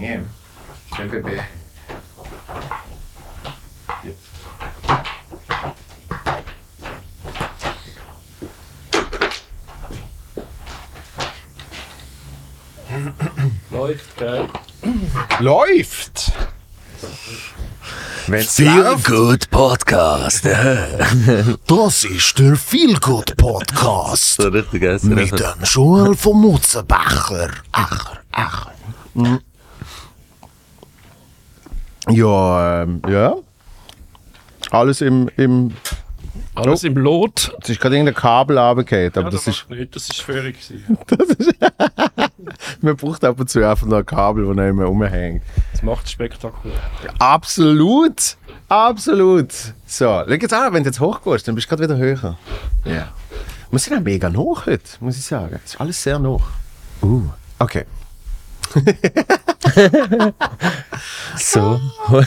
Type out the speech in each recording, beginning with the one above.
Damn. Schön Bebe. Läuft, gell? Läuft! Wenn's Feel läuft, Good Podcast. Das ist der Feelgood Podcast so richtig essen. mit dem Joel von Mutzenbecher. Acher, Acher. Ja, ähm, ja. Alles im, im. Alles im Lot. Es ist gerade irgendein Kabel runtergefallen, aber Ja, das ist. nicht, das ist Führung. gewesen. Man braucht ab und zu einfach noch ein Kabel, das nicht mehr rumhängt. Das macht es spektakulär. Absolut! Absolut! So, schau jetzt an, wenn du jetzt hochgehst, dann bist du gerade wieder höher. Ja. Wir sind auch mega hoch heute, muss ich sagen. Es ist alles sehr hoch. Uh, okay. So.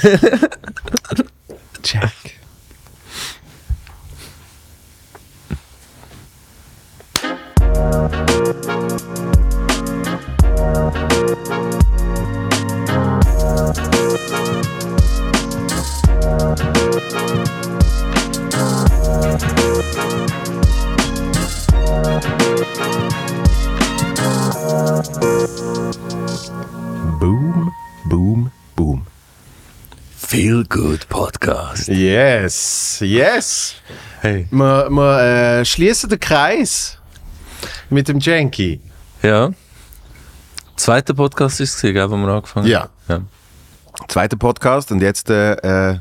Jack. Boom, boom, boom. Feel Good Podcast. Yes, yes. Hey. Wir, wir äh, schließen den Kreis mit dem Janky. Ja. Zweiter Podcast ist es, gell, wo wir angefangen Ja. haben. Zweiter Podcast und jetzt äh, äh,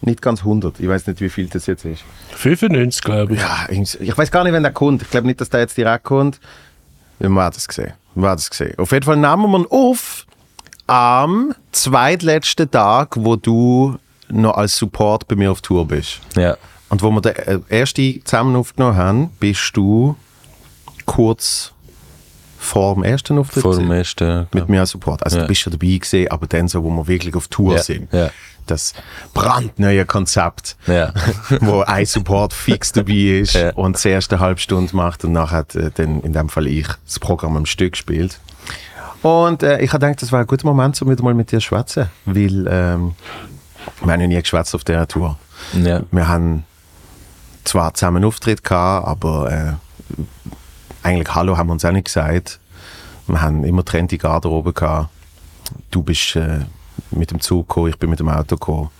nicht ganz 100. Ich weiß nicht, wie viel das jetzt ist. 95, glaube ich. Ja, ich weiß gar nicht, wenn der kommt. Ich glaube nicht, dass der jetzt direkt kommt. Wir werden es sehen. Wir werden es sehen. Auf jeden Fall nehmen wir ihn auf am zweitletzten Tag, wo du noch als Support bei mir auf Tour bist. Ja. Und wo wir den äh, ersten zusammen aufgenommen haben, bist du kurz vor dem ersten Auftritt Vor dem ersten. ja, mit mir als Support. Also Ja. du bist schon dabei gewesen, aber dann so, wo wir wirklich auf Tour Ja, sind. ja. Das brandneue Konzept, Ja. wo ein Support fix dabei ist Ja. und die erste halbe Stunde macht und nachher äh, dann in dem Fall ich das Programm am Stück spielt. Und äh, ich habe gedacht, das war ein guter Moment, um wieder mal mit dir zu schwätzen, weil ähm, wir haben ja nie geschwätzt auf dieser Tour. ja. Wir haben zwar zusammen einen Auftritt gehabt, aber äh, eigentlich Hallo haben wir uns auch nicht gesagt. Wir haben immer trennte Garderobe gehabt. Du bist äh, mit dem Zug gekommen, ich bin mit dem Auto gekommen.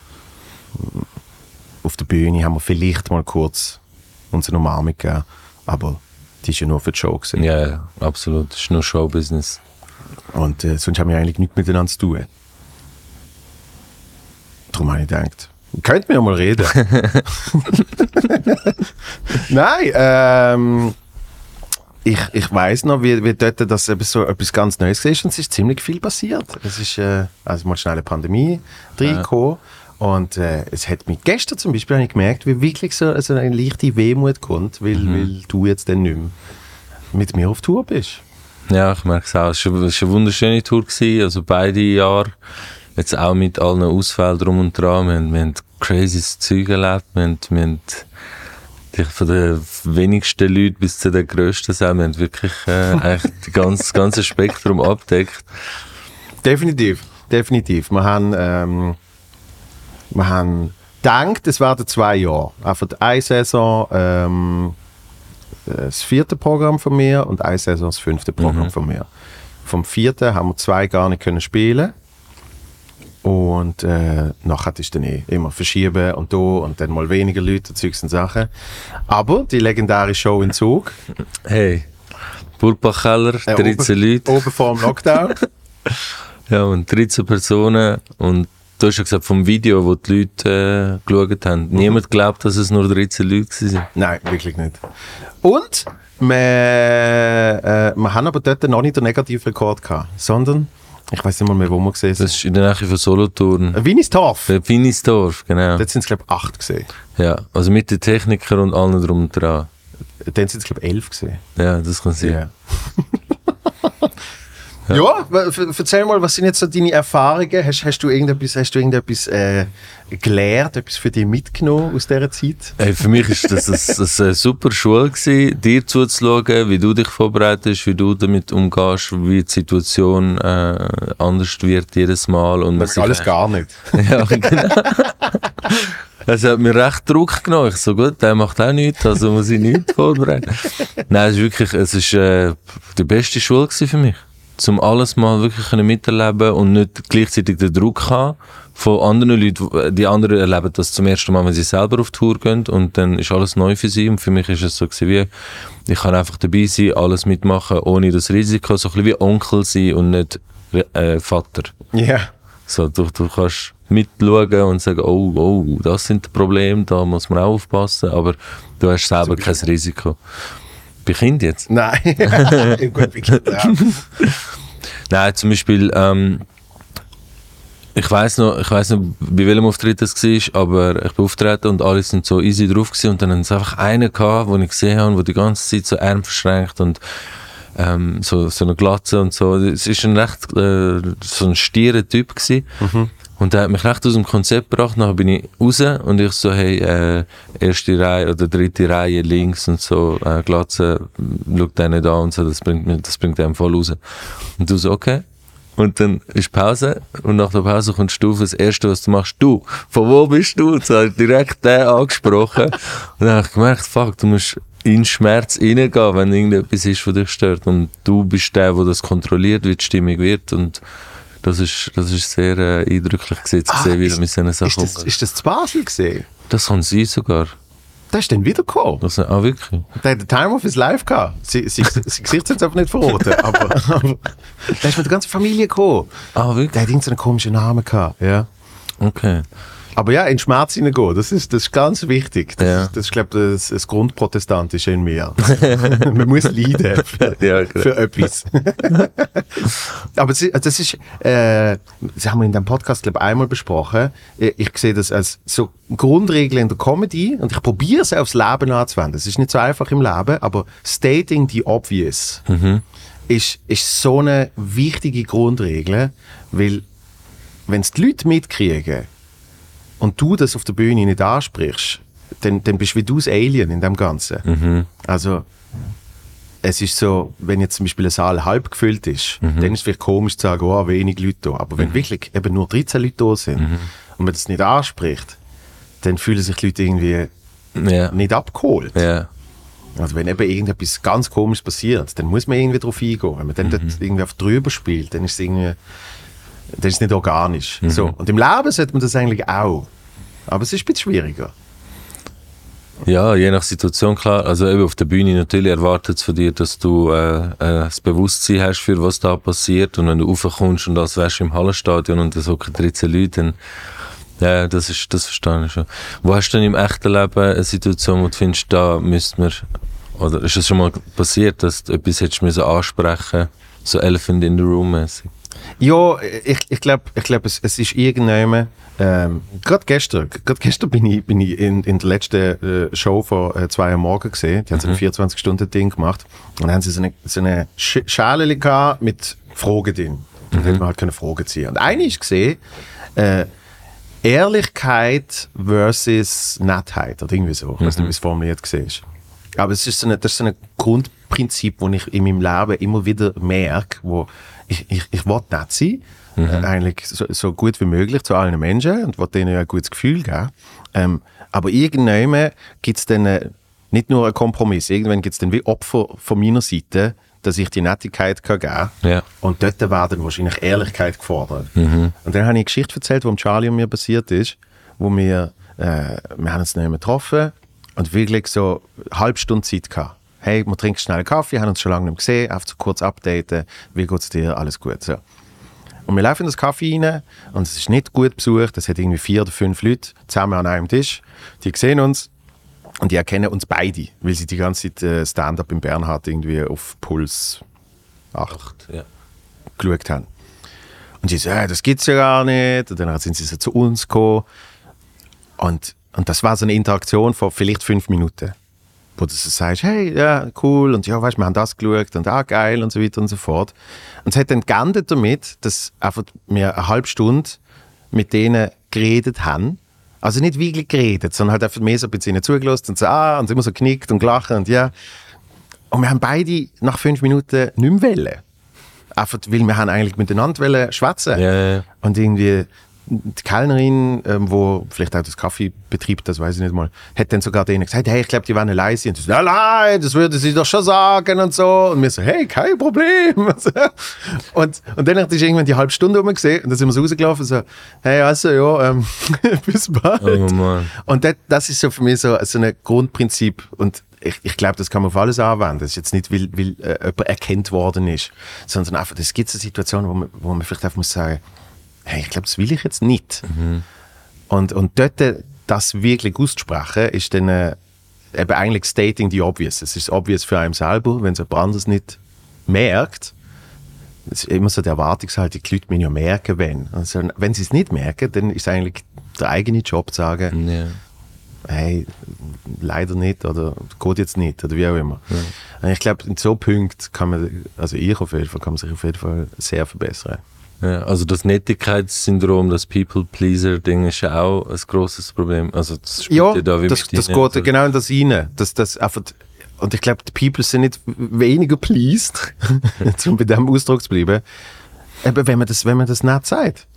Auf der Bühne haben wir vielleicht mal kurz uns eine Umarmung gegeben, aber die ist ja nur für die Show gewesen. Ja, ja, absolut. Das ist nur Showbusiness. Und äh, sonst haben wir eigentlich nichts miteinander zu tun. Darum habe ich gedacht, könnten wir ja mal reden. Nein, ähm, ich, ich weiss noch, wie, wie dort das eben so etwas ganz Neues war und es ist ziemlich viel passiert. Es ist äh, also mal schnell eine Pandemie reingekommen und äh, es hat mich gestern zum Beispiel habe ich gemerkt, wie wirklich so also eine leichte Wehmut kommt, weil, weil du jetzt dann nicht mehr mit mir auf Tour bist. Ja, ich merke es auch. Es war eine- wunderschöne Tour. Gewesen. Also beide Jahre. Jetzt auch mit allen Ausfällen drum und dran. Wir haben, wir haben crazyes Zeug erlebt. Wir haben, wir haben von den wenigsten Leuten bis zu den grössten sind. Wir haben wirklich äh, eigentlich die ganze, das ganze Spektrum abdeckt. Definitiv, definitiv. Wir haben, ähm, wir haben gedacht, es werden zwei Jahre. Einfach eine Saison ähm, das vierte Programm von mir und eine Saison das fünfte Programm von mir. Vom vierten haben wir zwei gar nicht können spielen und äh, nachher ist dann eh immer verschieben und da und dann mal weniger Leute, Zeugs und Sachen. Aber die legendäre Show in Zug, Hey, Burgbachkeller, äh, 13 oben, Leute. oben vor dem Lockdown. Ja, und 13 Personen. Und du hast ja gesagt, vom Video, wo die Leute äh, geschaut haben. Niemand glaubt, dass es nur 13 Leute waren. Nein, wirklich nicht. Und wir, äh, wir haben aber dort noch nicht den Negativrekord gehabt, sondern, ich weiß nicht mal mehr, wo wir gesehen sind. Das ist in der Nähe von Solothurn. Winistorf. Bei Finisdorf, genau. Dort sind es, glaube ich, acht gesehen. Ja, also mit den Technikern und allen drum und dran. Dann sind es, glaube ich, elf gesehen. Ja, das kann sein. Ja. Ja, erzähl mal, was sind jetzt so deine Erfahrungen? Hast, hast du irgendetwas, hast du irgendetwas äh, gelernt, etwas für dich mitgenommen aus dieser Zeit? Hey, für mich ist das eine, eine super Schule gewesen, dir zuzuschauen, wie du dich vorbereitest, wie du damit umgehst, wie die Situation äh, anders wird jedes Mal. Und man Alles gar nicht. Ja, genau. Es hat mir recht Druck genommen. Ich so, gut, der macht auch nichts, also muss ich nichts vorbereiten. Nein, es ist wirklich, es ist äh, die beste Schule für mich. Zum alles mal wirklich können miterleben und nicht gleichzeitig den Druck haben von anderen Leuten. Die anderen erleben das zum ersten Mal, wenn sie selber auf Tour gehen und dann ist alles neu für sie. Und für mich ist es so gewesen, wie, ich kann einfach dabei sein, alles mitmachen, ohne das Risiko, so ein bisschen wie Onkel sein und nicht äh, Vater. Ja. So, du, du kannst mitschauen und sagen, oh, oh, das sind die Probleme, da muss man auch aufpassen, aber du hast selber kein Risiko. Bei Kind jetzt? Nein. Gut. Ja. Nein, zum Beispiel, ähm, ich weiß noch, ich weiß noch, bei welchem Auftritt das war, aber ich bin auftreten und alle sind so easy drauf gewesen und dann haben es einfach einen gehabt, den ich gesehen habe, der die ganze Zeit so Arm verschränkt und ähm, so, so eine Glatze und so. Es ist ein recht, äh, so ein stierer Typ gewesen. Und der hat mich recht aus dem Konzept gebracht. Nachher bin ich raus und ich so, hey, äh, erste Reihe oder dritte Reihe links und so, äh, Glatze, schau den nicht an und so, das bringt, mich, das bringt einem voll raus. Und du so, okay. Und dann ist Pause und nach der Pause kommst du auf das Erste, was du machst, du, von wo bist du? Und so habe ich direkt den angesprochen. und dann habe ich gemerkt, fuck, du musst in Schmerz reingehen, wenn irgendetwas ist, was dich stört. Und du bist der, der das kontrolliert, wie die Stimmung wird. Und das ist, das ist sehr äh, eindrücklich gewesen, zu sehen, wie ist, du mit so einer ist, das, ist das zu Basel gesehen? Das kann sein sogar. Der ist dann wiedergekommen. Das, ah, wirklich? Der hat den Time of his Life gehabt. Sie, sie, sie Gesicht sind einfach nicht verraten. Aber, aber der ist mit der ganzen Familie gekommen. Ah, Der wirklich? hat irgendeinen komischen Namen gehabt. Ja. Okay. Aber ja, in Schmerz hineingehen, das ist, das ist ganz wichtig. Das, Ja. ist, das ist, glaube ich, das, das Grundprotestantische in mir. Man muss leiden für, Ja, genau. für etwas. Aber es ist- das ist, äh, das haben wir in dem Podcast, glaube ich, einmal besprochen. Ich, ich sehe das als so Grundregel in der Comedy und ich probiere es aufs Leben anzuwenden. Es ist nicht so einfach im Leben, aber stating the obvious ist, ist so eine wichtige Grundregel, weil wenn es die Leute mitkriegen, und du das auf der Bühne nicht ansprichst, dann, dann bist du wie du das Alien in dem Ganzen. Also, es ist so, wenn jetzt zum Beispiel ein Saal halb gefüllt ist, dann ist es vielleicht komisch zu sagen, oh, wenig Leute da. Aber wenn wirklich eben nur 13 Leute da sind und man das nicht anspricht, dann fühlen sich die Leute irgendwie Ja. nicht abgeholt. Ja. Also wenn eben irgendetwas ganz komisches passiert, dann muss man irgendwie darauf eingehen. Wenn man dann dort irgendwie auf drüber spielt, dann ist es irgendwie, dann ist es nicht organisch. So. Und im Leben sollte man das eigentlich auch. Aber es ist ein bisschen schwieriger. Ja, je nach Situation klar. Also eben auf der Bühne natürlich erwartet es von dir, dass du äh, äh, das Bewusstsein hast für was da passiert und wenn du raufkommst und als wärst du im Hallenstadion und es hocken 13 Leute, dann ja, das ist, das verstehe ich schon. Wo hast du denn im echten Leben eine Situation, wo du findest, da müsste man, oder ist es schon mal passiert, dass du etwas hättest müssen ansprechen, so Elephant in the Room mäßig? Ja, ich, ich glaube, ich glaub, es, es ist irgendjemand, ähm, gerade gestern, gerade gestern bin ich, bin ich in, in der letzten äh, Show vor äh, zwei Uhr morgen gesehen. Die haben so ein 24-Stunden-Ding gemacht. Und dann haben sie so eine, so eine Sch Schale gehabt mit Fragen drin. Dann hätte man halt können Fragen ziehen. Und eine ist gesehen, äh, Ehrlichkeit versus Nettheit oder irgendwie so. Ich weiß nicht, wie es formuliert gesehen ist. Aber es ist so eine, das ist so ein Grundprinzip, das ich in meinem Leben immer wieder merke, wo ich, ich, ich will nett sein, äh, eigentlich so, so gut wie möglich zu allen Menschen und will denen ein gutes Gefühl geben. Ähm, aber irgendwann gibt es dann äh, nicht nur einen Kompromiss, irgendwann gibt es dann wie Opfer von meiner Seite, dass ich die Nettigkeit kann geben kann. Ja. Und dort war dann wahrscheinlich Ehrlichkeit gefordert. Und dann habe ich eine Geschichte erzählt, die mit Charlie und mir passiert ist, wo wir, äh, wir haben uns nicht mehr getroffen und wirklich so eine halbe Stunde Zeit gehabt. Hey, wir trinken schnell einen Kaffee, haben uns schon lange nicht gesehen, einfach so kurz updaten, wie geht's dir, alles gut. So. Und wir laufen in das Kaffee rein und es ist nicht gut besucht, es hat irgendwie vier oder fünf Leute zusammen an einem Tisch, die sehen uns und die erkennen uns beide, weil sie die ganze Zeit äh, Stand-up in Bernhard irgendwie auf Puls 8 Ja. geschaut haben. Und sie so, äh, das gibt's ja gar nicht. Und dann sind sie so zu uns gekommen. Und, und das war so eine Interaktion von vielleicht fünf Minuten. Wo du so sagst, hey, ja, cool, und ja, weißt, wir haben das geschaut und ah, geil und so weiter und so fort. Und es hat dann geendet damit, dass einfach wir eine halbe Stunde mit denen geredet haben. Also nicht wirklich geredet, sondern halt einfach mehr so ein bisschen zugelassen und so, ah, und immer so genickt und gelacht und ja. Und wir haben beide nach fünf Minuten nicht mehr wollen. Einfach, weil wir haben eigentlich miteinander wollen schwätzen. Ja, ja. Und irgendwie Kellnerin, ähm, wo vielleicht auch das Kaffee betreibt, das weiß ich nicht mal, hat dann sogar denen gesagt, hey, ich glaube, die waren leise. Und sie so, nein, nein, das würde sie doch schon sagen und so. Und wir so, hey, kein Problem. und, und dann ich irgendwann die halbe Stunde rum gesehen und dann sind wir so rausgelaufen und so, hey, also, ja, ähm, bis bald. Oh. Und das, das ist so für mich so, so ein Grundprinzip und ich, ich glaube, das kann man auf alles anwenden. Das ist jetzt nicht, weil, weil äh, jemand erkannt worden ist, sondern einfach, es gibt so Situationen, wo man, wo man vielleicht einfach muss sagen, hey, ich glaube, das will ich jetzt nicht. Und, und dort das wirklich auszusprechen, ist dann äh, eben eigentlich stating the obvious. Es ist obvious für einen selber, wenn es jemand anderes nicht merkt. Es ist immer so die Erwartungshaltung, die Leute müssen ja merken, wenn. Also, wenn sie es nicht merken, dann ist eigentlich der eigene Job zu sagen, Ja. hey, leider nicht oder geht jetzt nicht oder wie auch immer. Und Ich glaube, in so Punkten kann man, also ich auf jeden Fall, kann man sich auf jeden Fall sehr verbessern. Ja, also das Nettigkeitssyndrom, das People-Pleaser-Ding ist ja auch ein grosses Problem. Also das spielt Ja, da wie das, das geht genau in das rein. Das, das einfach, und ich glaube, die People sind nicht weniger pleased, um bei diesem Ausdruck zu bleiben, eben wenn man das, wenn man das nicht sagt.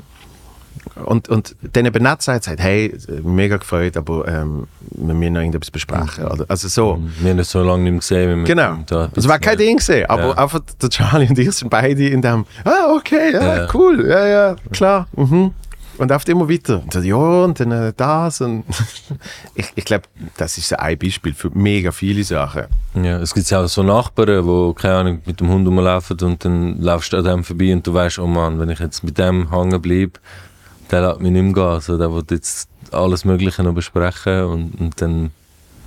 Und, und dann eben nicht sagt, sagt, hey, mega gefreut, aber ähm, wir müssen noch irgendetwas besprechen. Oder, also so. Wir haben das so lange nicht mehr gesehen. Wie Genau. da Es war kein Ding gesehen, aber Ja. einfach der Charlie und ich sind beide in dem, ah, okay, ja, Ja. cool, ja, ja, klar. Mhm. Und oft immer weiter. Und dann, ja, und dann äh, das. Und ich ich glaube, das ist ein Beispiel für mega viele Sachen. Ja, es gibt ja auch so Nachbarn, die, keine Ahnung, mit dem Hund rumlaufen und dann laufst du an dem vorbei und du weißt, oh Mann, wenn ich jetzt mit dem hängen bleibe, der lässt mich nicht mehr gehen. Also der will jetzt alles Mögliche noch besprechen und, und dann...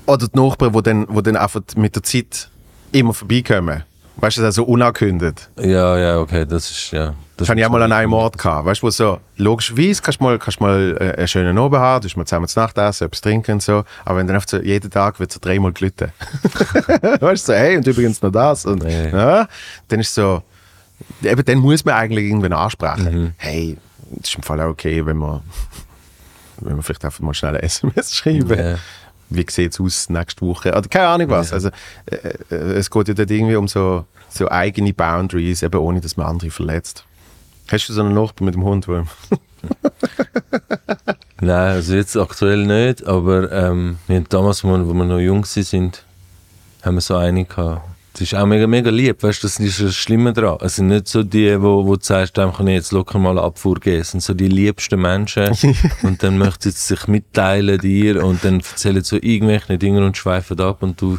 Oder die Nachbarn, die dann, wo dann einfach mit der Zeit immer vorbeikommen. Weißt du, das so unangekündigt. Ja, ja, okay, das ist, ja... Das habe ich ist- auch mal an einem Ort gehabt. Weißt du, wo so, logischerweise kannst du mal, kannst mal äh, einen schönen Abend haben, du hast mal zusammen zu Nacht essen, etwas trinken und so. Aber wenn dann einfach so, jeden Tag wird so dreimal gelitten. weißt du, so, hey, und übrigens noch das. Und, Nee. ja, dann ist so, eben dann muss man eigentlich irgendwann ansprechen. Hey, das ist im Fall auch okay, wenn man, wenn man vielleicht einfach mal schnell ein SMS schreiben. Ja. Wie sieht es aus nächste Woche? Oder keine Ahnung was. Also, äh, äh, es geht ja dort irgendwie um so, so eigene Boundaries, eben ohne dass man andere verletzt. Hast du so einen Nachbar mit dem Hund? Nein, also jetzt aktuell nicht, aber ähm, wir haben damals, wo wir, wo wir noch jung sind, haben wir so eine gehabt. Das ist auch mega, mega lieb, weißt du, das ist das Schlimme daran. Es sind nicht so die, wo, wo du sagst, dem kann ich jetzt locker mal Abfuhr geben. Es sind so die liebsten Menschen und dann möchten sie sich mitteilen dir und dann erzählen so irgendwelche Dinge und schweifen ab und du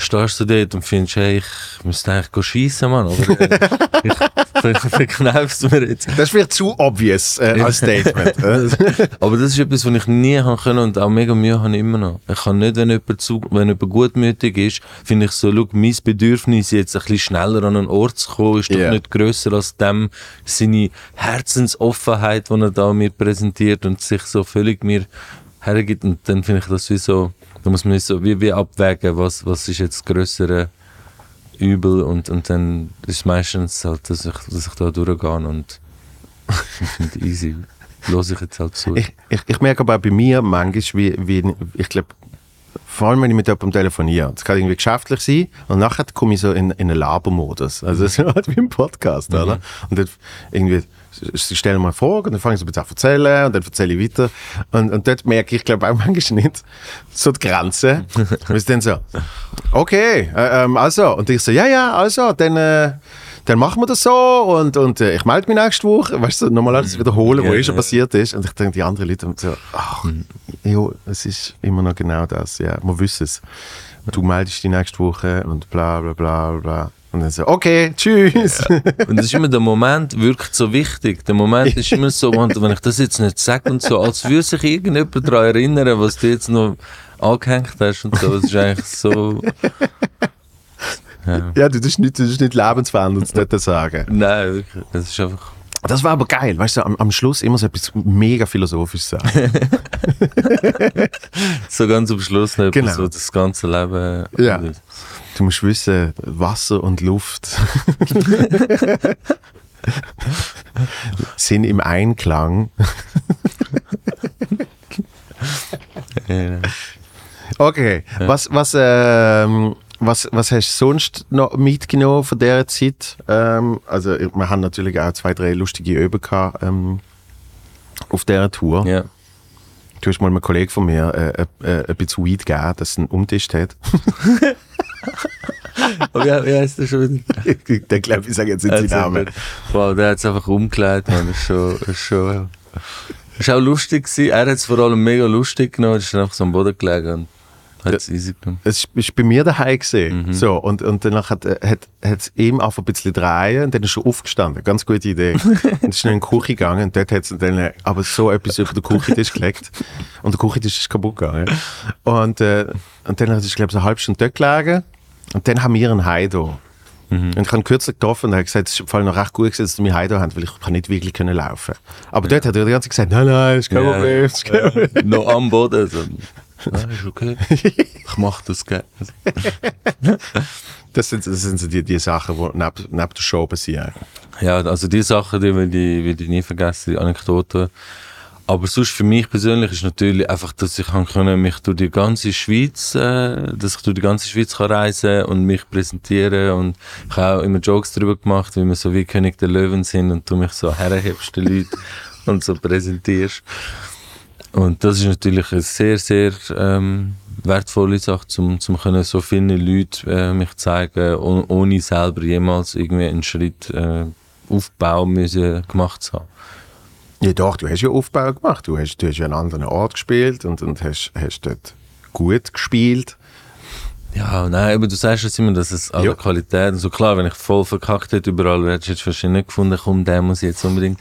stehst so dort und findest, hey, ich müsste eigentlich schiessen, Mann, aber äh, ich, vielleicht verkneifst du mir jetzt. Das ist vielleicht zu obvious äh, als Statement. äh. Aber das ist etwas, was ich nie haben können und auch mega Mühe habe immer noch. Ich kann nicht, wenn jemand, zu, wenn jemand gutmütig ist, finde ich so, schau, mein Bedürfnis jetzt ein bisschen schneller an einen Ort zu kommen, ist doch nicht grösser als dem seine Herzensoffenheit, die er da mir präsentiert und sich so völlig mir hergibt. Und dann finde ich das wie so, da muss man so wie, wie abwägen, was, was ist jetzt das grössere Übel und, und dann ist es meistens halt, dass ich, dass ich da durchgehe und easy. Los ich jetzt halt zu. Ich, ich, ich merke aber auch bei mir manchmal, wie, wie ich glaube, vor allem wenn ich mit jemandem telefoniere, das kann irgendwie geschäftlich sein und nachher komme ich so in, in einen Labermodus. Also so halt wie im Podcast, oder? Und dann irgendwie, sie stellen mir Fragen und dann fange ich so ein bisschen an zu erzählen und dann erzähle ich weiter. Und, und dort merke ich, glaube auch manchmal nicht so die Grenze. Und es dann so, okay, äh, ähm, also. Und ich so, ja, ja, also, dann... Äh, dann machen wir das so und, und äh, ich melde mich nächste Woche. Weißt du, nochmal alles wiederholen, was Ja, eh schon ja. passiert ist. Und ich denke, die anderen Leute haben so, ach, jo, es ist immer noch genau das. Ja, wir wissen es. Du meldest dich nächste Woche und bla bla bla bla. Und dann so, okay, tschüss. Und das ist immer der Moment, wirkt so wichtig. Der Moment ist immer so, wenn ich das jetzt nicht sage und so, als würde sich irgendjemand daran erinnern, was du jetzt noch angehängt hast und so. Das ist eigentlich so. Ja. das ist nicht, das ist nicht lebensverändernd, das dort zu sagen. Nein, wirklich. Das ist einfach. Das war aber geil, weißt du, am, am Schluss immer so etwas mega philosophisches sagen. So ganz am Schluss noch Genau. so das ganze Leben. Ja. Du musst wissen, Wasser und Luft sind im Einklang. Okay, was, was, ähm, was, was hast du sonst noch mitgenommen von dieser Zeit? Ähm, also, wir haben natürlich auch zwei, drei lustige Öben gehabt, ähm, auf dieser Tour. ja. Du hast mal einem Kollegen von mir äh, äh, ein bisschen Weed gegeben, dass er einen umtischt hat. Aber wie, wie heißt der schon wieder? Der glaube ich, sage jetzt nicht seinen Also, Namen. Wow, der hat es einfach umgelegt, man. Das ist schon, das ist schon, das ist auch lustig gewesen. Er hat es vor allem mega lustig genommen. Er ist einfach so am Boden gelegen und hat es easy genommen. Es ist bei mir daheim gesehen. Mhm. So, und, und danach hat es hat, hat's ihm einfach ein bisschen drehen und dann ist er aufgestanden. Ganz gute Idee. und ist schnell in die Küche gegangen und dort hat es dann äh, aber so etwas über den Küchentisch gelegt. Und der Küchentisch ist kaputt gegangen. Und, äh, und dann hat es, glaube ich, so eine halbe Stunde dort gelegen. Und dann haben wir einen Heido. Mhm. Und ich habe kürzlich getroffen und hat gesagt, es ist vor allem noch recht gut, gewesen, dass sie mich Heido haben, weil ich kann nicht wirklich können laufen Aber dort hat er die ganze Zeit gesagt, nein, nein, ist kein Ja. Problem, ist kein Problem. Noch am Boden. So. Nein, ist okay. Ich mach das gerne. Das sind, das sind so die, die Sachen, die neben, neben der Show passieren. Ja, also die Sachen, die will ich, will ich nie vergessen, die Anekdoten. Aber sonst für mich persönlich ist natürlich einfach, dass ich können, mich durch die ganze Schweiz, äh, dass ich durch die ganze Schweiz kann reisen und mich präsentieren und ich habe auch immer Jokes darüber gemacht, wie wir so wie König der Löwen sind und du mich so herhebst den Leuten und so präsentierst. Und das ist natürlich eine sehr, sehr ähm, wertvolle Sache, zum, zum so vielen Leuten äh, mich zeigen, oh, ohne selber jemals irgendwie einen Schritt äh, aufbauen müssen, gemacht zu haben. Ja doch, du hast ja Aufbau gemacht. Du hast, du hast ja an einem anderen Ort gespielt und, und hast, hast dort gut gespielt. Ja, nein, aber du sagst es immer, dass es alle Ja. Qualitäten, so klar, wenn ich voll verkackt hätte überall, hättest du jetzt wahrscheinlich nicht gefunden, komm, den muss ich jetzt unbedingt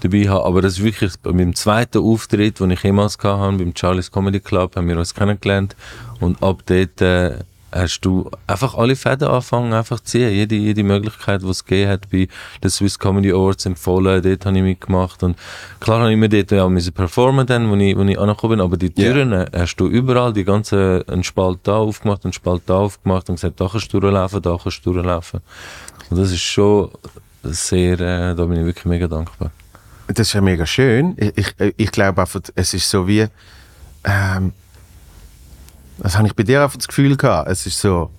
dabei haben. Aber das ist wirklich, bei meinem zweiten Auftritt, den ich jemals gehabt habe, beim Charlie's Comedy Club, haben wir uns kennengelernt und ab dort äh, hast du einfach alle Fäden angefangen einfach zu ziehen. Jede, jede Möglichkeit, die es gegeben hat, bei den Swiss Comedy Awards empfohlen, dort habe ich mitgemacht und klar habe ich mir dort ja müssen performen dann, wo ich, wo ich angekommen bin, aber die. Türen äh, hast du überall die ganze einen Spalt da aufgemacht, einen Spalt da aufgemacht und gesagt, da kannst du durchlaufen, da kannst du durchlaufen. Und das ist schon sehr, äh, da bin ich wirklich mega dankbar. Das ist ja mega schön. Ich, ich, ich glaube einfach, es ist so wie, ähm, das habe ich bei dir einfach das Gefühl gehabt. Es ist so,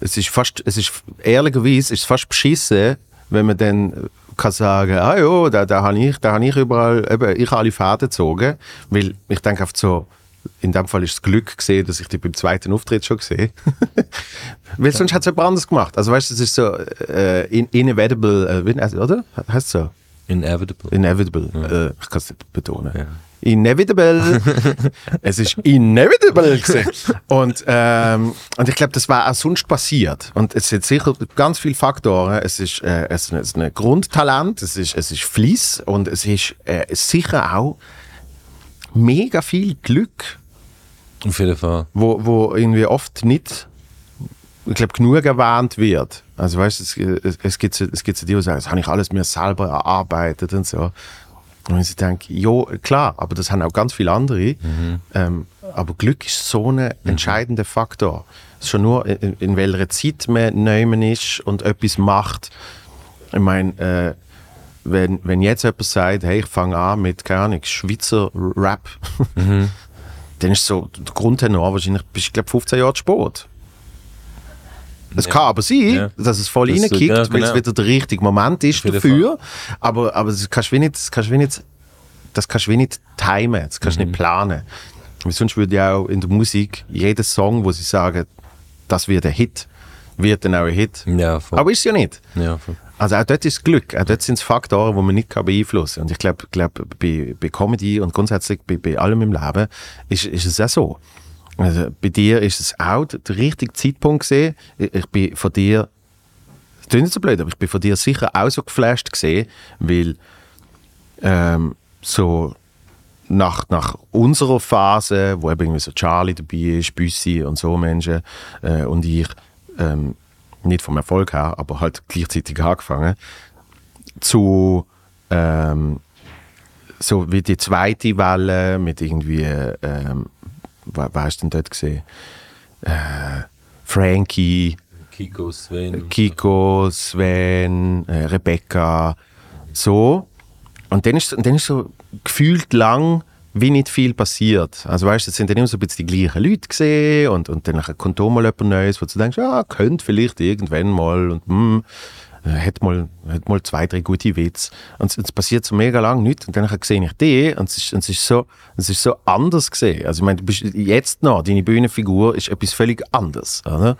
es ist fast, es ist ehrlicherweise, es ist fast beschissen, wenn man dann kann sagen, ah ja, da, da habe ich, da habe ich überall, eben, ich habe alle Fäden gezogen, weil ich denke einfach so, in dem Fall ist das Glück gesehen, dass ich die beim zweiten Auftritt schon gesehen Weil sonst hat es jemand anderes gemacht. Also weißt du, es ist so äh, in, inevitable, äh, also, oder? Heißt es so? Inevitable. Inevitable. Äh, ich kann es nicht betonen. Ja. Inevitable. es ist inevitable gewesen. und, ähm, und ich glaube, das war auch sonst passiert. Und es sind sicher ganz viele Faktoren. Es ist, äh, es ist ein Grundtalent, es ist, es ist Fleiss und es ist äh, sicher auch mega viel Glück, Auf jeden Fall. wo, wo irgendwie oft nicht ich glaube, genug erwähnt wird. Also weißt du, es, es, es gibt es gibt so die, die sagen, das habe ich alles mir selber erarbeitet und so. Und ich denke, ja, klar, aber das haben auch ganz viele andere. Ähm, aber Glück ist so ein entscheidender Faktor. Schon nur, in, in welcher Zeit man neumen ist und etwas macht. Ich meine, äh, wenn, wenn jetzt jemand sagt, hey, ich fange an mit, keine Ahnung, Schweizer Rap, dann ist so der Grundtenor wahrscheinlich, bist du, glaube 15 Jahre zu Es kann aber sein, Ja. dass es voll Das- reinkickt, ja, weil es genau. wieder der richtige Moment ist dafür. Aber, aber das kannst du nicht, das kannst du nicht, das kannst du nicht timen, das kannst du Mhm. nicht planen. Weil sonst würde ja auch in der Musik jeder Song, wo sie sagen, das wird ein Hit, wird dann auch ein Hit. Ja. Aber ist es ja nicht. ja. Also auch dort ist das Glück, auch dort sind es Faktoren, die man nicht kann beeinflussen kann. Und ich glaube, glaub, bei, bei Comedy und grundsätzlich bei, bei allem im Leben ist, ist es auch so. Also bei dir ist es auch der, richtige Zeitpunkt gesehen. Ich, bin von dir, das klingt nicht so blöd, aber ich bin von dir sicher auch so geflasht gesehen, weil ähm, so nach, nach unserer Phase, wo eben irgendwie so Charlie dabei ist, Büssi und so Menschen äh, und ich, ähm, nicht vom Erfolg her, aber halt gleichzeitig angefangen, zu ähm, so wie die zweite Welle mit irgendwie, ähm, wer, wer ist denn dort gesehen? Äh, Frankie, Kiko, Sven. Kiko, Sven, äh, Rebecca, so. Und dann ist, und dann ist so gefühlt lang wie nicht viel passiert. Also weißt du, es sind dann immer so ein bisschen die gleichen Leute gesehen und, und dann kommt auch mal jemand Neues, wo du denkst, ja, könnte vielleicht irgendwann mal und hm, hat mal, hat mal zwei, drei gute Witze. Und es, passiert so mega lang nichts und dann sehe ich die und es ist, und es ist, so, es ist so anders gesehen. Also ich meine, du bist jetzt noch, deine Bühnenfigur ist etwas völlig anderes. Oder?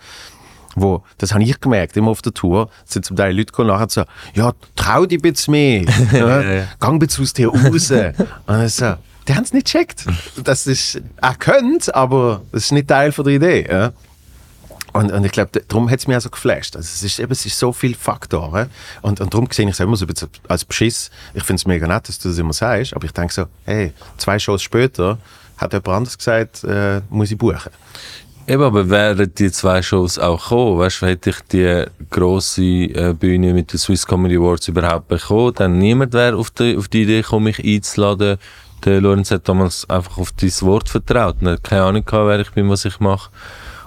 wo, das habe ich gemerkt, immer auf der Tour, sind zum Teil Leute gekommen, nachher so, ja, trau dich ein bisschen mehr, ja, gang ein bisschen aus dir raus. Und ich so, die haben es nicht gecheckt. Das ist, er könnte, aber das ist nicht Teil von der Idee. Ja. Und, und ich glaube, darum hat es mich auch so geflasht. Also es, ist, eben, es ist so viele Faktoren. Und, und darum sehe ich es immer so als Beschiss. Ich finde es mega nett, dass du das immer sagst, aber ich denke so, hey, zwei Shows später hat jemand anders gesagt, äh, muss ich buchen. Eben, aber wären die zwei Shows auch gekommen, weißt du, hätte ich die grosse äh, Bühne mit den Swiss Comedy Awards überhaupt bekommen, dann niemand wäre auf die, auf die Idee gekommen, mich einzuladen. Der Lorenz hat damals einfach auf dein Wort vertraut. Er hat keine Ahnung gehabt, wer ich bin, was ich mache.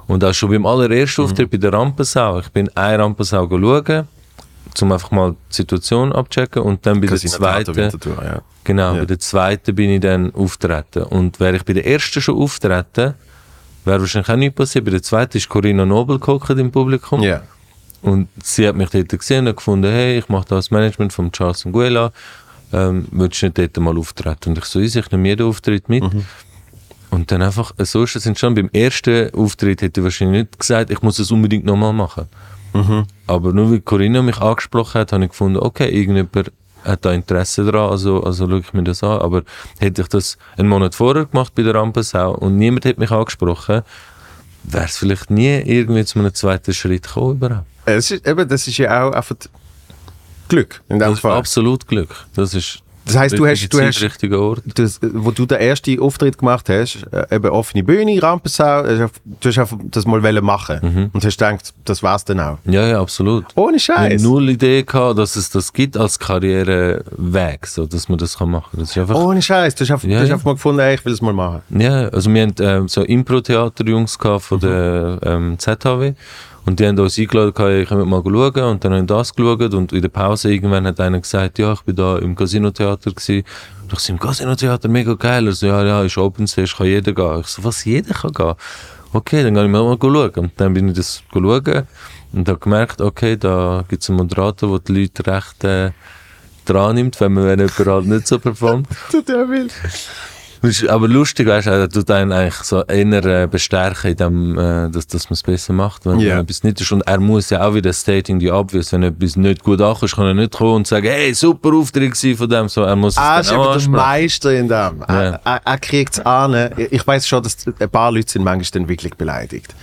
Und auch schon beim allerersten Auftritt bei der Rampensau. Ich bin eine Rampensau schauen, um einfach mal die Situation abchecken und dann bei der zweiten, Winterthur, ja. genau, Ja. bei der zweiten bin ich dann auftreten. Und wäre ich bei der ersten schon auftreten, wäre wahrscheinlich auch nichts passiert. Bei der zweiten ist Corinna Nobel gehockt im Publikum. Ja. Und sie hat mich dort gesehen und gefunden, hey, ich mache das Management von Charles Nguela, ähm, willst du nicht dort mal auftreten? Und ich so, ich nehme jeden Auftritt mit. Und dann einfach, äh, so ist es entstanden. Beim ersten Auftritt hätte ich wahrscheinlich nicht gesagt, ich muss es unbedingt nochmal machen. Aber nur weil Corinna mich angesprochen hat, habe ich gefunden, okay, irgendjemand hat da Interesse daran, also, also schaue ich mir das an. Aber hätte ich das einen Monat vorher gemacht bei der Rampensau und niemand hätte mich angesprochen, wäre es vielleicht nie irgendwie zu einem zweiten Schritt gekommen überhaupt. Es ist, eben, das ist ja auch einfach Glück in dem Das Fall. absolut Glück. Das ist Das heisst, du hast- richtige du hast- richtiger Ort. das, wo du den ersten Auftritt gemacht hast, äh, eben offene Bühne, Rampensau, äh, du hast das mal wollen machen und hast gedacht, das war's dann auch. Ja, ja, absolut. Ohne Ich habe Scheiß. null Idee gehabt, dass es das gibt als Karriereweg, so dass man das kann machen. Das ist einfach. Ohne Scheiß. Du hast einfach, Ja, du hast einfach mal gefunden, ey, ich will es mal machen. Ja, also wir haben ähm, so Impro-Theater-Jungs von der ähm, ZHW und die haben uns eingeladen, kommt mal schauen und dann haben wir das geschaut und in der Pause irgendwann hat einer gesagt, ja, ich bin da im Casino-Theater gewesen. Und ich so, im Casino-Theater, mega geil. Er so, ja, ja, ist Open Stage, kann jeder gehen. Ich so, was, jeder kann gehen? Okay, dann gehe ich mal schauen. Und dann bin ich das schauen und habe gemerkt, okay, da gibt es einen Moderator, der die Leute recht äh, dran nimmt, wenn man wenn halt nicht so performt. Der will. Das ist aber lustig, weißt du, er tut einen eigentlich so eher äh, bestärken, in dem, äh, dass, dass man es besser macht, wenn, wenn etwas nicht ist. Und er muss ja auch wieder stating the obvious, wenn etwas nicht gut ankommt, kann er nicht kommen und sagen, hey, super Auftritt von dem, so, er muss es Ah, ist eben der. Meister in dem. Ja. Er, er, kriegt es an. Ich weiß schon, dass ein paar Leute sind manchmal dann wirklich beleidigt.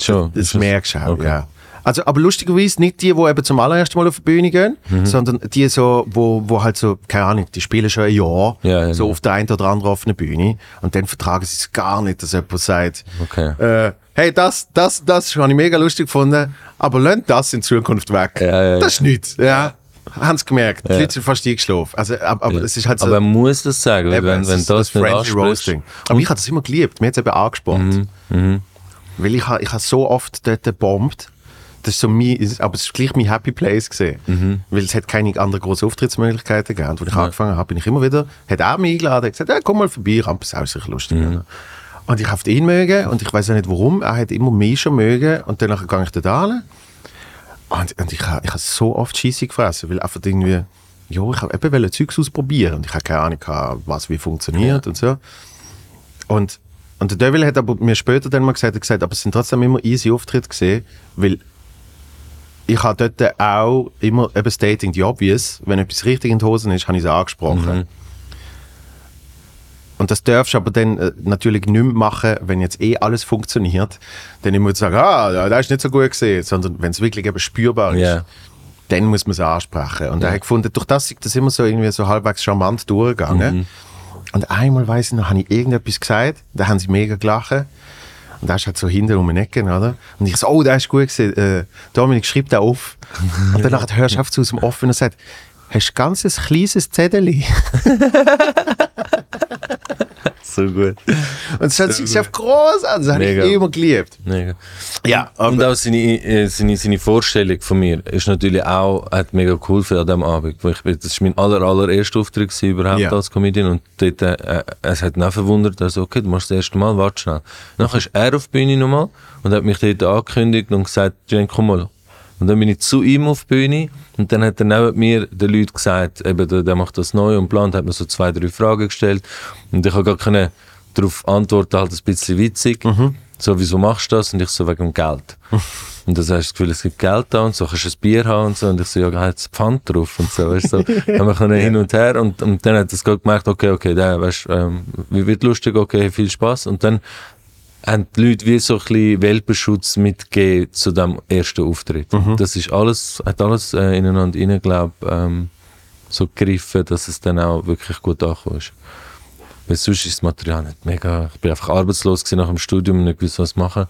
Schon. Das es- merkst du auch, Okay. ja. Also, aber lustigerweise nicht die, die eben zum allerersten Mal auf die Bühne gehen, Mhm. sondern die, so, wo, wo halt so, keine Ahnung, die spielen schon ein Jahr, Ja, ja, so ja. auf der einen oder anderen offenen Bühne und dann vertragen sie es gar nicht, dass jemand sagt, Okay. äh, hey, das, das, das habe ich mega lustig gefunden, aber lernt das in Zukunft weg. Ja. Das ist nichts, ja. Haben sie gemerkt. Die. Leute sind fast eingeschlafen. Also, aber, aber es ist halt so... Aber er muss das sagen, wenn, es wenn ist das, nicht. Roasting. Aber ich habe das immer geliebt. Mir hat es eben angespornt. Mhm, Weil ich, ich habe so oft dort gebombt. Das ist so mein, aber es ist gleich mein Happy Place gesehen. Mhm. Weil es hat keine anderen großen Auftrittsmöglichkeiten gegeben. Und als ich angefangen habe, bin ich immer wieder, hat er mich eingeladen, hat gesagt, ja, komm mal vorbei, Rampes ist sicher lustig. Mhm. Und ich habe ihn mögen und ich weiß auch nicht warum. Er hat immer mich schon mögen und dann gehe ich da hin. Und, und ich habe ich ha so oft Scheisse gefressen, weil einfach irgendwie, ja, ich habe eben Zeugs ausprobieren und ich habe keine Ahnung, was wie funktioniert und so. Und, und der Devil hat aber mir später dann mal gesagt, er gesagt, aber es sind trotzdem immer easy Auftritte gesehen, weil ich habe dort auch immer eben stating the obvious, wenn etwas richtig in die Hosen ist, habe ich es angesprochen. Und das darfst du aber dann äh, natürlich nicht mehr machen, wenn jetzt eh alles funktioniert. Dann immer sagen, ah, ja, das ist nicht so gut gesehen, sondern wenn es wirklich eben spürbar ist, Ja. dann muss man es ansprechen. Und er hat gefunden, durch das ist das immer so irgendwie so halbwegs charmant durchgegangen. Und einmal weiss ich noch, habe ich irgendetwas gesagt, da haben sie mega gelacht. Und da ist halt so hinter um den Ecken, oder? Und ich so, oh, das ist gut gewesen. Äh, Dominik, schreib da auf. Und danach hörst du auf zu aus dem Off und er sagt, hast du ganz ein kleines Zettel. So gut. Und das hat sich auf groß an. Das habe ich immer geliebt. Mega. Ja, Und auch seine, äh, seine, seine Vorstellung von mir ist natürlich auch, hat mega geholfen an diesem Abend. Wo ich, das war mein aller, allererster Auftritt überhaupt Ja. als Comedian. Und dort, äh, es hat ihn auch verwundert, also, okay, du machst das erste Mal, warte schnell. Nachher ist er auf die Bühne nochmal und hat mich dort angekündigt und gesagt, Jen, komm mal. Und dann bin ich zu ihm auf die Bühne und dann hat er neben mir den Leuten gesagt, eben, der, der macht das neu und plant, hat mir so zwei, drei Fragen gestellt und ich habe gar keine darauf antworten, halt ein bisschen witzig. So, wieso machst du das? Und ich so, wegen dem Geld. Und dann hast du das Gefühl, es gibt Geld da und so, kannst du ein Bier haben und so. Und ich so, ja, hat Pfand drauf und so, weißt du. So. Haben wir können hin und her und, und dann hat gerade gemerkt, okay, okay, der, weißt, ähm, wie wird lustig, okay, viel Spaß. Und dann haben die Leute wie so ein bisschen Welpenschutz mitgegeben zu dem ersten Auftritt. Das ist alles, hat alles äh, ineinander rein, glaub, ähm, so gegriffen, dass es dann auch wirklich gut angekommen ist. Weil sonst ist das Material nicht mega. Ich bin einfach arbeitslos nach dem Studium und nicht gewusst, was machen.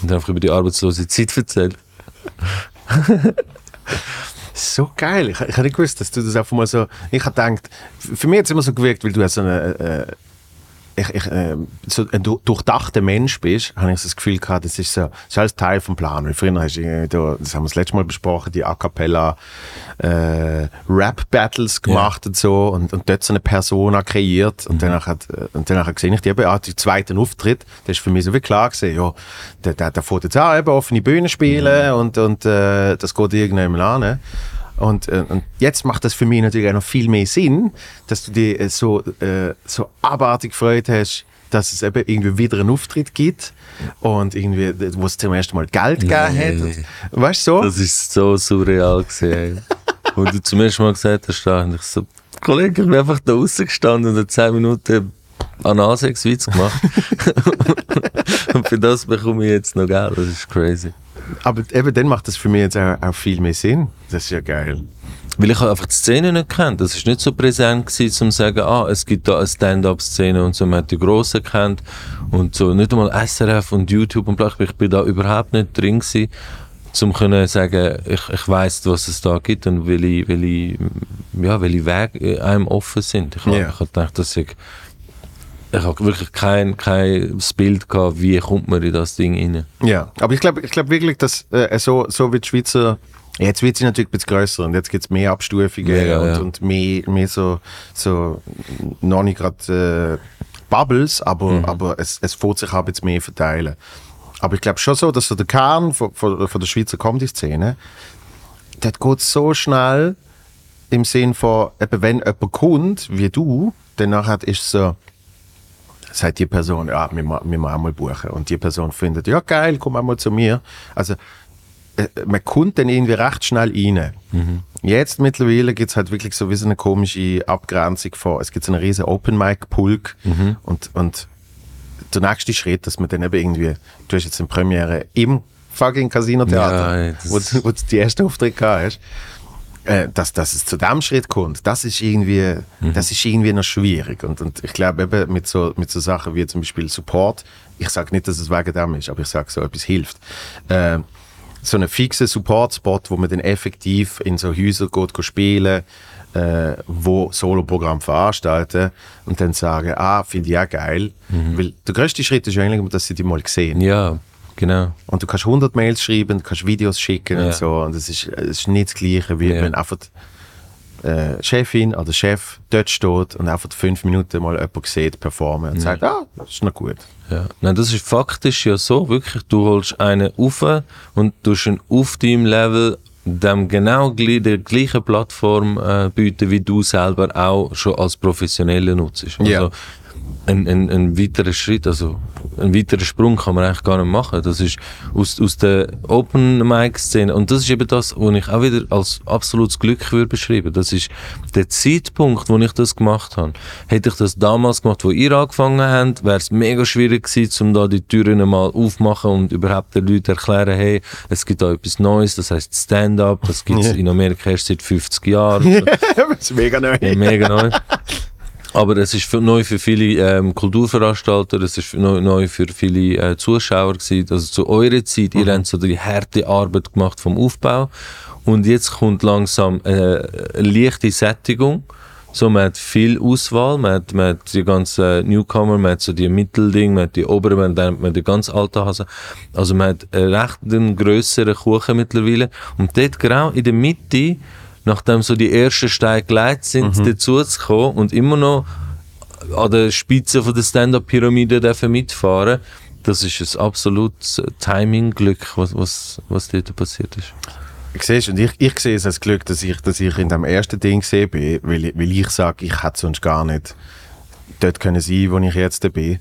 Und dann einfach über die arbeitslose Zeit erzählt. So geil. Ich, ich habe nicht gewusst, dass du das einfach mal so. Ich habe gedacht, für mich hat es immer so gewirkt, weil du so eine. Äh, ich, ich, äh, so ein du- durchdachter Mensch bist, habe ich so das Gefühl gehabt, das ist so, das ist alles Teil vom Plan. Weil früher hast du, das haben wir das letzte Mal besprochen, die A Cappella äh, Rap-Battles gemacht und so und, und dort so eine Persona kreiert und danach hat, äh, und danach gesehen ich die eben, ah, die zweiten Auftritt, das ist für mich so wie klar gewesen, ja, der, der, der fährt jetzt auch eben offene Bühne spielen und, und äh, das geht irgendjemand an. Ne? Und, äh, und jetzt macht das für mich natürlich auch noch viel mehr Sinn, dass du dich äh, so, äh, so abartig gefreut hast, dass es eben irgendwie wieder einen Auftritt gibt und irgendwie, wo es zum ersten Mal Geld gegeben hat. Und, weißt du so? Das ist so surreal gewesen. ey. Wo du zum ersten Mal gesagt hast, da, und ich so, Kollege, ich bin einfach da rausgestanden und habe 10 Minuten Analsex-Witz gemacht. und für das bekomme ich jetzt noch Geld. Das ist crazy. Aber eben dann macht das für mich jetzt auch, auch viel mehr Sinn. Das ist ja geil. Weil ich einfach die Szene nicht kennt. Das ist nicht so präsent gewesen, zum zu sagen, ah, es gibt da eine Stand-up-Szene und so. Man hat die Grossen kennt und so. Nicht einmal SRF und YouTube und bla. Ich bin da überhaupt nicht drin gewesen, zum können sagen, ich, ich weiss, was es da gibt und welche, welche, ja, welche Wege einem offen sind. Ich Ja. ich habe gedacht, dass ich, ich habe wirklich kein, kein Bild gehabt, wie kommt man in das Ding rein. Ja, aber ich glaube ich glaub wirklich, dass äh, so, so wie die Schweizer. Jetzt wird sie natürlich ein bisschen grösser und jetzt gibt es mehr Abstufungen Mega, und, ja. und mehr, mehr so, so noch nicht gerade äh, Bubbles, aber, Mhm. aber es, es fährt sich auch jetzt mehr verteilen. Aber ich glaube schon so, dass so der Kern von, von, von der Schweizer Comedy-Szene, das geht so schnell im Sinn von, eben, wenn jemand kommt, wie du, dann nachher ist es so, sagt die Person, ja, wir, wir machen mal buchen. Und die Person findet, ja geil, komm einmal zu mir. Also äh, man kommt dann irgendwie recht schnell rein. Jetzt mittlerweile gibt es halt wirklich so wie so eine komische Abgrenzung von, es gibt so einen riesen Open Mic Pulk und, und der nächste Schritt, dass man dann eben irgendwie, du hast jetzt eine Premiere im fucking Casino Theater, Ja, wo, du- wo du die erste Auftritt gehabt hast, äh, dass, dass es zu dem Schritt kommt, das ist irgendwie, das ist irgendwie noch schwierig. Und, und ich glaube eben mit so, mit so Sachen wie zum Beispiel Support, ich sage nicht, dass es wegen dem ist, aber ich sage so etwas hilft. Äh, so einen fixen Support-Spot, wo man dann effektiv in so Häuser geht, geht spielen äh, wo Soloprogramm veranstalten und dann sagen, ah, finde ich auch geil. Weil der größte Schritt ist eigentlich, dass sie die mal sehen. Ja, genau. Und du kannst 100 Mails schreiben, du kannst Videos schicken Ja. und so. Und es ist, es ist nicht das Gleiche, wie Ja. wenn einfach die äh, Chefin oder Chef dort steht und einfach fünf Minuten mal jemand sieht, performen und sagt, ah, das ist noch gut. Ja. Nein, das ist faktisch ja so, wirklich, du holst einen auf und du ihn auf deinem Level dem genau der gleichen Plattform äh, bieten, wie du selber auch schon als Professioneller nutzt. Also, Ja. Ein, ein, ein weiterer Schritt, also ein weiterer Sprung kann man eigentlich gar nicht machen. Das ist aus, aus der Open Mic Szene und das ist eben das, was ich auch wieder als absolutes Glück würde beschreiben. Das ist der Zeitpunkt, wo ich das gemacht habe. Hätte ich das damals gemacht, wo ihr angefangen habt, wäre es mega schwierig gewesen, um da die Türen mal aufmachen und überhaupt den Leuten erklären, hey, es gibt da etwas Neues, das heißt Stand-up, das gibt es Ja. in Amerika erst seit 50 Jahren. Das ist mega neu. Ja, mega neu. Aber es ist für, neu für viele ähm, Kulturveranstalter, es ist neu, neu für viele äh, Zuschauer gewesen. Also zu eurer Zeit, ihr habt so die harte Arbeit gemacht vom Aufbau und jetzt kommt langsam äh, eine leichte Sättigung. So, man hat viel Auswahl, man hat, man hat die ganzen Newcomer, man hat so die Mittelding, man hat die oberen, man hat man hat die ganz alten Hasen. Also man hat einen recht einen grösseren Kuchen mittlerweile. Und dort genau in der Mitte, nachdem so die ersten Steine geleitet sind, dazu zu kommen und immer noch an der Spitze von der Stand-Up-Pyramide dürfen mitfahren, das ist ein absolutes Timing-Glück, was, was, was dort passiert ist. Siehst, und ich, ich sehe es als Glück, dass ich, dass ich in dem ersten Ding gesehen bin, weil, ich- weil ich sage, ich hätte sonst gar nicht dort können sein, wo ich jetzt bin.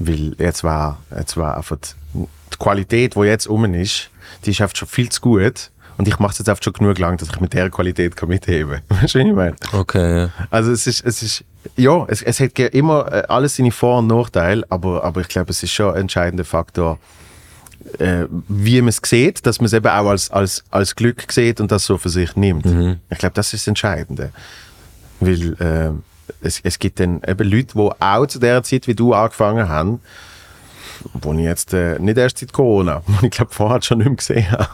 Weil jetzt war, jetzt war einfach die die Qualität, die jetzt um ist, die ist einfach schon viel zu gut. Und ich mache es jetzt einfach schon genug lang, dass ich mit dieser Qualität kann mitheben kann. Weißt du, was ich meine? Okay, ja. Also es ist, es ist, ja, es, es hat immer äh, alles seine Vor- und Nachteile, aber, aber ich glaube, es ist schon ein entscheidender Faktor, äh, wie man es sieht, dass man es eben auch als, als, als Glück sieht und das so für sich nimmt. Ich glaube, das ist das Entscheidende. Weil äh, es, es gibt dann eben Leute, die auch zu der Zeit, wie du angefangen haben, wo ich jetzt äh, nicht erst seit Corona, wo ich glaube vorher schon nicht mehr gesehen habe,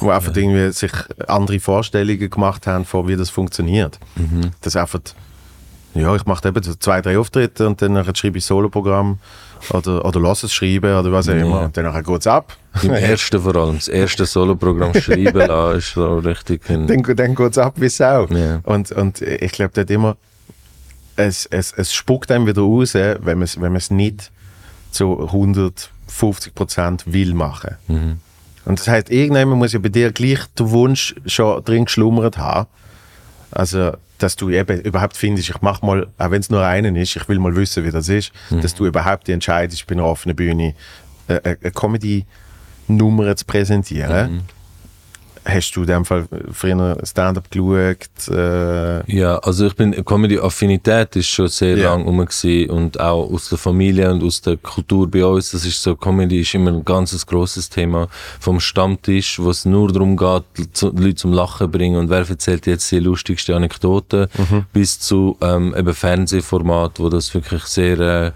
wo einfach irgendwie sich andere Vorstellungen gemacht haben von wie das funktioniert. Das einfach, ja, ich mache eben so zwei, drei Auftritte und dann schreibe ich Soloprogramm oder, oder lass es schreiben oder was auch immer. Und dann geht es ab. Im ersten vor allem, das erste Soloprogramm schreiben lassen, ist so richtig dann, dann geht es ab wie Sau. Ja. Und, und ich glaube, dort immer, es, es, es spuckt einem wieder raus, wenn man es wenn man's nicht zu 150 Prozent will machen. Und das heißt, irgendjemand muss ja bei dir gleich den Wunsch schon drin geschlummert haben. Also, dass du eben überhaupt findest, ich mach mal, auch wenn es nur einen ist, ich will mal wissen, wie das ist, dass du überhaupt die entscheidest, bei einer offenen Bühne äh, äh, eine Comedy-Nummer zu präsentieren. Hast du in dem Fall früher Stand-up geschaut? Äh, Ja, also ich bin, Comedy-Affinität ist schon sehr Ja. lang rum gewesen und auch aus der Familie und aus der Kultur bei uns, das ist so, Comedy ist immer ein ganzes grosses Thema vom Stammtisch, wo es nur darum geht, zu, Leute zum Lachen bringen und wer erzählt jetzt die lustigste Anekdote, bis zu ähm, eben Fernsehformat, wo das wirklich sehr äh,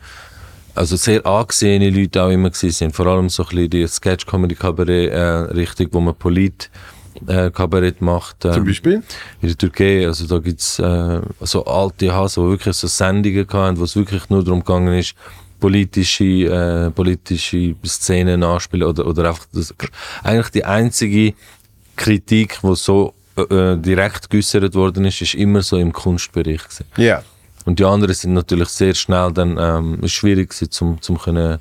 also sehr angesehene Leute auch immer gewesen sind. Vor allem so ein bisschen die Sketch-Comedy-Kabarett-Richtung, wo man Polit-Kabarett macht. ähm, Zum Beispiel? in der Türkei, also da gibt's äh, so alte Hasen, die wirklich so Sendungen hatten, wo es wirklich nur darum gegangen ist, politische, äh, politische Szenen anspielen oder, oder einfach das, eigentlich die einzige Kritik, die so äh, direkt geäußert worden ist, ist immer so im Kunstbereich. Ja. Und die anderen sind natürlich sehr schnell dann ähm, schwierig gewesen, zum, zum können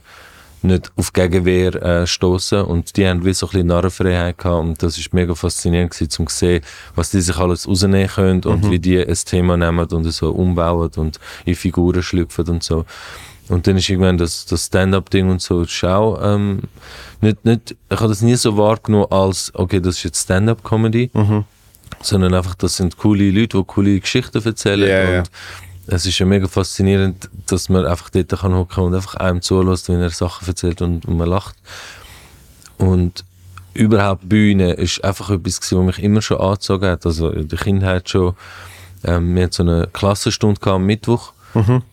nicht auf Gegenwehr äh, stoßen und die haben wie so ein bisschen Narrenfreiheit gehabt. Und das ist mega faszinierend gewesen, zum sehen, was die sich alles rausnehmen können und wie die ein Thema nehmen und es so umbauen und in Figuren schlüpfen und so. Und dann ist irgendwann das, das Stand-up-Ding und so, auch, ähm, nicht, nicht, ich habe das nie so wahrgenommen als, okay, das ist jetzt Stand-up-Comedy, sondern einfach, das sind coole Leute, die coole Geschichten erzählen ja. und es ist ja mega faszinierend, dass man einfach dort kann hocken und einfach einem zulässt, wenn er Sachen erzählt und, und man lacht. Und überhaupt Bühne ist einfach etwas, gewesen, was mich immer schon angezogen hat. Also in der Kindheit schon. Ähm, wir hatten so eine Klassenstunde am Mittwoch.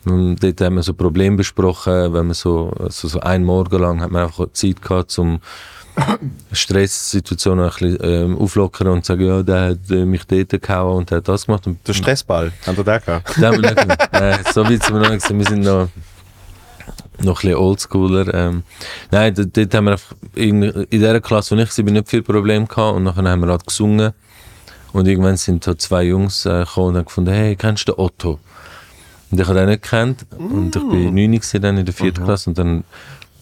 Und dort haben wir so Probleme besprochen, wenn man so, also so einen Morgen lang hat man einfach Zeit gehabt, um Stresssituationen ein bisschen ähm, auflockern und sagen, ja, der hat äh, mich dort gehauen und der hat das gemacht. Und Der Stressball, haben wir den gehabt? gemacht. Nein, so weit sind wir noch nicht. Wir sind noch, noch ein bisschen oldschooler. Ähm, nein, dort, dort haben wir einfach in, in dieser Klasse, wo ich war, nicht viel Probleme gehabt. Und nachher haben wir halt gesungen. Und irgendwann sind so zwei Jungs äh, gekommen und haben gefunden, hey, kennst du den Otto? Und ich habe den nicht gekannt. Und ich bin 9 gewesen dann in der vierten Klasse. Und dann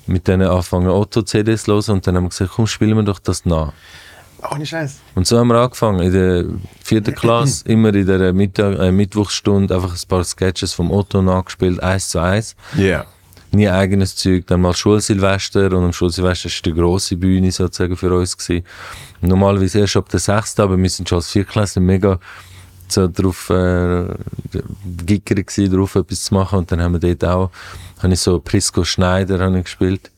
mit denen angefangen Otto-CDs zu hören. Und dann haben wir gesagt, komm, spielen wir doch das nach. Ohne Scheiß. Und so haben wir angefangen, in der vierten Klasse, immer in der Mittag, äh, Mittwochsstunde einfach ein paar Sketches vom Otto nachgespielt, eins zu eins. Ja. Nie eigenes Zeug, dann mal Schulsilvester und am Schulsilvester war die grosse Bühne sozusagen für uns. Gewesen. Normalerweise erst ab der sechsten, aber wir sind schon als Viertklässler mega so drauf äh, gewesen, drauf etwas zu machen und dann haben wir dort auch, habe ich so Prisco Schneider habe ich gespielt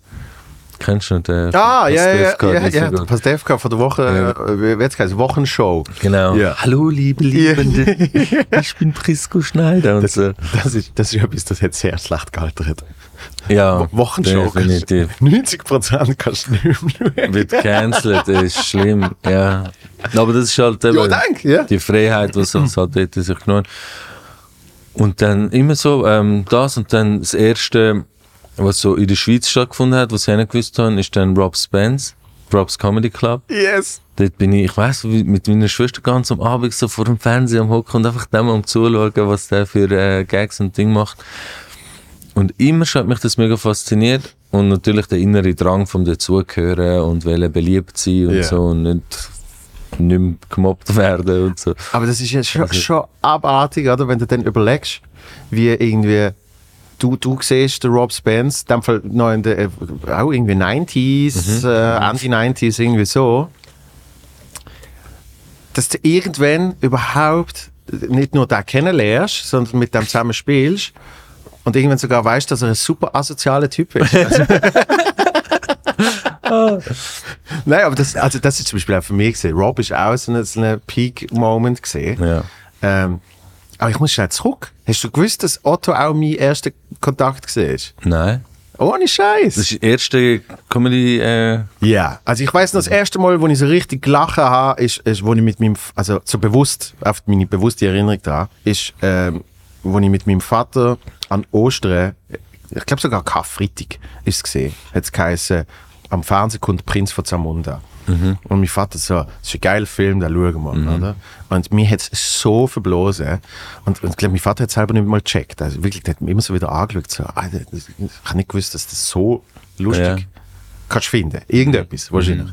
Kennst du noch den? Ah, ja, ja, ja, ja? Pastewka von der Woche, Ja. äh, wie wird's heißen, Wochenshow. Genau. Hallo, liebe Liebende. ich bin Prisco Schneider. Das, ist, das ist etwas, das hat sehr schlecht gealtert. Ja, Wochenshow. definitiv. 90% kannst du nicht mehr. Wird cancelled, das ist schlimm. Ja. Aber das ist halt eben die Freiheit, was es halt dort sich genommen. Und dann immer so ähm, das und dann das erste, was so in der Schweiz stattgefunden hat, was ich nicht gewusst habe, ist dann Rob Spence, Rob's Comedy Club. Yes. Dort bin ich, ich weiss, mit meiner Schwester ganz am Abend so vor dem Fernseher am Hocken und einfach dem am zuschauen, was der für äh, Gags und Ding macht. Und immer hat mich das mega fasziniert und natürlich der innere Drang vom dazugehören und wollen beliebt sein und Ja. so und nicht, nicht mehr gemobbt werden und so. Aber das ist ja schon, Also- schon abartig, oder? Wenn du dann überlegst, wie irgendwie du, du siehst, der Rob Spence, in dem Fall noch in der, äh, auch irgendwie 90s, Mhm. äh, Anti-90s, irgendwie so, dass du irgendwann überhaupt nicht nur da kennenlernst, sondern mit dem zusammen spielst und irgendwann sogar weißt, dass er ein super asozialer Typ ist. Also, Nein, aber das, also das ist zum Beispiel auch für mich gesehen. Rob ist auch so ein, so ein Peak-Moment gesehen. Ja. Ähm, aber ich muss schnell zurück. Hast du gewusst, dass Otto auch mein erster Kontakt war? Nein. Ohne Scheiß. Das ist die erste Comedy, äh, Ja, also ich weiß noch, das erste Mal, wo ich so richtig gelachen habe, ist, ist wo ich mit meinem, also so bewusst, auf meine bewusste Erinnerung da, ist, ähm, wo ich mit meinem Vater an Ostern, ich glaube sogar Karfreitag, ist es gesehen, hat es geheißen, am Fernsehen kommt Prinz von Zamunda. Und mein Vater so, das ist ein geiler Film, da schauen wir, oder? Und mir hat es so verblosen. Und, und ich glaube, mein Vater hat es selber nicht mal gecheckt. Also wirklich, der hat mich immer so wieder angeschaut, so, ah, das- das- ich habe nicht gewusst, dass das so lustig Ja. kannst finden. Irgendetwas, wahrscheinlich.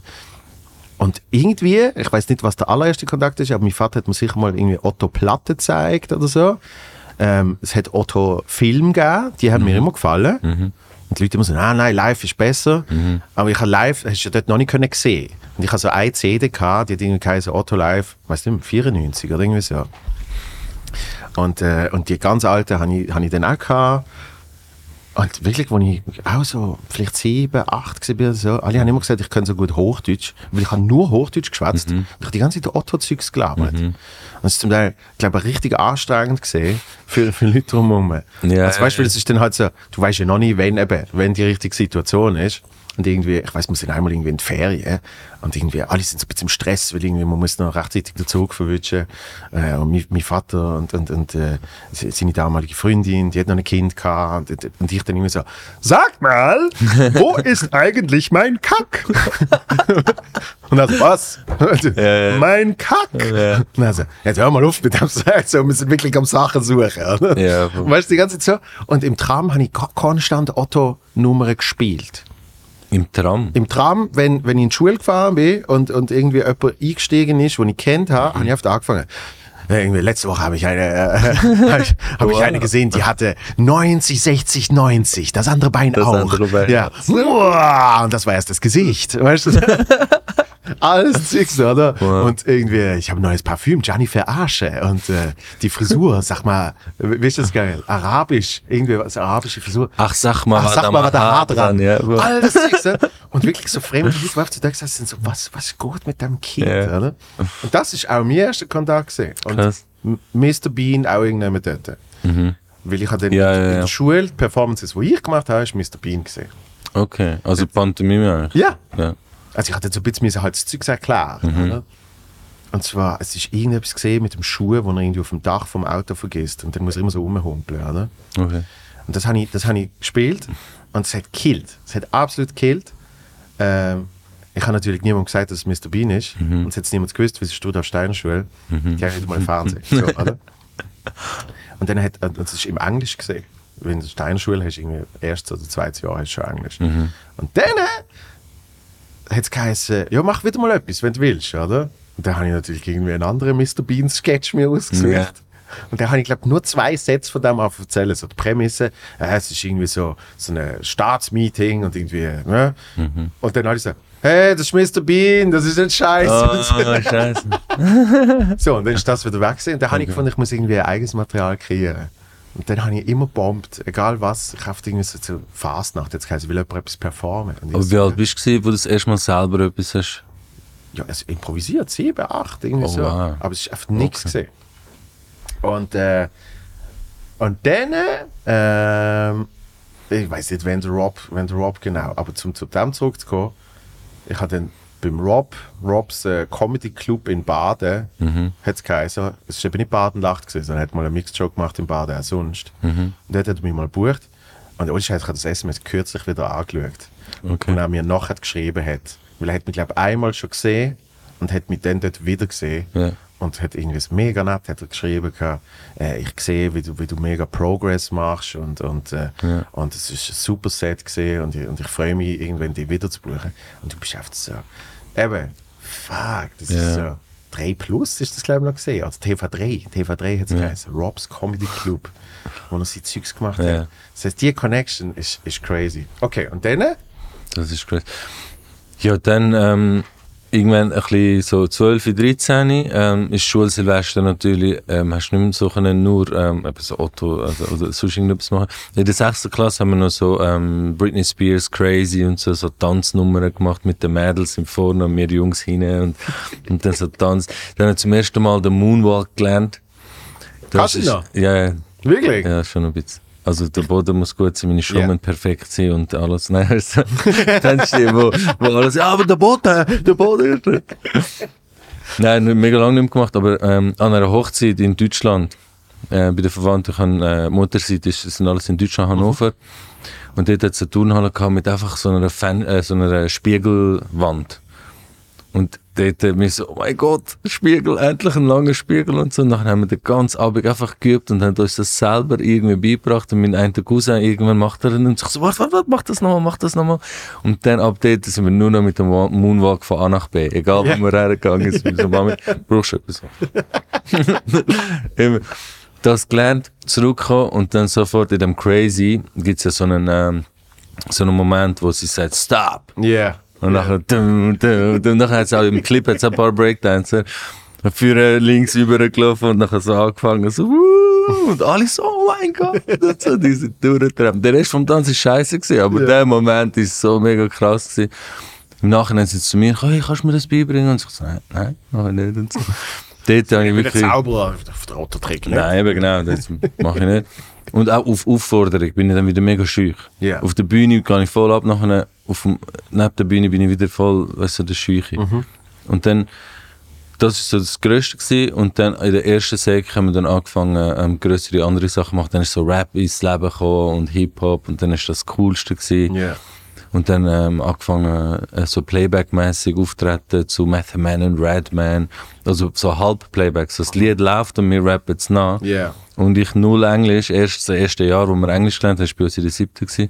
Und irgendwie, ich weiß nicht, was der allererste Kontakt ist, aber mein Vater hat mir sicher mal irgendwie Otto Platte gezeigt oder so. Ähm, es hat Otto Film gegeben, die haben mir immer gefallen. Und die Leute immer so, ah, nein, live ist besser. Aber ich habe live, hast du dort noch nicht können sehen. Und ich habe so eine CD gehabt, die hat irgendwie geheißen Otto Live, weiß nicht, 94 oder irgendwie so. Und, äh, und die ganz alte habe ich, hab ich dann auch gehabt. Und wirklich, als ich auch so vielleicht sieben, acht war so, alle haben immer gesagt, ich kann so gut Hochdeutsch, weil ich habe nur Hochdeutsch geschwätzt. Mhm. Ich habe die ganze Zeit Otto-Zeugs gelabert. Und es ist zum Teil, glaube ich, richtig anstrengend gesehen für, für Leute drumherum. Ja, also, weißt du, ja. das ist dann halt so, du weißt ja noch nicht, wenn eben, wenn die richtige Situation ist. Und irgendwie, ich weiß, wir sind einmal irgendwie in die Ferien und irgendwie, alle sind so ein bisschen im Stress, weil irgendwie, man muss noch rechtzeitig den Zug verwischen. Äh, und mein, mein Vater und, und, und äh, se- seine damalige Freundin, die hat noch ein Kind gehabt und, und ich dann irgendwie so, sag mal, wo ist eigentlich mein Kack? und also, was? ja. Mein Kack? Ja. Und also, jetzt hör mal auf mit dem so, wir sind wirklich am Sachen suchen. Oder? Ja. Und Weißt du, die ganze Zeit so. Und im Tram habe ich ko- konstant Otto-Nummern gespielt. Im Tram. Im Tram, wenn, wenn ich in die Schule gefahren bin und, und irgendwie jemand eingestiegen ist, den ich kennt habe, habe ich oft angefangen. Irgendwie letzte Woche habe ich eine, äh, habe ich, hab ich eine gesehen, die hatte 90, 60, 90, das andere Bein Das auch. andere Bein. Ja. Und das war erst das Gesicht. Weißt du? Alles Zeugs, oder? Wow. Und irgendwie, ich habe ein neues Parfüm, Gianni Verarsche. Und äh, die Frisur, sag mal, wie ist das geil? Arabisch, irgendwie was, arabische Frisur. Ach, sag mal, Ach, sag mal, war da Haar dran. Ja, All das Zeugs, ne? Und wirklich so fremde Leute, die auf zu sagen, sind so, was, was ist gut mit dem Kind, Ja. oder? Und das ist auch mein erster Kontakt gewesen. Und Krass. Mr. Bean auch irgendwann dort. Weil ich habe dann Ja, in, ja, in ja. der Schule, die Performances, die ich gemacht habe, ist Mr. Bean gesehen. Okay, also Pantomime eigentlich. Ja. Ja. Also ich hatte so ein bisschen halt das Zeug erklären. Oder? Und zwar, es ist irgendetwas gesehen mit dem Schuh, wo er irgendwie auf dem Dach vom Auto vergisst. Und dann muss er immer so rumhumpeln. Oder? Okay. Und das habe ich, das habe ich gespielt und es hat gekillt. Es hat absolut gekillt. Ähm, ich habe natürlich niemandem gesagt, dass es Mr. Bean ist. Und es hat niemand gewusst, weil es ist Rudolf Steiner Schule. Die haben mal Fernsehen. So, oder? Und dann hat, und das ist im Englisch gesehen. Wenn du in der Steiner Schule hast, irgendwie erstes oder zweites Jahr hast du schon Englisch. Und dann hat es geheißen, ja, mach wieder mal etwas, wenn du willst, oder? Und dann habe ich natürlich irgendwie einen anderen Mr. Bean Sketch mir ausgesucht. Ja. Und da habe ich, glaube nur zwei Sätze von dem auf erzählen. So die Prämisse, äh, es ist irgendwie so, so ein Staatsmeeting und irgendwie, ne? Und dann habe ich so, hey, das ist Mr. Bean, das ist nicht scheiße. Oh, scheiße. So, und dann ist das wieder weg. Und dann habe ich gefunden, ich muss irgendwie ein eigenes Material kreieren. Und dann habe ich immer bombt, egal was. Ich habe irgendwie so, so Fastnacht, jetzt kann ich will jemand etwas performen. Und Aber wie alt bist du, wo du das erste Mal selber etwas hast? Ja, also improvisiert, sieben, acht, irgendwie Oh, so. wow. Aber es ist einfach nichts gesehen. Und, äh, und dann, ähm, ich weiß nicht, wenn der Rob, wenn der Rob genau, aber zum zu dem zurückzukommen, ich habe dann beim Rob, Robs äh, Comedy Club in Baden, Mhm. hat es geheißen, es war eben nicht Baden-Lacht gewesen, sondern er hat mal einen Mixed-Show gemacht in Baden, auch sonst. Mhm. Und dort hat er mich mal gebucht. Und ohne Scheiß, ich habe das SMS kürzlich wieder angeschaut. Okay. Und er mir nachher geschrieben hat. Weil er hat mich, glaube ich, einmal schon gesehen und hat mich dann dort wieder gesehen. Ja. Und hat irgendwie mega nett hat er geschrieben, gehabt, äh, ich sehe, wie du, wie du mega Progress machst und, und, äh, Ja. und es ist ein super Set gesehen und, ich- und ich freue mich, irgendwann dich wieder zu buchen. Und du bist einfach so, eben, fuck, das Ja. ist so, 3 Plus ist das glaube ich noch gesehen, also TV3, TV3 hat es Ja. geheißen, Rob's Comedy Club, wo er seine Zeugs gemacht Ja. hat. Das heißt, die Connection ist, ist crazy. Okay, und dann? Das ist crazy. Ja, dann ähm, irgendwann ein bisschen so 12, 13 ähm, ist Schulsilvester natürlich, ähm, hast du nicht mehr so können, nur ähm, so Otto also, oder sonst irgendetwas machen. In der 6. Klasse haben wir noch so ähm, Britney Spears Crazy und so, so Tanznummern gemacht mit den Mädels im Vorne und wir Jungs hinten und, und dann so Tanz. Dann habe ich zum ersten Mal den Moonwalk gelernt. Das Kannst du noch? Ja, ja. Wirklich? Ja, schon ein bisschen. Also der Boden muss gut sein, meine Schuhe Ja. müssen perfekt sein und alles. Nein, also, dann steht, wo, wo alles, ja, aber der Boden, der Boden ist. Nein, mega lange nicht mehr gemacht, aber ähm, an einer Hochzeit in Deutschland, äh, bei den Verwandten, ich habe, äh, Mutterseite, ist, sind alles in Deutschland, Hannover. Und dort hat es eine Turnhalle gehabt mit einfach so einer, Fan, äh, so einer Spiegelwand. Und dort wir so, oh mein Gott, Spiegel, endlich ein langer Spiegel und so. Und dann haben wir den ganzen Abend einfach geübt und haben uns das selber irgendwie beigebracht. Und mein einer Cousin, irgendwann macht er dann und sich so, warte, warte, warte, mach das nochmal, mach das nochmal. Und dann ab dort sind wir nur noch mit dem Wa- Moonwalk von A nach B. Egal, Ja. wo wir hergegangen sind. So, Mami, brauchst du etwas? Das gelernt, zurückgekommen und dann sofort in dem Crazy gibt es ja so einen, ähm, so einen Moment, wo sie sagt, stop. Yeah. Und nachher, dum, dum, dum, nachher hat es auch im Clip hat's ein paar Breakdancer für links übergelaufen und nachher so angefangen, so, und alle so, oh mein Gott, und so, die sind durchgetrampelt. Der Rest vom Tanz war scheiße gewesen, aber Ja. der Moment ist so mega krass gewesen. Im Nachhinein sind sie zu mir hey, kannst du mir das beibringen? Und ich so, nein, nein, mach ich nicht und so. Dort habe ich Ich bin wirklich... Zauberer auf der nicht? Nein, eben genau, das mache ich nicht. Und auch auf Aufforderung bin ich dann wieder mega schüch. Ja. Auf der Bühne gehe ich voll ab, nachher auf dem, neben der Bühne bin ich wieder voll, weißt du, der Schüche. Und dann, das ist so das Größte gewesen. Und dann in der ersten Säge haben wir dann angefangen, ähm, größere andere Sachen zu machen. Dann ist so Rap ins Leben gekommen und Hip-Hop und dann ist das Coolste gewesen. Ja. Und dann ähm, angefangen, äh, so Playback-mäßig auftreten zu Method Man und Redman. Also so halb Playback. So das Lied läuft und wir rappen es nach. Ja. Und ich null Englisch. Erst das erste Jahr, wo wir Englisch gelernt haben, war bei uns in der siebten. Gewesen.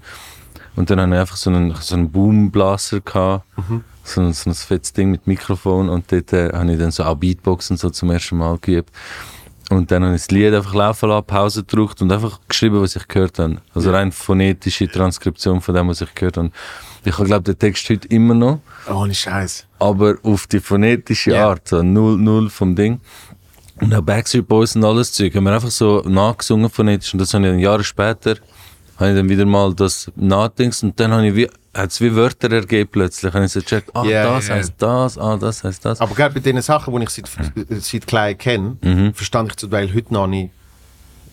Und dann hatte ich einfach so einen, so einen Boomblaser. Gehabt. So, ein, so ein fettes Ding mit Mikrofon. Und dort äh, habe ich dann so auch Beatboxen so zum ersten Mal geübt. Und dann habe ich das Lied einfach laufen lassen, Pause gedrückt und einfach geschrieben, was ich gehört habe. Also rein phonetische Transkription von dem, was ich gehört habe. Ich glaube, den Text heute immer noch, Ohne Scheiß. aber auf die phonetische. Art, so null, null vom Ding. Und auch Backstreet Boys und alles Zeug haben wir einfach so nachgesungen phonetisch und das habe ich dann Jahre später, habe ich dann wieder mal das nachgedacht und dann habe ich wie, hat es wie Wörter ergeben plötzlich. Habe ich so gecheckt, ah, Ja, das ja. heißt das, ah, das heißt das. Aber gerade bei den Sachen, die ich seit, seit klein kenne, Mhm. verstand ich zum Teil heute noch nicht,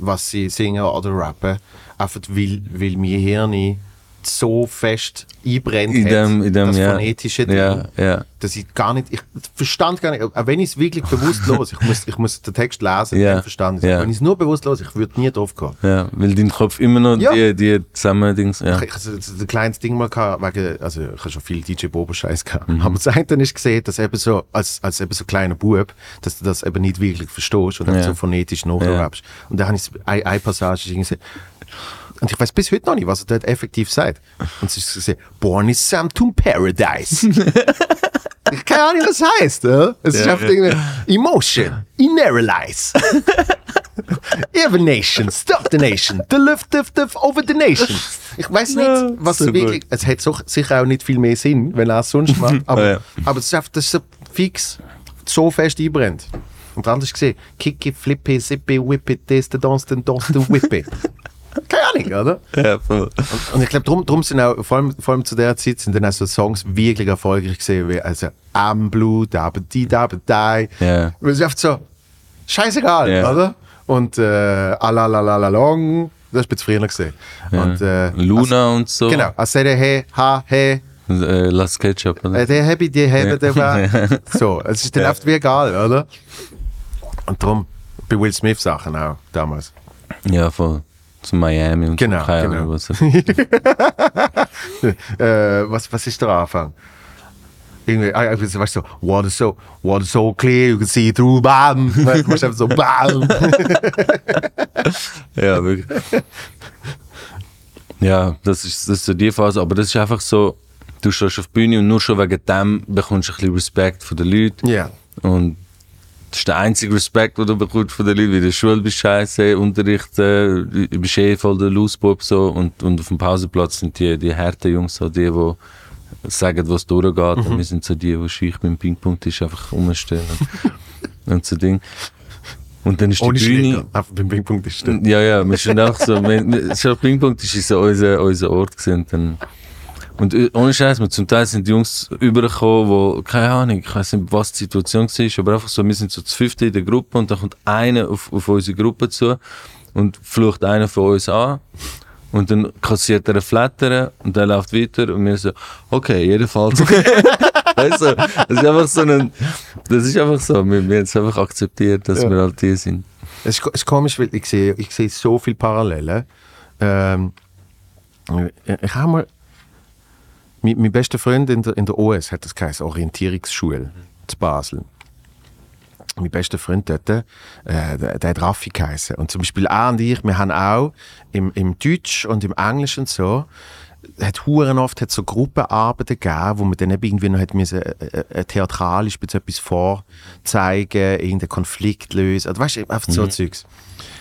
was sie singen oder rappen. Einfach weil, weil mein Hirn so fest einbrennt In hat, dem, in dem, das ja. phonetische Ding, Ja, ja. dass ich gar nicht, ich verstand gar nicht, auch wenn ich es wirklich bewusst los, ich muss, ich muss den Text lesen, Ja, dann verstand ja. Wenn ich es nur bewusst los, ich würde nie drauf kommen. Ja, weil dein Kopf immer noch Ja. die, die zusammen Dings, ja. Ich, ich hatte so ein kleines Ding mal gehabt, wegen, also ich habe schon viel DJ Bobo Scheiß gehabt. Mhm. Aber das eine ist gesehen, dass eben so, als, als eben so kleiner Bub, dass du das eben nicht wirklich verstehst und dann so phonetisch nachrappst. Und da habe ich eine, eine Passage gesehen. Und ich weiß bis heute noch nicht, was er dort effektiv sagt. Und es ist gesehen, Born is to Paradise. ich keine Ahnung, was das heißt. Ja? Es ist Ja, einfach ja. irgendwie Emotion, Ineralize. Every nation, stop the nation, the lift, lift, lift over the nation. Ich weiß nicht, Ja, was so wirklich. Es hat so, sicher auch nicht viel mehr Sinn, wenn er es sonst macht. Aber, Ja. aber es ist einfach, das so fix, so fest einbrennt. Und der andere ist gesehen, Kiki, Flippy, Sippy, Whippy, das, der Dance, Dance, den Whippy. Keine Ahnung, oder? Ja, voll. Und ich glaube, drum, drum sind auch, vor allem, vor allem zu der Zeit, sind dann auch so Songs wirklich erfolgreich gesehen, wie, also, Am Blue, da, aber die, da, aber die. Ja. Weil es einfach so, scheißegal, Ja. oder? Und, äh, Alalalalong, das ist früher gesehen. Und, äh, Luna und so. Genau, Asere, he, ha, he, Äh, Las Ketchup, oder? äh, der habe die habe Ja. der war. So, es ist dann Ja. oft wie egal, oder? Und darum, bei Will Smith Sachen auch, damals. Ja, voll. Zu Miami und Genau, so. Keine genau. Was äh, was, was ist der Anfang? Irgendwie, ah, ja, weißt du, so, water so, water so clear, you can see through, bam. Du machst einfach so, bam. Ja, wirklich. ja, das ist, das ist so die Phase, aber das ist einfach so, du stehst auf die Bühne und nur schon wegen dem bekommst du ein bisschen Respekt von den Leuten. Ja. Und das ist der einzige Respekt, den du bekommst von den Leuten. In der Schule bist du scheiße, Unterricht, äh, du bist eh voll der Losbub so. Und, und auf dem Pausenplatz sind die, die harten Jungs so die, die sagen, was durchgeht. Und wir sind so die, die schüch beim Ping-Pong-Tisch einfach rumstehen. Und, und so Ding. Und dann ist die Ohne Bühne... Schläger. Einfach beim Ping-Pong ist das. Ja, ja, wir sind auch so, wir, wir, schon Ping-Pong das ist so unser, unser Ort gewesen. Dann, und äh, ohne Scheiß, wir zum Teil sind die Jungs übergekommen, wo, keine Ahnung, ich weiß nicht, was die Situation war, aber einfach so, wir sind so zu fünfte in der Gruppe und dann kommt einer auf, auf unsere Gruppe zu und flucht einer von uns an. Und dann kassiert er einen Flattern und der läuft weiter und wir so, okay, jedenfalls. weißt du, das ist einfach so ein, das ist einfach so, wir, wir haben es einfach akzeptiert, dass Ja. wir halt die sind. Es ist, es ist komisch, weil ich sehe, ich sehe so viele Parallelen. Ähm, ich habe mal. Mein, mein bester Freund in der, in der OS hat das geheißen, Orientierungsschule zu Basel. Mein bester Freund dort, äh, der, der hat Raffi geheißen. Und zum Beispiel er und ich, wir haben auch im, im Deutsch und im Englisch und so, hat huren oft hat so Gruppenarbeiten gegeben, wo man dann eben irgendwie noch hat müssen, äh, äh, theatralisch bis etwas vorzeigen, irgendeinen Konflikt lösen. Oder weißt du, einfach so Zeugs.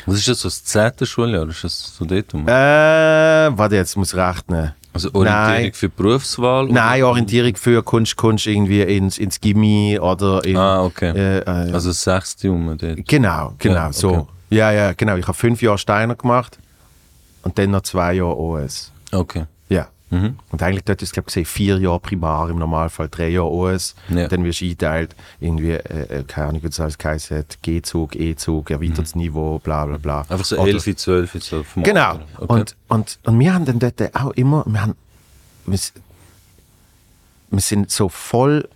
Was ist das, so das zehnte Schuljahr? Ist das so dort? Äh, warte jetzt, muss rechnen. Also Orientierung nein. für Berufswahl? oder? Nein, Orientierung für Kunst, Kunst irgendwie ins, ins Gimmi oder in, Ah, okay. äh, äh, Also das sechste um dort. Genau, genau, Ja, okay. so. Ja, ja, genau. Ich habe fünf Jahre Steiner gemacht und dann noch zwei Jahre OS. Okay. Mhm. Und eigentlich dort ist glaube ich, gesehen, vier Jahre Primar im Normalfall, drei Jahre OS. Ja. Dann wirst du eingeteilt, irgendwie, äh, äh, keine Ahnung, wie das alles geheißen hat, G-Zug, E-Zug, erweitertes Niveau, bla bla bla. Mhm. Einfach so Oder- 11, 12, so vom Genau. Alter. Okay. Und, und, und wir haben dann dort auch immer, wir, haben, wir, wir sind so voll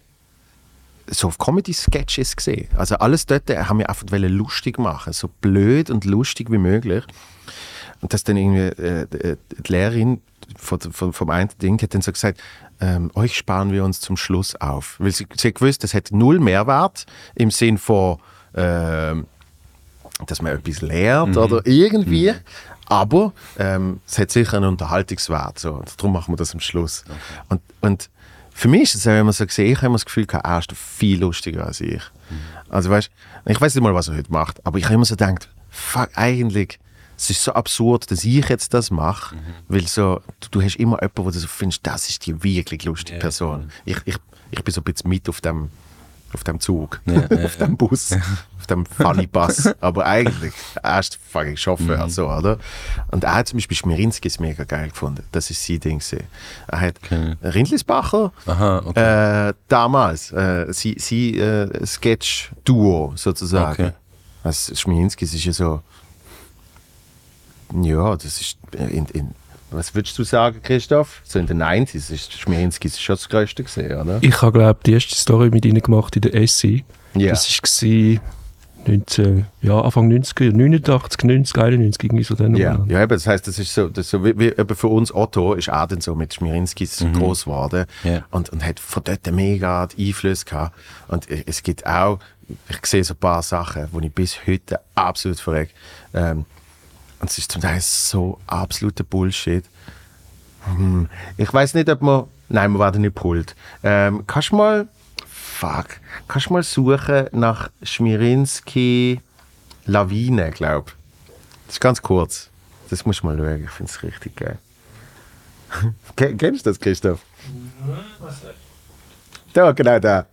so auf Comedy-Sketches gesehen. Also alles dort haben wir einfach lustig machen, so blöd und lustig wie möglich. Und dass dann irgendwie äh, die die Lehrerin von, von, vom einen Ding hat dann so gesagt, ähm, euch sparen wir uns zum Schluss auf. Weil sie, sie hat gewusst, das hat null Mehrwert im Sinn von, ähm, dass man etwas lernt oder irgendwie. Aber ähm, es hat sicher einen Unterhaltungswert. So. Und darum machen wir das am Schluss. Und, und für mich ist es auch immer so gesehen, ich habe immer das Gefühl, gehabt, er ist viel lustiger als ich. Also weißt, ich weiß nicht mal, was er heute macht, aber ich habe immer so gedacht, fuck, eigentlich, es ist so absurd, dass ich jetzt das mache, weil so, du, du hast immer jemanden, wo du so findest, das ist die wirklich lustige Ja, Person. Ich, ich, ich bin so ein bisschen mit auf dem, auf dem Zug, Ja, ja, auf dem Bus, auf dem Funny Bus. Aber eigentlich, erst fucking Chauffeur, Mhm. so, oder? Und er hat zum Beispiel Schmierinskis mega geil gefunden. Das ist sein Ding. gewesen. Er hat Okay. Rindlisbacher, Aha, okay. äh, damals, äh, sie, sie äh, Sketch-Duo sozusagen. Okay. Also Schmierinskis ist ja so, ja, das ist in, in was würdest du sagen, Christoph? So in den 90s ist Schmierinskis schon das Größte gesehen, oder? Ich habe, glaube die erste Story mit ihnen gemacht in der SI. Ja. Das war 19, ja, Anfang 90er, 89, 90, 91, irgendwie so dann. Ja, ja eben, das heißt, das ist so, das ist so wie, wie eben für uns Otto ist auch dann so mit Schmierinskis groß geworden Ja. und, und hat von dort mega die Einfluss gehabt. Und i- es gibt auch, ich sehe so ein paar Sachen, wo ich bis heute absolut verreck. Ähm, und es ist zum Teil so absoluter Bullshit. Hm, Ich weiß nicht, ob man. Nein, wir werden nicht pult. Ähm, kannst du mal. Fuck. Kannst du mal suchen nach Schmirinski Lawine, glaub. Das ist ganz kurz. Das musst du mal schauen. Ich finde es richtig geil. Ken- Kennst du das, Christoph? Da, genau da.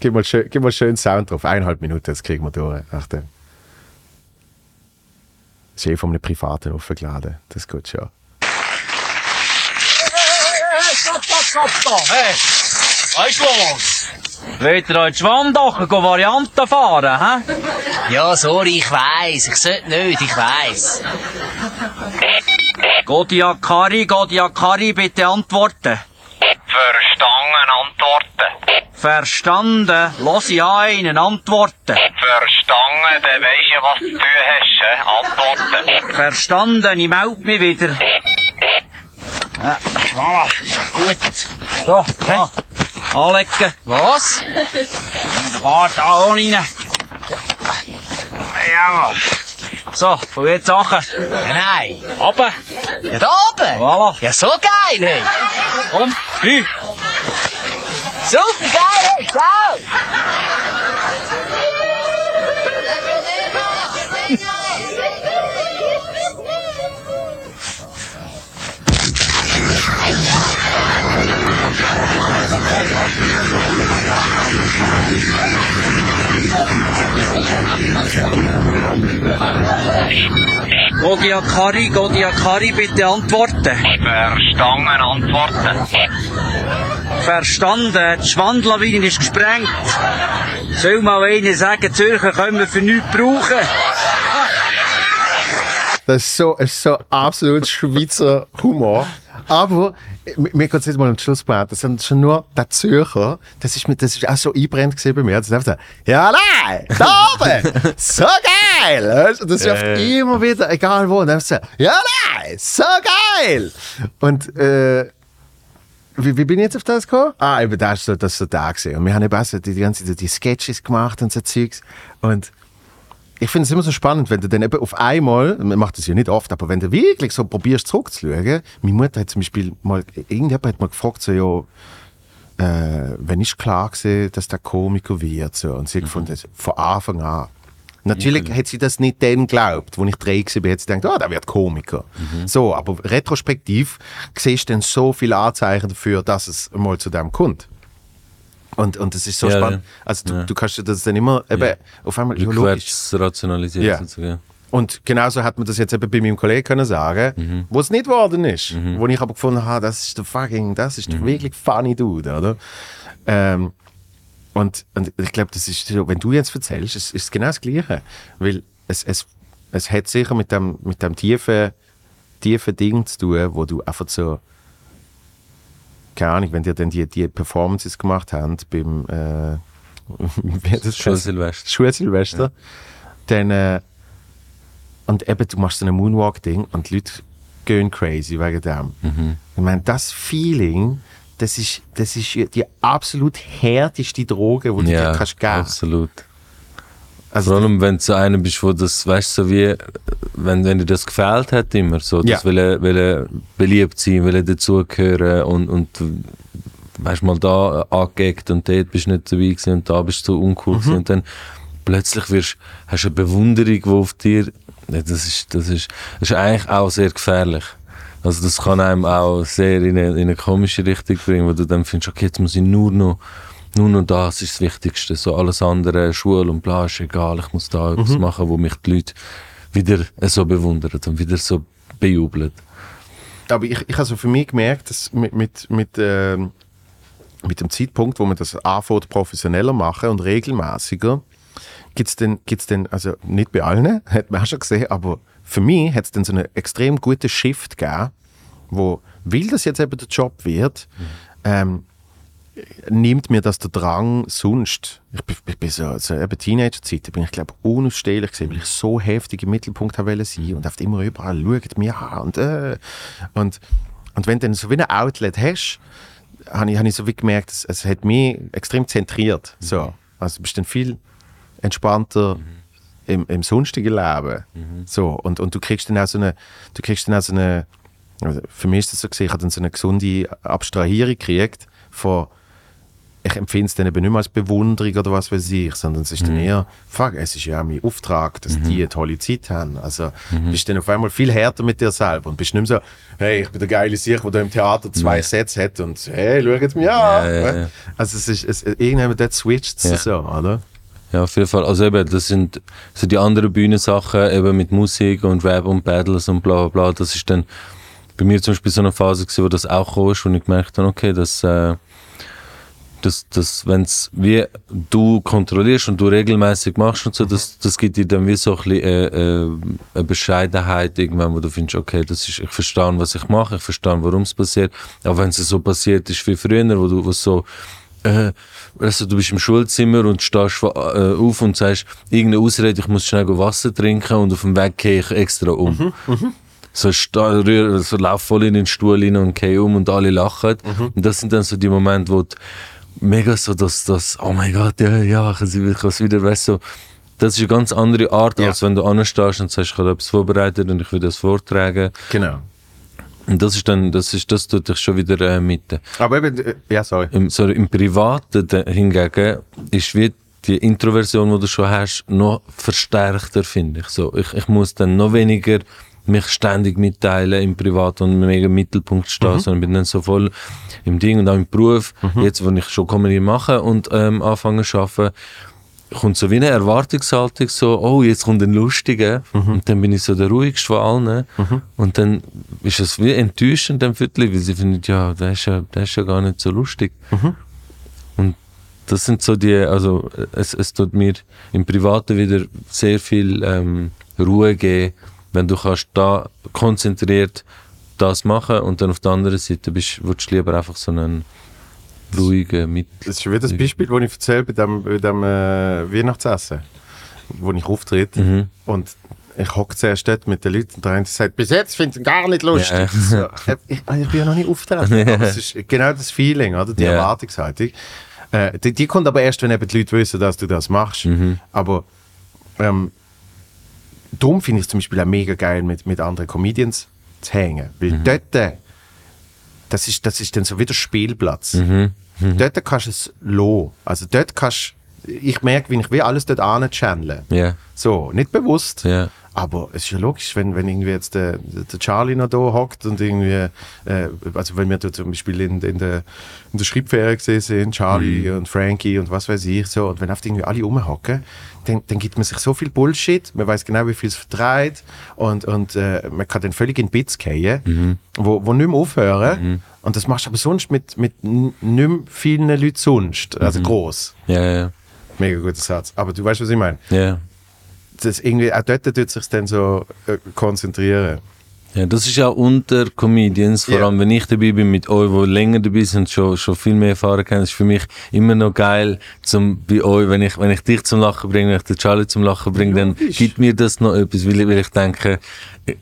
Gib mal, schön, gib mal schön Sound drauf. Eineinhalb Minuten, das kriegen wir durch. Achtung. Das ist eh von einem Privaten aufgeladen. Das ist gut schon. Hey, was ist los? Wollt ihr euch die Schwandachen Varianten fahren, hä? Ja, sorry, ich weiss. Ich sollte nicht, ich weiss. Godia Kari, Godia Kari, bitte antworten. Verstanden antworten. Verstanden. Lass ich einen antworten. Verstanden, dann weisst du, was du zu tun hast. hä? Antworten. Verstanden, ich melde mich wieder. Ja, voilà, gut. So, hä? Anlegen. Was? Warte, da rein. Ja. So, von jetzt. Ja, nein. Runter. Ja, da oben. Voilà. Ja, so geil, hey. Komm, drei. Super geil, hey. Ciao. Godia Kari, Godia Kari, bitte antworten. Verstanden antworten. Verstanden, die Schwandlawine ist gesprengt. Soll mal einer sagen, Zürcher können wir für nichts brauchen? Das ist so, ist so absolut Schweizer Humor. Aber mir mir geht es jetzt mal um Schlusspunkt. Das sind schon nur der Zürcher. Das ist, mir, das ist auch so einbrennt gewesen bei mir. Das ist einfach so, ja nein, da oben, so geil. Weißt du? Das ja. immer wieder, egal wo. Und dann so, ja nein, so geil. Und äh, wie, wie bin ich jetzt auf das gekommen? Ah, eben das ist so, das so da gewesen. Und wir haben eben auch so die, die ganze Zeit die Sketches gemacht und so Zeugs. Und ich finde es immer so spannend, wenn du dann eben auf einmal, man macht das ja nicht oft, aber wenn du wirklich so probierst zurückzuschauen, meine Mutter hat zum Beispiel mal, irgendjemand hat mal gefragt, so, ja, äh, wenn ist klar gewesen, dass der Komiker wird, so, und sie hat gefunden, von Anfang an. Natürlich hat sie das nicht dann geglaubt, wo ich drei war, hat sie gedacht, oh, der wird Komiker. So, aber retrospektiv siehst du dann so viele Anzeichen dafür, dass es mal zu dem kommt. Und, und das ist so Ja, spannend. Also du, Ja. du kannst das dann immer eben auf einmal ja, logisch. Rückwärts rationalisieren Ja. sozusagen. Und genauso hat man das jetzt eben bei meinem Kollegen können sagen, wo es nicht geworden ist. Wo ich aber gefunden habe, das ist der fucking, das ist der wirklich funny Dude, oder? Ähm, und, und ich glaube, das ist so, wenn du jetzt erzählst, es ist genau das Gleiche. Weil es, es, es hat sicher mit dem, mit dem tiefen, tiefen Ding zu tun, wo du einfach so, keine Ahnung, wenn dir dann die, die Performances gemacht haben beim, äh? Schulsilvester. Schulsilvester, dann äh, und eben, du machst so ein Moonwalk-Ding und die Leute gehen crazy wegen dem. Ich meine, das Feeling, das ist, das ist die absolut härteste Droge, die du Ja, dir kannst geben. absolut. Also, Vor allem, wenn du so einer bist, wo das, weißt du, so wie, wenn, wenn dir das gefällt hat immer, so, das Ja. will, will beliebt sein, will dazugehören und, und weißt mal da angeeckt und dort bist du nicht dabei gewesen und da bist du uncool Mhm. gewesen und dann plötzlich wirst, hast du eine Bewunderung, die auf dir, ja, das ist, das ist, das ist eigentlich auch sehr gefährlich. Also das kann einem auch sehr in eine, in eine komische Richtung bringen, wo du dann findest, okay, jetzt muss ich nur noch, nur noch das ist das Wichtigste. So alles andere, Schule und bla, ist egal. Ich muss da etwas machen, wo mich die Leute wieder so bewundern und wieder so bejubeln. aber ich, ich habe so für mich gemerkt, dass mit, mit, mit, ähm, mit dem Zeitpunkt, wo man das anfängt, professioneller machen und regelmäßiger, gibt es denn, gibt's denn, also nicht bei allen, hat man auch schon gesehen, aber für mich hat es dann so einen extrem guten Shift gegeben, wo, weil das jetzt eben der Job wird, ähm, nimmt mir das der Drang sonst. Ich bin, ich bin so, so eben Teenager-Zeit, da bin ich glaube unausstehlich gewesen, weil ich so heftig im Mittelpunkt wollen sein und oft immer überall schaut mir an und, äh, und und wenn du dann so wie ein Outlet hast, habe ich, habe ich so wie gemerkt, es, es hat mich extrem zentriert. So. Also du bist dann viel entspannter im, im sonstigen Leben. So. Und, und du kriegst dann auch so eine, du kriegst dann auch so eine, also für mich ist das so gesehen, ich habe dann so eine gesunde Abstrahierung gekriegt von ich empfinde es dann eben nicht mehr als Bewunderung oder was weiß ich, sondern es ist Mhm. dann eher, fuck, es ist ja auch mein Auftrag, dass die eine tolle Zeit haben. Also bist dann auf einmal viel härter mit dir selber und bist nicht mehr so, hey, ich bin der geile Sieg, der im Theater zwei Sets hat und hey, schaut mich an. Ja, ja, ja. Also es ist, es, irgendwann dort switcht es Ja. so, oder? Ja, auf jeden Fall. Also eben, das sind so die anderen Bühnensachen, eben mit Musik und Rap und Battles und bla bla bla. Das ist dann bei mir zum Beispiel so eine Phase gewesen, wo das auch kam, wo ich gemerkt habe, okay, das, äh, das, das wenn es wie du kontrollierst und du regelmäßig machst und so, das, das gibt dir dann wie so ein bisschen äh, äh, eine Bescheidenheit irgendwann, wo du findest, okay, das ist, ich verstehe, was ich mache, ich verstehe, warum es passiert. Aber wenn es so passiert ist wie früher, wo du wo so äh, weißt du, bist im Schulzimmer und stehst äh, auf und sagst, irgendeine Ausrede, ich muss schnell Wasser trinken und auf dem Weg gehe ich extra um. So, sta- rühr- so lauf voll in den Stuhl rein und gehe um und alle lachen. Und das sind dann so die Momente, wo du mega so das, das oh mein Gott, ja, ja, ich kann es wieder, weißt so, das ist eine ganz andere Art, Ja. als wenn du anstehst und sagst, ich habe etwas vorbereitet und ich will das vortragen. Genau. Und das ist dann, das ist, das tut dich schon wieder äh, mit. Aber eben, äh, ja, sorry. Im, so im Privaten hingegen ist wie die Introversion, die du schon hast, noch verstärkter, finde ich. So, ich. Ich muss dann noch weniger mich ständig mitteilen im Privat und mega im Mittelpunkt stehen, sondern bin dann so voll im Ding und auch im Beruf. Jetzt, wo ich schon Comedy mache und ähm, anfange zu arbeiten, kommt so wie eine Erwartungshaltung, so, oh, jetzt kommt ein Lustiger. Und dann bin ich so der ruhigste von allen. Und dann ist es wie enttäuschend, dann Viertel, weil sie finden, ja, der ist ja, der ist ja gar nicht so lustig. Und das sind so die, also es, es tut mir im Privaten wieder sehr viel ähm, Ruhe geben, wenn du kannst da konzentriert das machen und dann auf der anderen Seite bist, willst du lieber einfach so einen ruhigen mit. Das ist wieder das Beispiel, das ich erzähle bei dem, bei dem äh, Weihnachtsessen, wo ich auftrete. Mhm. Und ich hocke zuerst dort mit den Leuten und der eine sagt, bis jetzt finde ich gar nicht lustig. Ja. So, äh, ich, ich bin ja noch nicht auftreten. Aber es ist genau das Feeling, oder? die Ja. Erwartungshaltung. Äh, die, die kommt aber erst, wenn eben die Leute wissen, dass du das machst. Mhm. Aber ähm, darum finde ich es zum Beispiel auch mega geil, mit, mit anderen Comedians zu hängen. Weil Mhm. dort, äh, das ist, das ist dann so wie der Spielplatz. Mhm. Dort kannst du es lassen. Also dort kannst ich merke, wie ich wie alles dort anchanneln. Ja, So, nicht bewusst. ja. Aber es ist ja logisch, wenn, wenn irgendwie jetzt der, der Charlie noch da hockt und irgendwie, äh, also wenn wir da zum Beispiel in, in, der, in der Schreibferie gesehen sind, Charlie und Frankie und was weiß ich, so, und wenn oft irgendwie alle rumhocken, dann, dann gibt man sich so viel Bullshit, man weiß genau, wie viel es vertreibt und, und äh, man kann dann völlig in Bits gehen, wo, wo nicht mehr aufhören. Und das machst du aber sonst mit, mit nicht mehr vielen Leuten sonst, also groß. Ja, ja, Mega guter Satz. Aber du weißt, was ich meine ja. Das irgendwie, auch dort tut sich dann so äh, konzentrieren. Ja, das ist auch unter Comedians, vor Ja. allem wenn ich dabei bin mit euch, die länger dabei sind, schon, schon viel mehr Erfahrung haben, ist für mich immer noch geil, zum, bei euch, wenn ich, wenn ich dich zum Lachen bringe, wenn ich den Charlie zum Lachen bringe, dann gibt mir das noch etwas, weil ich, weil ich denke,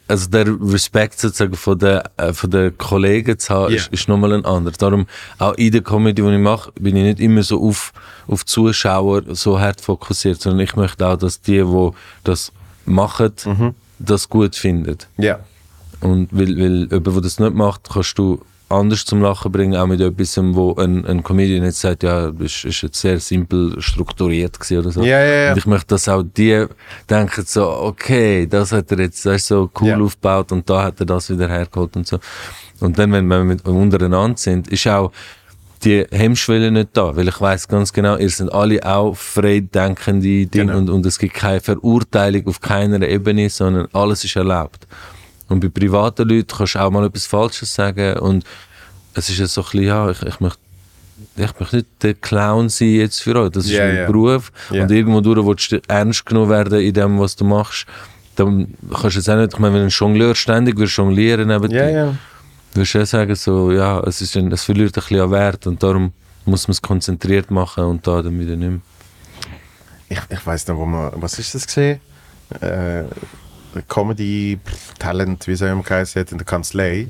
also der Respekt sozusagen von den, äh, von den Kollegen zu haben, Ja. ist, ist nochmal ein anderer. Darum, auch in der Comedy, die ich mache, bin ich nicht immer so auf, auf Zuschauer so hart fokussiert, sondern ich möchte auch, dass die, die das machen, das gut finden. Ja. Und weil, weil jemand, der das nicht macht, kannst du anders zum Lachen bringen, auch mit etwas, wo ein, ein Comedian jetzt sagt, ja, das ist jetzt sehr simpel strukturiert oder so. Ja, ja, ja. Und ich möchte, dass auch die denken so, okay, das hat er jetzt das ist so cool Ja. aufgebaut und da hat er das wieder hergeholt und so. Und dann, wenn wir mit, untereinander sind, ist auch die Hemmschwelle nicht da, weil ich weiß ganz genau, ihr sind alle auch frei denkende Dinge Genau. und, und es gibt keine Verurteilung auf keiner Ebene, sondern alles ist erlaubt. Und bei privaten Leuten kannst du auch mal etwas Falsches sagen und es ist ja so ein bisschen, ja, ich, ich möchte ich möchte nicht der Clown sein jetzt für euch, das ist Ja, mein ja. Beruf Ja. und irgendwo durch willst du ernst genommen werden in dem, was du machst, dann kannst du jetzt auch nicht, ich meine, wenn ein Jongleur ständig will jonglieren neben Ja, dir, ja. würdest du auch sagen, so, ja, es, ist ein, es verliert ein bisschen an Wert und darum muss man es konzentriert machen und da dann wieder nicht mehr. Ich, ich weiß noch, wo man, was ist das gesehen? Äh, Comedy pff, Talent, wie es auch immer hat, in der Kanzlei.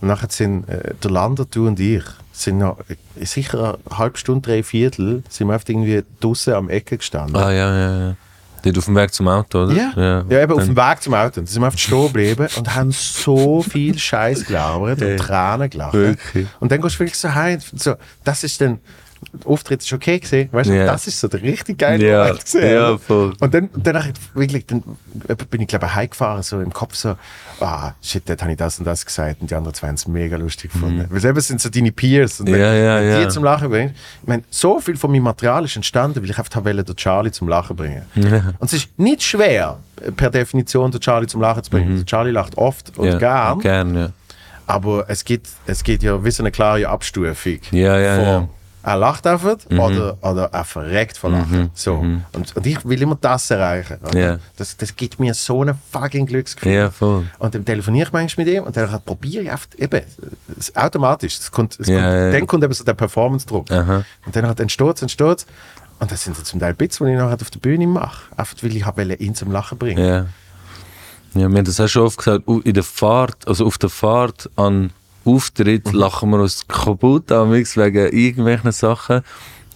Und nachher sind äh, der Lander, du und ich, sind noch äh, sicher eine halbe Stunde, drei Viertel, sind wir einfach irgendwie draußen am Ecke gestanden. Ah, ja, ja, ja. Dort auf dem Weg zum Auto, oder? Ja, ja, eben auf dem Weg zum Auto. Da sind wir einfach stehen geblieben und haben so viel Scheiß gelabert und Tränen gelacht. Wirklich? Und dann gehst du wirklich so heim. So, das ist dann, Auftritt ist okay gewesen. Weißt du, Ja. das ist so der richtig geile Ja, Moment gewesen. ja, voll. Und dann, ich wirklich, dann bin ich glaube ich heimgefahren, so im Kopf so, ah, shit, dort habe ich das und das gesagt und die anderen zwei haben es mega lustig gefunden. Weil selber sind so deine Peers und wenn, Mhm. Ja, ja, ja. die zum Lachen bringen. Ich meine, so viel von meinem Material ist entstanden, weil ich einfach wollte, den Charlie zum Lachen bringen. Und es ist nicht schwer, per Definition den Charlie zum Lachen zu bringen. Der Charlie lacht oft und Mhm. ja, gern. Gern, ja. Aber es gibt, es gibt ja wie so eine klare Abstufung. Ja, ja, von, ja. Er lacht einfach oder, oder er verreckt vor Lachen. So. Und, und ich will immer das erreichen. Ja. Das, das gibt mir so ein fucking Glücksgefühl. Voll. Und dann telefoniere ich manchmal mit ihm und dann probiere ich einfach, eben, es, automatisch. Es kommt, es Ja, kommt, ja. Dann kommt eben so der Performance-Druck. Aha. Und dann hat entsteht es, entsteht es. Und das sind so zum Teil Bits, die ich nachher auf der Bühne mache. Einfach weil ich wollte ihn zum Lachen bringen. Ja. Wir haben das auch schon oft gesagt, in der Fahrt, also auf der Fahrt an Auftritt lachen wir uns kaputt amigs wegen irgendwelchen Sachen.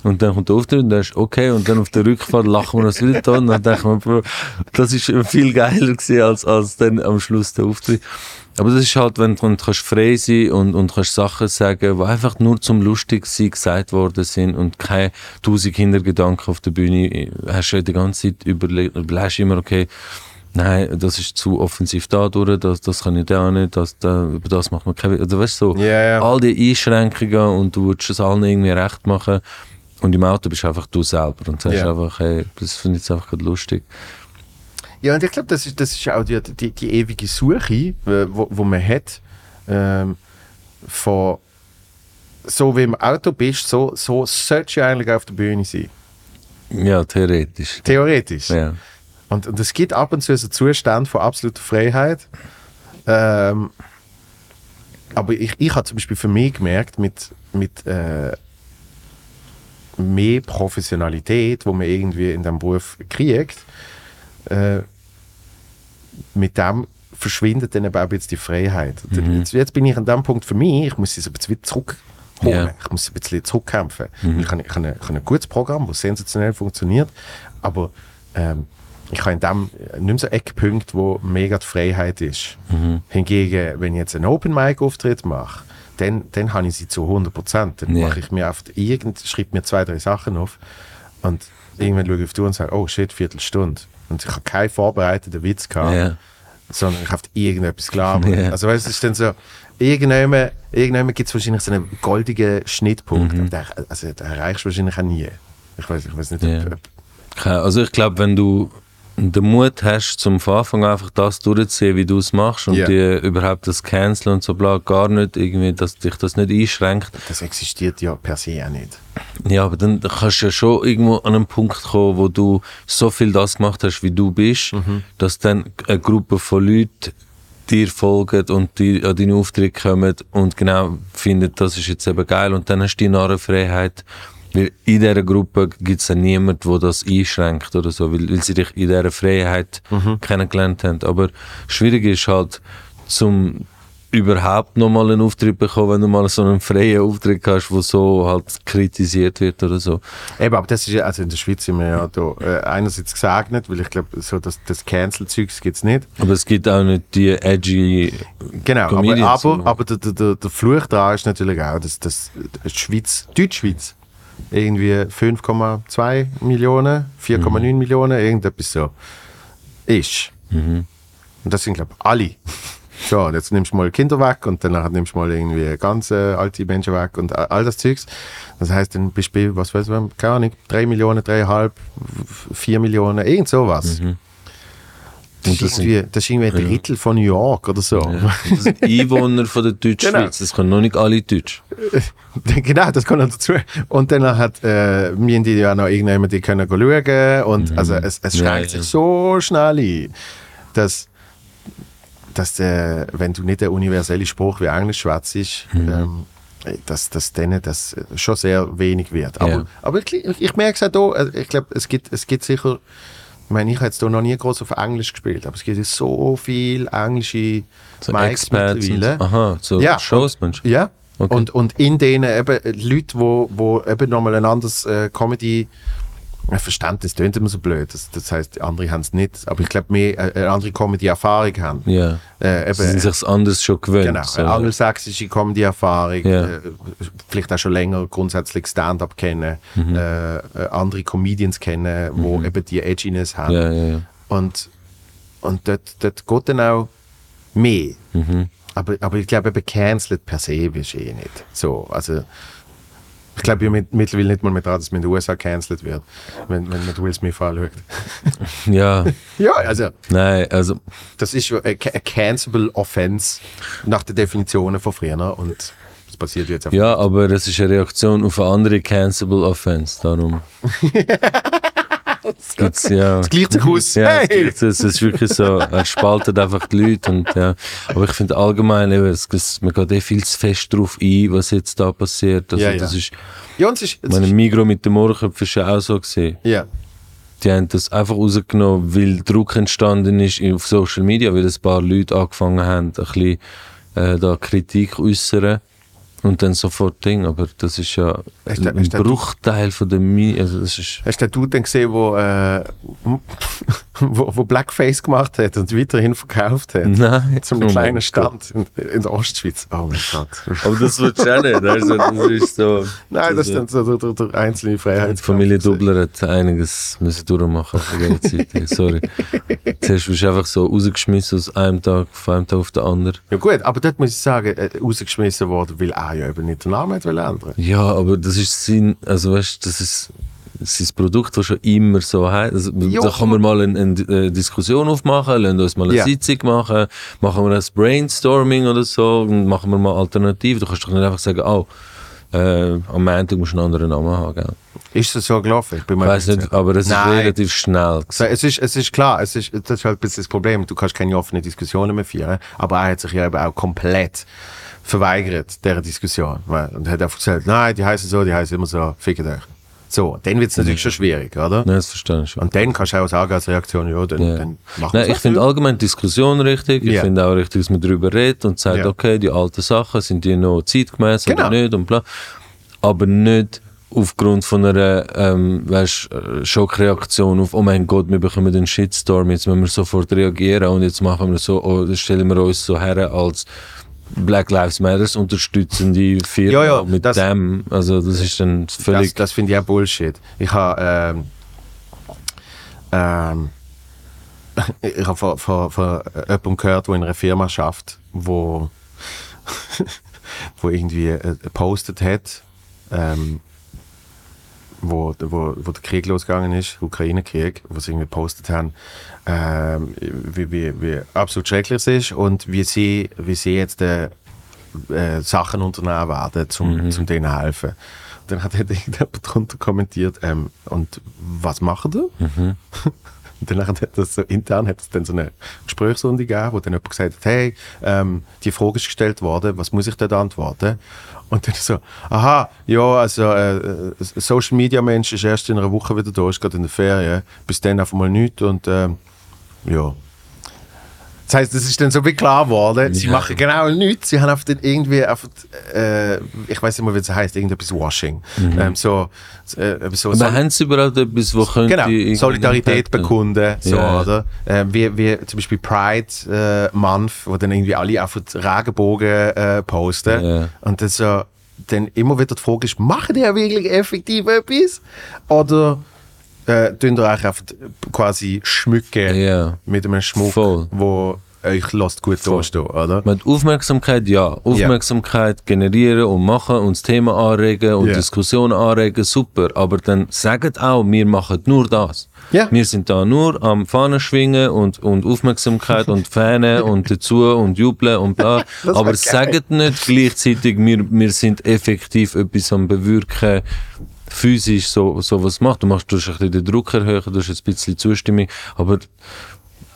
Und dann kommt der Auftritt und dann ist okay. Und dann auf der Rückfahrt lachen wir uns wieder da. Und dann denken wir, das ist viel geiler gewesen als, als dann am Schluss der Auftritt. Aber das ist halt, wenn du du kannst frei sein und, und kannst Sachen sagen, die einfach nur zum lustig sein gesagt worden sind und keine tausend Kindergedanken auf der Bühne, hast du die ganze Zeit überlegt, überlegst immer, okay, Nein, das ist zu offensiv da durch, das, das kann ich da nicht, das, da, über das macht man keine... Also weißt du, so, ja. all die Einschränkungen und du willst es allen irgendwie recht machen und im Auto bist du einfach du selber und sagst Ja. einfach, hey, das finde ich jetzt einfach gerade lustig. Ja, und ich glaube, das ist, das ist auch die, die, die ewige Suche, äh, wo, wo man hat, ähm, von so wie im Auto bist, so, so solltest du eigentlich auf der Bühne sein. Ja, theoretisch. Theoretisch. Ja. Und, und es gibt ab und zu so einen Zustand von absoluter Freiheit. Ähm, aber ich, ich habe zum Beispiel für mich gemerkt, mit, mit äh, mehr Professionalität, wo man irgendwie in diesem Beruf kriegt, äh, mit dem verschwindet dann eben auch jetzt die Freiheit. Und Jetzt, jetzt bin ich an dem Punkt für mich, ich muss es ein bisschen zurückholen. Ja. Ich muss ein bisschen zurückkämpfen. Ich, habe, ich, habe ein, ich habe ein gutes Programm, das sensationell funktioniert, aber ähm, ich habe in dem nicht mehr so Eckpunkt, wo mega die Freiheit ist. Hingegen, wenn ich jetzt einen Open-Mic-Auftritt mache, dann, dann habe ich sie zu 100 Prozent. Dann Ja. mache ich mir einfach irgend, schreibe mir zwei, drei Sachen auf und irgendwann schaue ich auf die Uhr und sage, oh shit, Viertelstunde. Und ich habe keinen vorbereiteten Witz gehabt Ja. sondern ich habe irgendetwas gelabert. Ja. Also weißt es ist dann so, irgendwann, irgendwann gibt es wahrscheinlich so einen goldigen Schnittpunkt. Mhm. Der, also den erreichst du wahrscheinlich auch nie. Ich weiß, ich weiß nicht, ob, ob Also ich glaube, wenn du den Mut hast, zum Anfang einfach das durchzuziehen, wie du es machst und Ja. dir überhaupt das Canceln und so bla gar nicht irgendwie, dass dich das nicht einschränkt, das existiert ja per se auch nicht. Ja, aber dann kannst du ja schon irgendwo an einen Punkt kommen, wo du so viel das gemacht hast, wie du bist, dass dann eine Gruppe von Leuten dir folgen und die an deinen Auftritt kommen und genau finden, das ist jetzt eben geil und dann hast du die Narrenfreiheit. Weil in dieser Gruppe gibt es ja niemanden, der das einschränkt oder so, weil, weil sie dich in dieser Freiheit kennengelernt haben. Aber schwierig ist halt, zum überhaupt nochmal einen Auftritt bekommen, wenn du mal so einen freien Auftritt hast, wo so halt kritisiert wird oder so. Eben, aber das ist ja, also in der Schweiz sind wir ja da äh, einerseits gesegnet, weil ich glaube, so das, das Cancel-Zeugs gibt es nicht. Aber es gibt auch nicht die edgy Genau, aber, Comedians. aber, aber der, der, der, der Fluch daran ist natürlich auch, dass, dass die Schweiz, Deutschschweiz, irgendwie 5,2 Millionen, 4,9 Mhm. Millionen, irgendetwas so, ist. Und das sind, glaube ich, alle. So, und jetzt nimmst du mal Kinder weg und danach nimmst du mal irgendwie ganz äh, alte Menschen weg und all das Zeugs. Das heißt, dann bist du was weiß ich, keine Ahnung, 3 Millionen, 3,5, 4 Millionen, irgend sowas. Mhm. Das, ist irgendwie, das ist irgendwie ein Drittel von New York oder so. Das sind Einwohner von der Deutschschweiz. Genau. Das können noch nicht alle Deutsch. genau, das kommt noch dazu. Und dann hat äh, mir die ja noch irgendjemand, die können schauen und also es, es Mhm. Ja, schränkt ja. sich so schnell ein, dass, dass äh, wenn du nicht der universelle Spruch wie Englisch schwätzt, Mhm. ähm, dass, dass denen das schon sehr wenig wird. Aber, Ja. aber ich, ich merke es auch hier, äh, ich glaube, es gibt, es gibt sicher, ich meine, ich habe jetzt noch nie groß auf Englisch gespielt, aber es gibt so viel englische So Mics mittlerweile. aha, so Ja, Shows, Mensch. Ja. Okay. Und, und in denen eben Leute, wo, wo eben nochmal ein anderes äh, Comedy ein Verständnis klingt immer so blöd. Das, das heißt, andere haben es nicht. Aber ich glaube, mehr äh, eine andere Comedy-Erfahrung haben. Ja. Äh, Sie sind eben, sich anders schon gewöhnt. genau, so. angelsächsische Comedy-Erfahrung, Ja. äh, vielleicht auch schon länger grundsätzlich Stand-up kennen, Mhm. äh, äh, andere Comedians kennen, wo eben die Edginess haben. Ja, ja, ja. Und, und dort, dort geht dann auch mehr. Mhm. Aber, aber ich glaube, eben cancelled per se bist du eh nicht. So, also, ich glaube mit, mittlerweile nicht mal mehr dran, dass man in den USA cancelled wird, wenn, wenn man Will Smith anschaut. ja, ja, also, nein, also das ist eine, ca- eine cancelable Offense nach den Definitionen von früher und das passiert jetzt einfach. Ja, aber das ist eine Reaktion auf eine andere cancelable Offense. Darum. das gibt's, ja. Das gleicht sich aus. Ja, es, hey! gibt- es ist wirklich so, er spaltet einfach die Leute. Und, ja. Aber ich finde allgemein, eben, es, es, man geht eh viel zu fest darauf ein, was jetzt da passiert. Also, Ja, ja. Das ist, Ja, und es ist, es meine Migro mit dem Mohrenköpfen ist ja auch so gesehen. ja. Die haben das einfach rausgenommen, weil Druck entstanden ist auf Social Media, weil ein paar Leute angefangen haben, ein bisschen äh, da Kritik äußern und dann sofort Ding. Aber das ist ja Hast ein hast Bruchteil von der Mi also das ist Hast du den Dude gesehen, wo, äh, wo, wo Blackface gemacht hat und weiterhin verkauft hat? Nein. Zum Oh kleinen. Stand in, in der Ostschweiz. Oh mein Gott. Aber das wird schon nicht. Also, das ist so. Nein, das ist dann so der, der, der einzelne Die Freiheit. Familie Dubler hat einiges müssen durchmachen auf der Zeit. Sorry. Zuerst bist du einfach so rausgeschmissen aus einem Tag, von einem Tag auf den anderen. Ja gut, aber dort muss ich sagen, äh, rausgeschmissen worden, weil er ja eben nicht den Namen ändern. Ja, aber das ist sein, also weißt, das ist sein Produkt, das schon immer so heißt. Also, da kann man mal eine, eine äh, Diskussion aufmachen, lassen uns mal eine Ja. Sitzung machen, machen wir ein Brainstorming oder so und machen wir mal alternativ. Du kannst doch nicht einfach sagen, oh, äh, am Montag musst du einen anderen Namen haben. Gell? Ist das so gelaufen? Ich bin mir weiß nicht, sicher. aber das ist Nein. relativ schnell. So, es, ist, es ist klar, es ist, das ist halt ein bisschen das Problem. Du kannst keine offenen Diskussionen mehr führen. Aber er hat sich ja eben auch komplett verweigert, dieser Diskussion. Und hat einfach gesagt, nein, die heißen so, die heißen immer so, fickt euch. So, dann wird es natürlich schon schwierig, oder? Nein, das verstehe ich schon. Und dann kannst du auch sagen als Reaktion, ja, dann, Ja. dann machen Nein, ich finde allgemein die Diskussion richtig. Ich Ja. finde auch richtig, dass man darüber redet und sagt, Ja. okay, die alten Sachen, sind die noch zeitgemäß Genau. oder nicht und bla. Aber nicht aufgrund von einer ähm, weißt, Schockreaktion auf, oh mein Gott, wir bekommen den Shitstorm, jetzt müssen wir sofort reagieren und jetzt machen wir so, oh, jetzt stellen wir uns so her als Black Lives Matters unterstützende Firma Ja, ja, mit das- dem. Also das ist dann Das, völlig... das finde ich auch Bullshit. Ich habe ähm, ähm, ich habe von, von, von jemandem gehört, der in einer Firma schafft, wo, wo irgendwie äh, gepostet hat, ähm, wo, wo, wo der Krieg losgegangen ist, Ukraine-Krieg, wo sie irgendwie gepostet haben, ähm, wie, wie, wie absolut schrecklich es ist und wie sie, wie sie jetzt äh, äh, Sachen unternehmen werden, zum, zum denen helfen. Dann hat halt irgendjemand drunter kommentiert, ähm, und was machen ihr? Und danach hat das so intern hat es dann so eine Gesprächsrunde gegeben, wo dann jemand gesagt hat, hey, ähm, die Frage ist gestellt worden, was muss ich dort antworten? Und dann so, aha, ja, also äh, äh, Social Media Mensch ist erst in einer Woche wieder da, ist gerade in der Ferien, bis dann einfach mal nichts und ähm, ja. Das heißt, es ist dann so wie klar geworden, sie Ja. machen genau nichts, sie haben einfach irgendwie, einfach, äh, ich weiß nicht mehr, wie es heißt, irgendetwas Washing. Ähm, so, äh, so, Aber so haben sie überhaupt etwas, wo könnte Genau, Solidarität bekunden, so, Ja. oder? Äh, wie, wie zum Beispiel Pride äh, Month, wo dann irgendwie alle auf den Regenbogen äh, posten. Ja. Und das so, dann immer wieder die Frage ist, machen die ja wirklich effektiv etwas? Oder äh, tun ihr euch einfach quasi schmücken Ja. mit einem Schmuck, Voll. wo euch lasst gut Voll. dastehen, oder? Mit Aufmerksamkeit, ja. Aufmerksamkeit generieren und machen und das Thema anregen und Ja. Diskussionen anregen, super. Aber dann sagt auch, wir machen nur das. Ja. Wir sind da nur am Fahnen schwingen und, und Aufmerksamkeit und Fähne und dazu und jubeln und bla. Aber sagt nicht gleichzeitig, wir, wir sind effektiv etwas am bewirken, physisch so, so was macht. Du machst, du hast ein bisschen den Druck erhöhen, du hast ein bisschen Zustimmung, aber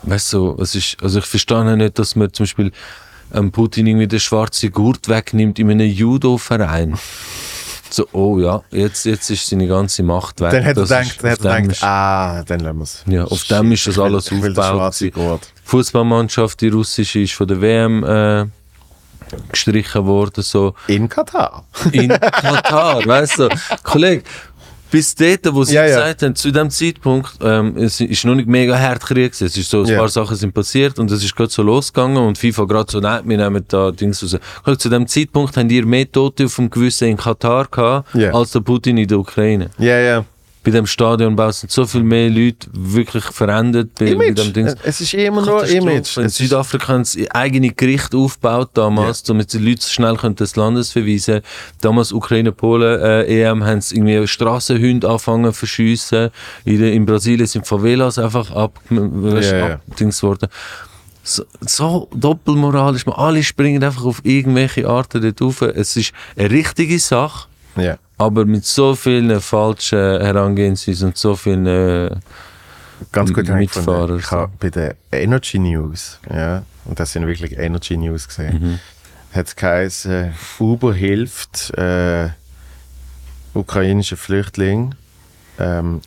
weißt du, es ist, also ich verstehe nicht, dass man zum Beispiel ähm, Putin irgendwie den schwarzen Gurt wegnimmt in einem Judo-Verein. So, oh ja, jetzt, jetzt ist seine ganze Macht weg. Dann hat er gedacht, dann ist- ah, dann lassen wir es. ja, auf dem ist das alles aufgebaut. Fußballmannschaft, die russische, ist von der WM äh, gestrichen worden. So In Katar. in Katar, weißt du, Kollege, bis dort, wo sie Ja, ja. gesagt haben, zu dem Zeitpunkt, ähm, es ist noch nicht mega hart Krieg gewesen. Es ist so, ein Ja. paar Sachen sind passiert und es ist gerade so losgegangen und FIFA gerade so, nein, wir nehmen da Dings raus. Schau, Zu dem Zeitpunkt haben ihr mehr Tote auf dem Gewissen in Katar gehabt, Ja. als der Putin in der Ukraine. Ja, ja. Bei dem Stadionbau sind so viel mehr Leute wirklich verändert bei, bei dem Dings. Es ist immer nur Image. In Südafrika haben sie eigene Gericht aufgebaut damals, damit die Leute schnell können des Landes verweisen Damals Ukraine, Polen, äh, EM, haben sie irgendwie Strassenhunde angefangen zu verschiessen. In, in Brasilien sind Favelas einfach ab, Ja, ja. abdings worden. So, so doppelmoralisch, alle springen einfach auf irgendwelche Arten dort rauf. Es ist eine richtige Sache, ja. Aber mit so vielen falschen Herangehensweisen und so vielen äh, Ganz gut M- gefunden. Mitfahrer, Ich habe bei den Energy News, ja, und das sind wirklich Energy News gesehen, Mhm. hat es geheißen, Uber hilft äh, ukrainischen Flüchtlingen. Ähm,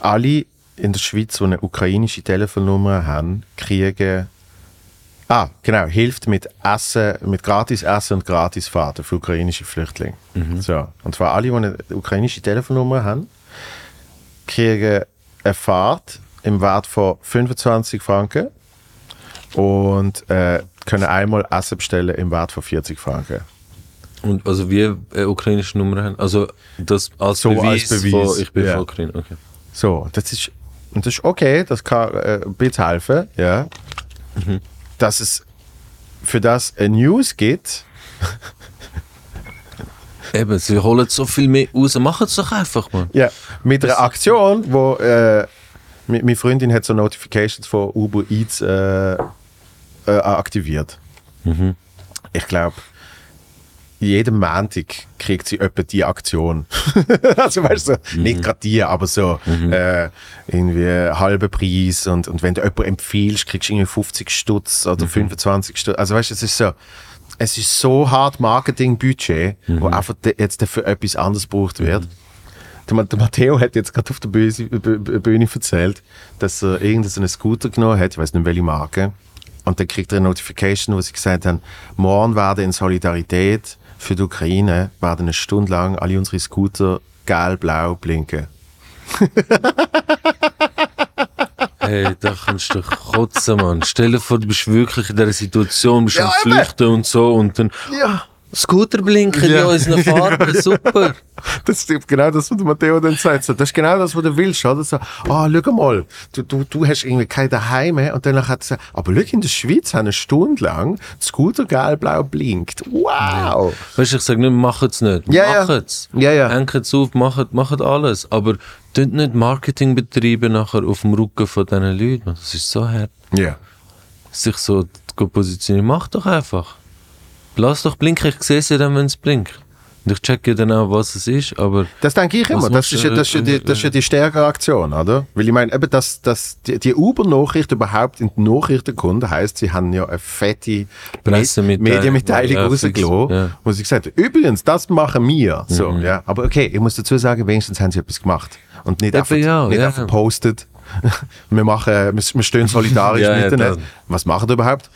alle in der Schweiz, die eine ukrainische Telefonnummer haben, kriegen Ah, genau, hilft mit Essen, mit gratis Essen und gratis Fahrten für ukrainische Flüchtlinge. So. Und zwar alle, die eine ukrainische Telefonnummer haben, kriegen eine Fahrt im Wert von 25 Franken und äh, können einmal Essen bestellen im Wert von 40 Franken. Und also wir äh, ukrainische Nummer haben. Also das als, So Beweis, als Beweis, ich bin ja. von Ukraine. Okay. So, das ist, und das ist okay, das kann äh, ein bisschen helfen, ja. Dass es für das eine News gibt, Eben, sie holen so viel mehr raus. Machen es doch einfach, man. Ja, mit einer Aktion, wo äh, meine Freundin hat so Notifications von Uber Eats äh, äh, aktiviert. Ich glaube, jeden Montag kriegt sie etwa die Aktion. also weißt du, so, nicht gerade die, aber so äh, irgendwie halber Preis und, und wenn du jemanden empfiehlst, kriegst du irgendwie 50 Stutz oder 25 Stutz. Also weißt du, es ist so, es ist so hart Marketingbudget, wo einfach jetzt für etwas anderes gebraucht wird. Der, der Matteo hat jetzt gerade auf der Bühne erzählt, dass er irgendeinen Scooter genommen hat, ich weiß nicht welche Marke. Und dann kriegt er eine Notification, wo sie gesagt haben, morgen werden in Solidarität für die Ukraine werden eine Stunde lang alle unsere Scooter gelb-blau blinken. Hey, da kannst du kotzen, Mann. Stell dir vor, du bist wirklich in dieser Situation, bist Ja, am. Flüchten und so und dann Ja. Scooter blinken Ja. in unseren Farben, super. Das ist genau das, was Matteo dann sagt. Das ist genau das, was du willst. Oder? So, ah, schau mal, du, du, du hast irgendwie kein Daheim. Und dann hat er gesagt, aber schau, in der Schweiz haben eine Stunde lang Scooter gelb-blau blinkt. Wow! Weißt du, ich sage nicht, macht es nicht. Ja, ja. macht es. Ja, ja. Hängt es auf, macht alles. Aber tut nicht Marketing betreiben nachher auf dem Rücken von diesen Leuten. Das ist so hart. Ja. Sich so zu positionieren. Mach doch einfach. Lass doch blinken. Ich sehe es ja dann, wenn es blinkt. Und ich checke dann auch, was es ist. Aber Das denke ich immer. Das ist, ja, das, ist ja die, das ist ja die stärkere Aktion, oder? Weil ich meine, eben, dass, dass die, die Uber-Nachricht überhaupt in die Nachrichten kommt, heisst, sie haben ja eine fette. Medienmitteilung Ja, rausgelassen, Ja. wo sie gesagt haben, übrigens, das machen wir. So, ja. Aber okay, ich muss dazu sagen, wenigstens haben sie etwas gemacht. Und nicht einfach, ja, nicht ja. einfach postet. wir, machen, wir, wir stehen solidarisch Ja, ja, miteinander. Was machen wir überhaupt?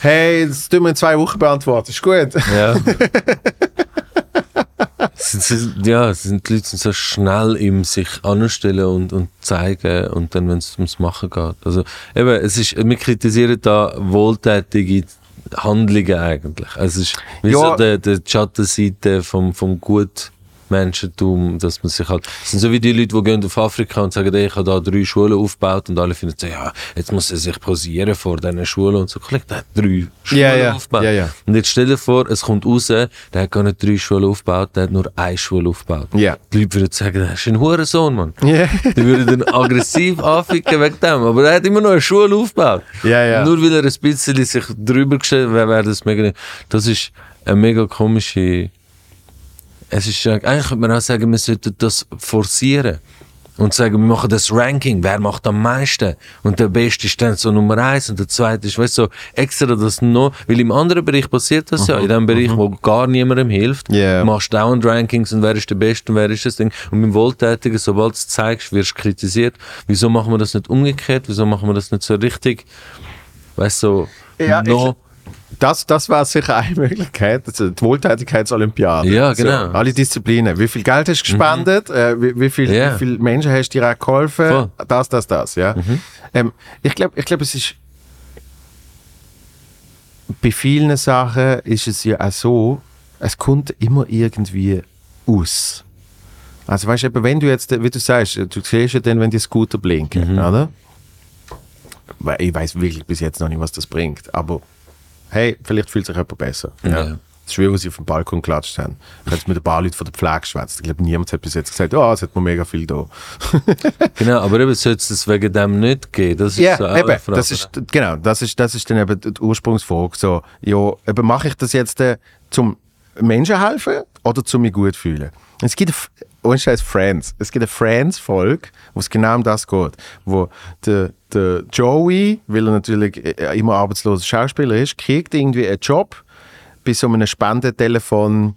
Hey, das tun wir in zwei Wochen beantworten. Ist gut. Ja. Ja, es sind die Leute sind so schnell im sich anstellen und, und zeigen und dann, wenn es ums Machen geht. Also eben, es ist, wir kritisieren da wohltätige Handlungen eigentlich. Also, es ist wie Ja. so die, die Schattenseite vom, vom Gutmenschentum, dass man sich halt, es sind so wie die Leute, die gehen auf Afrika und sagen, ey, ich habe da drei Schulen aufgebaut und alle finden so, ja, jetzt muss er sich posieren vor diesen Schulen und so. Kollege, der hat drei Schulen Ja, ja. aufgebaut. Ja. Und jetzt stell dir vor, es kommt raus, der hat gar nicht drei Schulen aufgebaut, der hat nur eine Schule aufgebaut. Die Leute würden sagen, das ist ein Hurensohn, Mann. Die würden dann aggressiv anficken wegen dem. Aber er hat immer noch eine Schule aufgebaut. Nur weil er ein bisschen sich drüber gestellt wäre, wäre das mega. Das ist eine mega komische. Es ist ja- eigentlich könnte man auch sagen, wir sollten das forcieren. Und sagen, wir machen das Ranking, wer macht am meisten? Und der Beste ist dann so Nummer eins und der Zweite ist, weißt du, so extra das noch, weil im anderen Bereich passiert das ja, in dem Bereich, wo gar niemandem hilft, Ja. machst du dauernd Rankings und wer ist der Beste und wer ist das Ding. Und beim Wohltätigen, sobald du es zeigst, wirst du kritisiert. Wieso machen wir das nicht umgekehrt? Wieso machen wir das nicht so richtig, weißt du, Ja, ich- noch Das, das war sicher eine Möglichkeit, also die Wohltätigkeitsolympiade. Ja, genau. Mhm. So, alle Disziplinen. Wie viel Geld hast du gespendet? Äh, wie, wie, viel, Ja. wie viele Menschen hast du dir auch geholfen? Voll. Mhm. Das, das, das. Ja. Ähm, ich glaube, ich glaub, es ist bei vielen Sachen ist es ja auch so, es kommt immer irgendwie aus. Also weißt du, wenn du jetzt, wie du sagst, du siehst ja dann, wenn die Scooter blinken, Mhm. oder? Ich weiß wirklich bis jetzt noch nicht, was das bringt. Aber hey, vielleicht fühlt sich jemand besser. Ja. Das ist wie, was sie auf dem Balkon geklatscht haben. Ich habe mit ein paar Leuten von der Pflege geschwätzt. Ich glaube, niemand hat bis jetzt gesagt, ja, es hat mir mega viel da. Genau, aber eben sollte es wegen dem nicht gehen. Das ist Ja, so eben, Frage. das ist, genau, das ist, das ist dann eben die Ursprungsfrage. So, ja, eben mache ich das jetzt äh, zum Menschen helfen oder zum mich gut fühlen? Es gibt, ohne Scheiß Friends, es gibt eine Friends-Folge, wo es genau um das geht, wo der, der Joey, weil er natürlich äh, immer arbeitsloser Schauspieler ist, kriegt irgendwie einen Job bei so einem Spendetelefon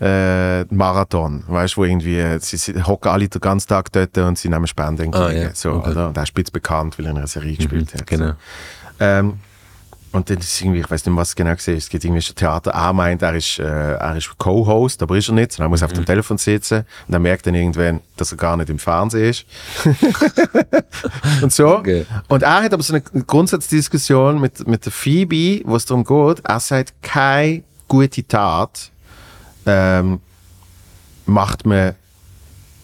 äh, Marathon, weißt du, wo irgendwie, äh, sie, sie hocken alle den ganzen Tag dort und sie nehmen Spenden. Ah, ja. so, Okay. oder? Und er ist spitz bekannt, weil er in einer Serie gespielt hat. Genau. Ähm, und dann ist irgendwie, ich weiß nicht was es genau war, es gibt irgendwie ein Theater, er meint, er ist, äh, er ist Co-Host, aber ist er nicht, sondern er muss Mhm. auf dem Telefon sitzen und er merkt dann irgendwann, dass er gar nicht im Fernsehen ist. und so. Okay. Und er hat aber so eine Grundsatzdiskussion mit, mit der Phoebe, wo es darum geht, er sagt, keine gute Tat ähm, macht man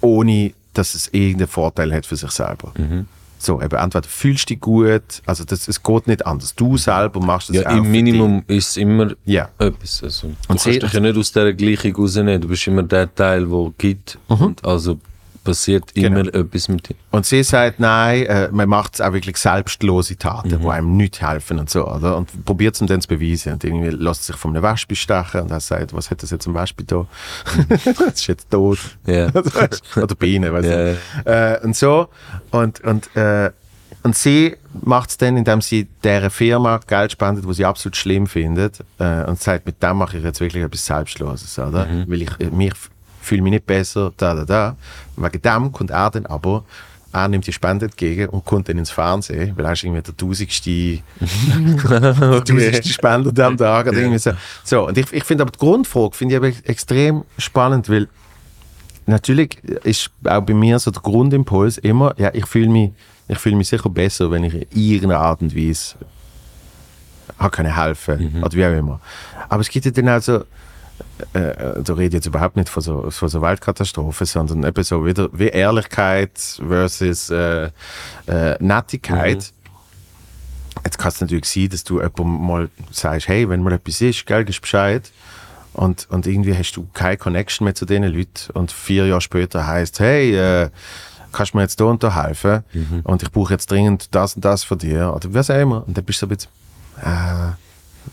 ohne, dass es irgendeinen Vorteil hat für sich selber. Mhm. So, eben entweder fühlst du dich gut, also das, es geht nicht anders. Du selber machst es Ja, auch im Minimum ist es immer Ja. etwas. Also, du Und kannst dich ja nicht aus dieser Gleichung rausnehmen. Du bist immer der Teil, der gibt. Und also passiert Genau. immer etwas mit dir. Und sie sagt, nein, äh, man macht auch wirklich selbstlose Taten, Mhm. die einem nicht helfen und so, oder? Und probiert es ihm dann zu beweisen. Und irgendwie lässt sich von einem Wespe stechen und er sagt, was hat das jetzt ein Wespe da? das ist jetzt tot. Mhm. Ja. Oder Biene, weißt Ja, du. Äh, und so. Und, und, äh, und sie macht es dann, indem sie dieser Firma Geld spendet, wo sie absolut schlimm findet, äh, und sagt, mit dem mache ich jetzt wirklich etwas Selbstloses, oder? Mhm. Weil ich, mich fühle mich nicht besser, da, da, da. Wegen dem kommt er dann aber, er nimmt die Spende entgegen und kommt dann ins Fernsehen, weil er ist irgendwie der tausendste, tausendste Spender diesem Tag. Oder irgendwie so. so, und ich, ich finde aber die Grundfrage finde ich aber extrem spannend, weil natürlich ist auch bei mir so der Grundimpuls immer, ja, ich fühle mich, ich fühle mich sicher besser, wenn ich in irgendeiner Art und Weise habe können helfen oder wie auch immer. Aber es gibt ja dann auch äh, da rede jetzt überhaupt nicht von so, von so Weltkatastrophen, sondern eben so wieder wie Ehrlichkeit versus äh, äh, Nettigkeit. Jetzt kann es natürlich sein, dass du jemandem mal sagst, hey, wenn mal etwas ist, gell, gibst Bescheid. Und, und irgendwie hast du keine Connection mehr zu diesen Leuten. Und vier Jahre später heißt, hey, äh, kannst du mir jetzt da und da helfen? Und ich brauche jetzt dringend das und das von dir. Oder was auch immer. Und dann bist du so ein bisschen, äh,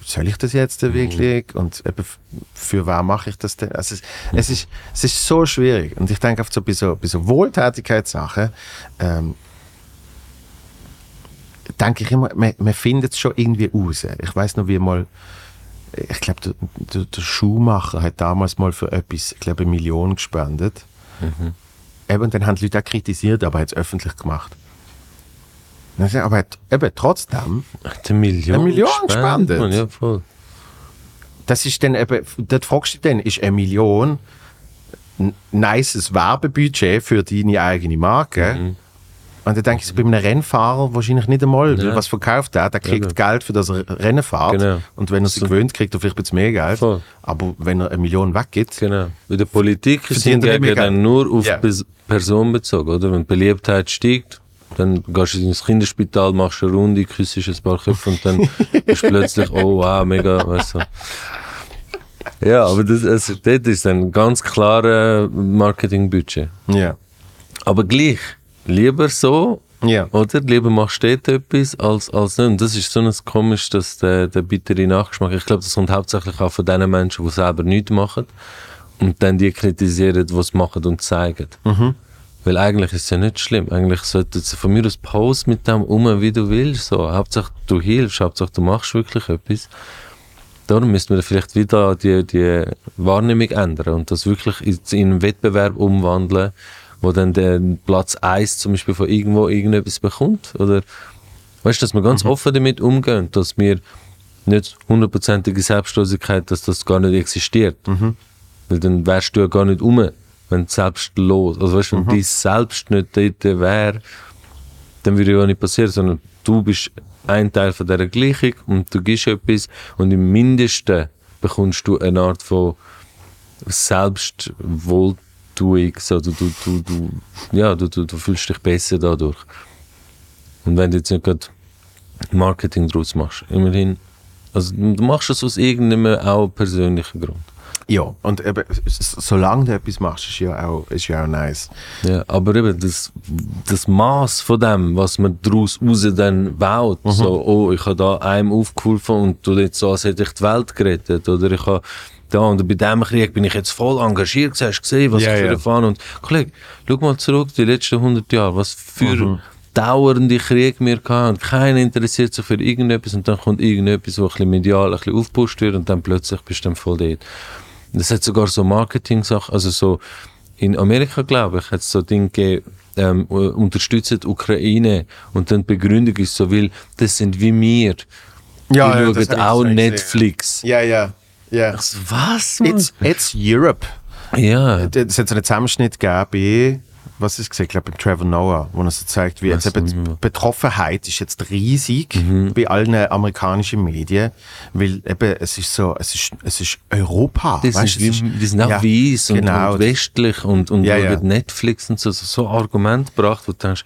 soll ich das jetzt denn wirklich? Und eben, für wen mache ich das denn? Also es, es, ist, es ist so schwierig. Und ich denke oft so bei so, bei so Wohltätigkeitssachen, ähm, denke ich immer, man, man findet es schon irgendwie raus. Ich weiß noch, wie mal, ich glaube, der, der, der Schuhmacher hat damals mal für etwas, ich glaube, eine Million gespendet. Eben, und dann haben die Leute auch kritisiert, aber er hat es öffentlich gemacht. Ich, Aber er eben, trotzdem, Eine Million, Eine Million gespendet, gespendet? Ja, voll. das ist dann eben, dort fragst du dich dann, ist eine Million ein nices Werbebudget für deine eigene Marke? Mhm. Und dann denke ich, so, bei einem Rennfahrer wahrscheinlich nicht einmal, Ja. was verkauft er, der kriegt Eben. Geld für das Rennen fährt. Genau. Und wenn er sich So- gewöhnt, kriegt er vielleicht ein bisschen mehr Geld. Voll. Aber wenn er eine Million weggibt, Genau. Bei der Politik nicht mehr dann nur auf Ja. Pers- Person bezogen, oder? Wenn die Beliebtheit steigt, dann gehst du ins Kinderspital, machst eine Runde, küsst ein paar Köpfe und dann bist du plötzlich, oh wow, mega, weißt du. Ja, aber das, also, das ist ein ganz klares Marketingbudget. ja. Aber gleich, lieber so, Ja. oder? Lieber machst du dort etwas als, als nicht. Und das ist so ein komisch, dass der, der bittere Nachgeschmack, ich glaube, das kommt hauptsächlich auch von den Menschen, die selber nichts machen und dann die kritisieren, die es machen und zeigen. Weil eigentlich ist es ja nicht schlimm. Eigentlich sollte es von mir aus Pause mit dem um, wie du willst. So. Hauptsache du hilfst, Hauptsache du machst wirklich etwas. Darum müssten wir vielleicht wieder die, die Wahrnehmung ändern und das wirklich in in einen Wettbewerb umwandeln, wo dann der Platz 1 zum Beispiel von irgendwo irgendetwas bekommt. Oder weißt du, dass wir ganz offen damit umgehen, dass wir nicht hundertprozentige Selbstlosigkeit, dass das gar nicht existiert. Weil dann wärst du ja gar nicht um, wenn du selbstlos, also weißt, wenn dein Selbst nicht dort wäre, dann würde ja nicht passieren, sondern du bist ein Teil von dieser Gleichung und du gibst etwas und im Mindesten bekommst du eine Art von Selbstwohltuung, so, du, du, du, du, ja, du, du, du fühlst dich besser dadurch. Und wenn du jetzt nicht gerade Marketing draus machst, immerhin, also du machst es aus irgendeinem auch persönlichen Grund. Ja, und eben, solange du etwas machst, ist ja auch, ist ja auch nice. Ja, aber eben das, das Maß von dem, was man daraus raus dann baut, so, oh, ich habe da einem aufgeholfen und du jetzt so, als hätte ich die Welt gerettet, oder ich habe da und bei diesem Krieg bin ich jetzt voll engagiert, hast du gesehen, was Ja, ich für ja. erfahren und Kollege, schau mal zurück, die letzten 100 Jahre, was für dauernde Kriege wir hatten, keiner interessiert sich für irgendetwas und dann kommt irgendetwas, wo ein bisschen medial ein bisschen aufgepusht wird und dann plötzlich bist du dann voll dort. Das hat sogar so Marketing-Sachen, also so in Amerika, glaube ich, hat es so Dinge gegeben, ähm, unterstützen die Ukraine und dann die Begründung ist so, weil das sind wie wir. die Ja, ja, schauen auch Netflix. Ja, ja, ja. So, was, Mann? It's, it's Europe. ja, Es hat so einen Zusammenschnitt gegeben was ist es gesehen, ich glaube, bei Trevor Noah, wo er so zeigt, wie jetzt mehr. Betroffenheit ist jetzt riesig Mhm. bei allen amerikanischen Medien, weil eben es ist so, es ist, es ist Europa. die weißt es wie, ist- die sind auch ja, weiss und, genau. und westlich und, und Ja, ja. Netflix und so, so, so Argument gebracht, wo du denkst,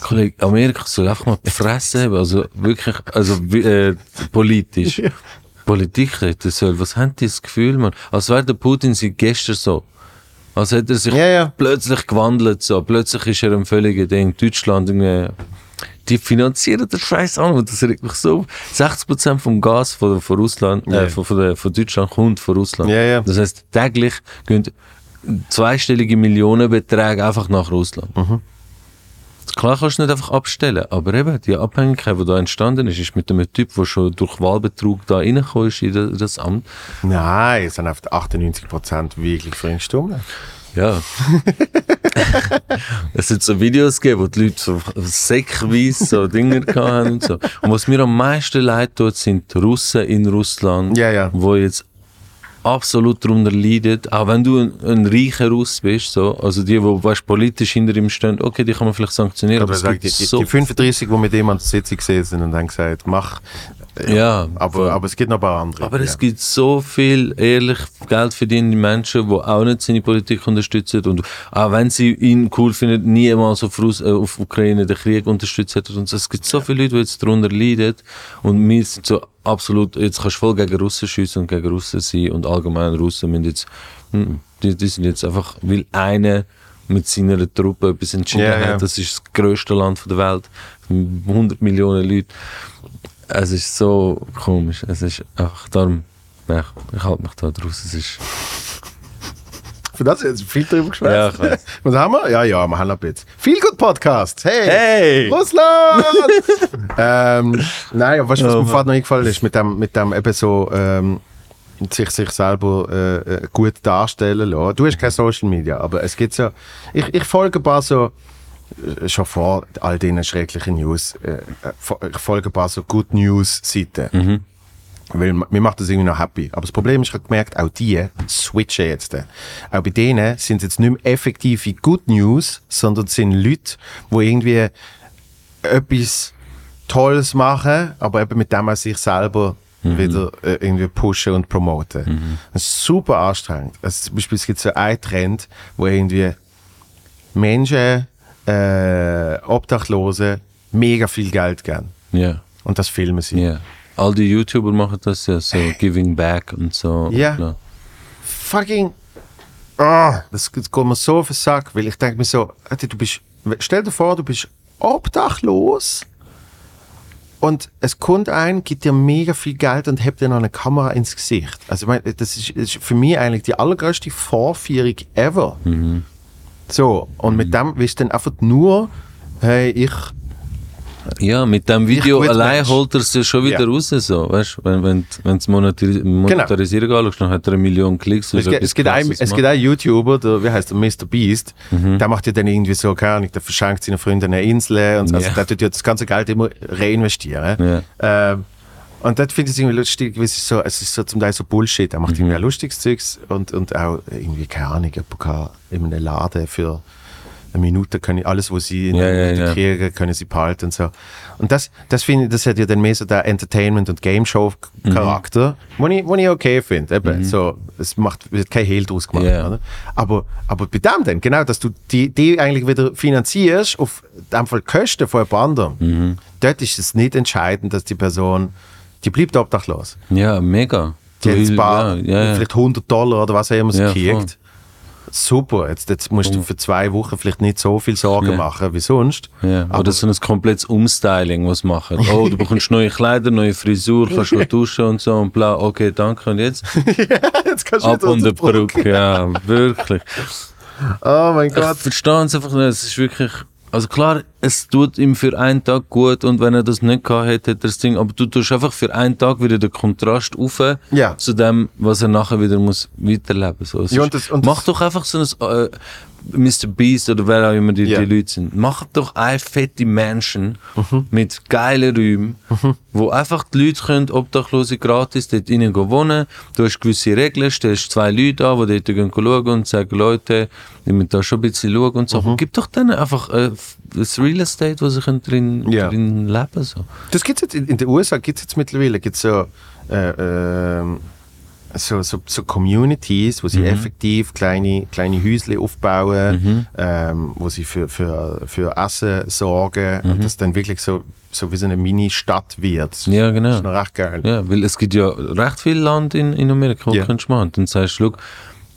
Kollege, Amerika soll einfach mal die Fresse haben, also wirklich, also äh, politisch. Politik reden soll. Was haben die das Gefühl, man? Als wäre der Putin seit gestern so. Als hätte er sich Ja, ja. plötzlich gewandelt, so. Plötzlich ist er ein völliger Ding. Deutschland, irgendwie, die finanzieren den Scheiß an und das regt mich so. 60% vom Gas von, von Russland, äh, von, von, von Deutschland kommt von Russland. Ja. Das heißt, täglich gehen zweistellige Millionenbeträge einfach nach Russland. Mhm. Klar kannst du nicht einfach abstellen, aber eben die Abhängigkeit, die da entstanden ist, ist mit einem Typ, der schon durch Wahlbetrug da reingekommen ist in das- Amt. Nein, es sind auf 98% wirklich stumm. Ja. es hat so Videos gegeben, wo die Leute so säckweise so Dinger hatten und so. Und was mir am meisten leid tut, sind die Russen in Russland, Ja, ja. wo jetzt absolut darunter leiden, auch wenn du ein, ein reicher Russ bist, so, also die, die weißt, politisch hinter ihm stehen, okay, die kann man vielleicht sanktionieren, aber, Aber es gibt die, so die 35, die mit ihm an der Sitzung gesehen sind und dann gesagt, mach. Ja, aber, voll. aber es gibt noch ein paar andere. Aber ja. es gibt so viel ehrlich Geld verdienende Menschen, die auch nicht seine Politik unterstützen und auch wenn sie ihn cool finden, niemals auf, Russ äh, auf Ukraine den Krieg unterstützt hätten. Und so. es gibt so viele Leute, die jetzt darunter leiden und wir sind so absolut, jetzt kannst du voll gegen Russen schiessen und gegen Russen sein und allgemein Russen müssen jetzt, hm, die, die sind jetzt einfach, weil einer mit seiner Truppe etwas entschieden ja. hat, das ist das grösste Land der Welt, 100 Millionen Leute. Es ist so komisch. Es ist einfach darum. Nein, ich, ich halte mich da draus. Es ist. Für das jetzt viel drüber geschwätzt. Ja. Was haben wir? Ja, ja, wir haben bisschen. Viel gut Podcast. Hey! Hey! Russland! ähm, nein, weißt du, was Oh, mir vorhin noch eingefallen ist? Mit dem, mit dem eben so, ähm, sich, sich selber äh, äh, gut darstellen lassen. Du hast kein Social Media, aber es gibt so, ich, ich folge ein paar so, äh, schon vor all diesen schrecklichen News, äh, äh, ich folge ein paar so Good News Seiten. Weil mir macht das irgendwie noch happy. Aber das Problem ist, ich habe gemerkt, auch die switchen jetzt. Auch bei denen sind es jetzt nicht mehr effektive Good News, sondern es sind Leute, die irgendwie etwas Tolles machen, aber eben mit dem auch sich selber wieder äh, irgendwie pushen und promoten. Das ist super anstrengend. Also zum Beispiel es gibt so einen Trend, wo irgendwie Menschen, äh, Obdachlose, mega viel Geld geben. Ja. Und das filmen sie. Ja. All die YouTuber machen das ja so, Giving Back und so. Ja. Klar. fucking. Ah, das geht mir so auf den Sack, weil ich denke mir so, du bist, stell dir vor, du bist obdachlos und es kommt ein, gibt dir mega viel Geld und hebt dir noch eine Kamera ins Gesicht. Also ich meine, das ist, ist für mich eigentlich die allergrößte Vorführung ever. So, und mit dem willst du dann einfach nur, hey, ich, Ja, mit dem Video allein Mensch. holt er es ja schon wieder Ja. raus. So. Weißt, wenn wenn wenn es monetari monetarisieren geht, dann hat er eine Million Klicks. Es, gibt, es, gibt ein, es gibt einen YouTuber, der, wie heißt der, Mr. Beast, der macht ja dann irgendwie so, keine Ahnung, der verschenkt seinen Freunden eine Insel und so. also Ja. der tut ja das ganze Geld immer reinvestieren. Ja. Ähm, Und das finde ich irgendwie lustig, weil es ist so, es ist so zum Teil so Bullshit. Er macht Mhm. irgendwie auch lustiges Zeugs und, und auch irgendwie, keine Ahnung, jemand kann in einem Laden für eine Minute können alles, was sie in Ja, der ja, Minute ja. kriegen, können sie behalten und so. Und das, das finde ich, das hat ja dann mehr so der Entertainment- und Game-Show-Charakter, Mhm. wo, ich, wo ich okay finde. Eben, so, es macht, wird kein Hehl draus gemacht. Oder? Aber, aber bei dem dann, genau, dass du die, die eigentlich wieder finanzierst auf einfach die Kosten von jemand anderem, Mhm. dort ist es nicht entscheidend, dass die Person, die bleibt obdachlos. Ja, mega. Die hat ein paar, ja, ja, vielleicht 100 Dollar oder was auch immer sie Ja, kriegt. Super, jetzt, jetzt musst du für zwei Wochen vielleicht nicht so viel Sorgen Ja. machen wie sonst. Ja, aber oder so ein komplettes Umstyling, was machen. Oh, du bekommst neue Kleider, neue Frisur, kannst noch duschen und so und bla. Okay, danke. Und jetzt jetzt kannst du ab und der unter Brücke. Ja, wirklich. Oh mein Ich Gott. verstehe es einfach nicht. Es ist wirklich. Also klar, es tut ihm für einen Tag gut und wenn er das nicht gehabt hätte, hätte er das Ding. Aber du tust einfach für einen Tag wieder den Kontrast auf Ja. zu dem, was er nachher wieder muss weiterleben. So, Ja, und das- und mach doch einfach so ein äh, Mr. Beast oder wer auch immer die, Ja. die Leute sind. Mach doch eine fette Mansion Mhm. mit geilen Räumen, wo einfach die Leute können Obdachlose gratis dort rein gehen wohnen. Du hast gewisse Regeln, stellst zwei Leute an, die dort gehen schauen und sagen, Leute, ihr müsst da schon ein bisschen schauen und Mhm. so. Gib doch denen einfach äh, das Real Estate, sie können drin, Ja. drin leben so. Das gibt's jetzt in, in den USA gibt's jetzt mittlerweile gibt's so, äh, ähm, so, so, so Communities, wo Mhm. sie effektiv kleine, kleine Häusle aufbauen, ähm, wo sie für, für, für Essen sorgen Mhm. und das dann wirklich so, so wie so eine Mini-Stadt wird. Das Ja, genau. ist noch recht geil. Ja, weil es gibt ja recht viel Land in, in Amerika, wo Ja. du kannst machen. Dann sagst du,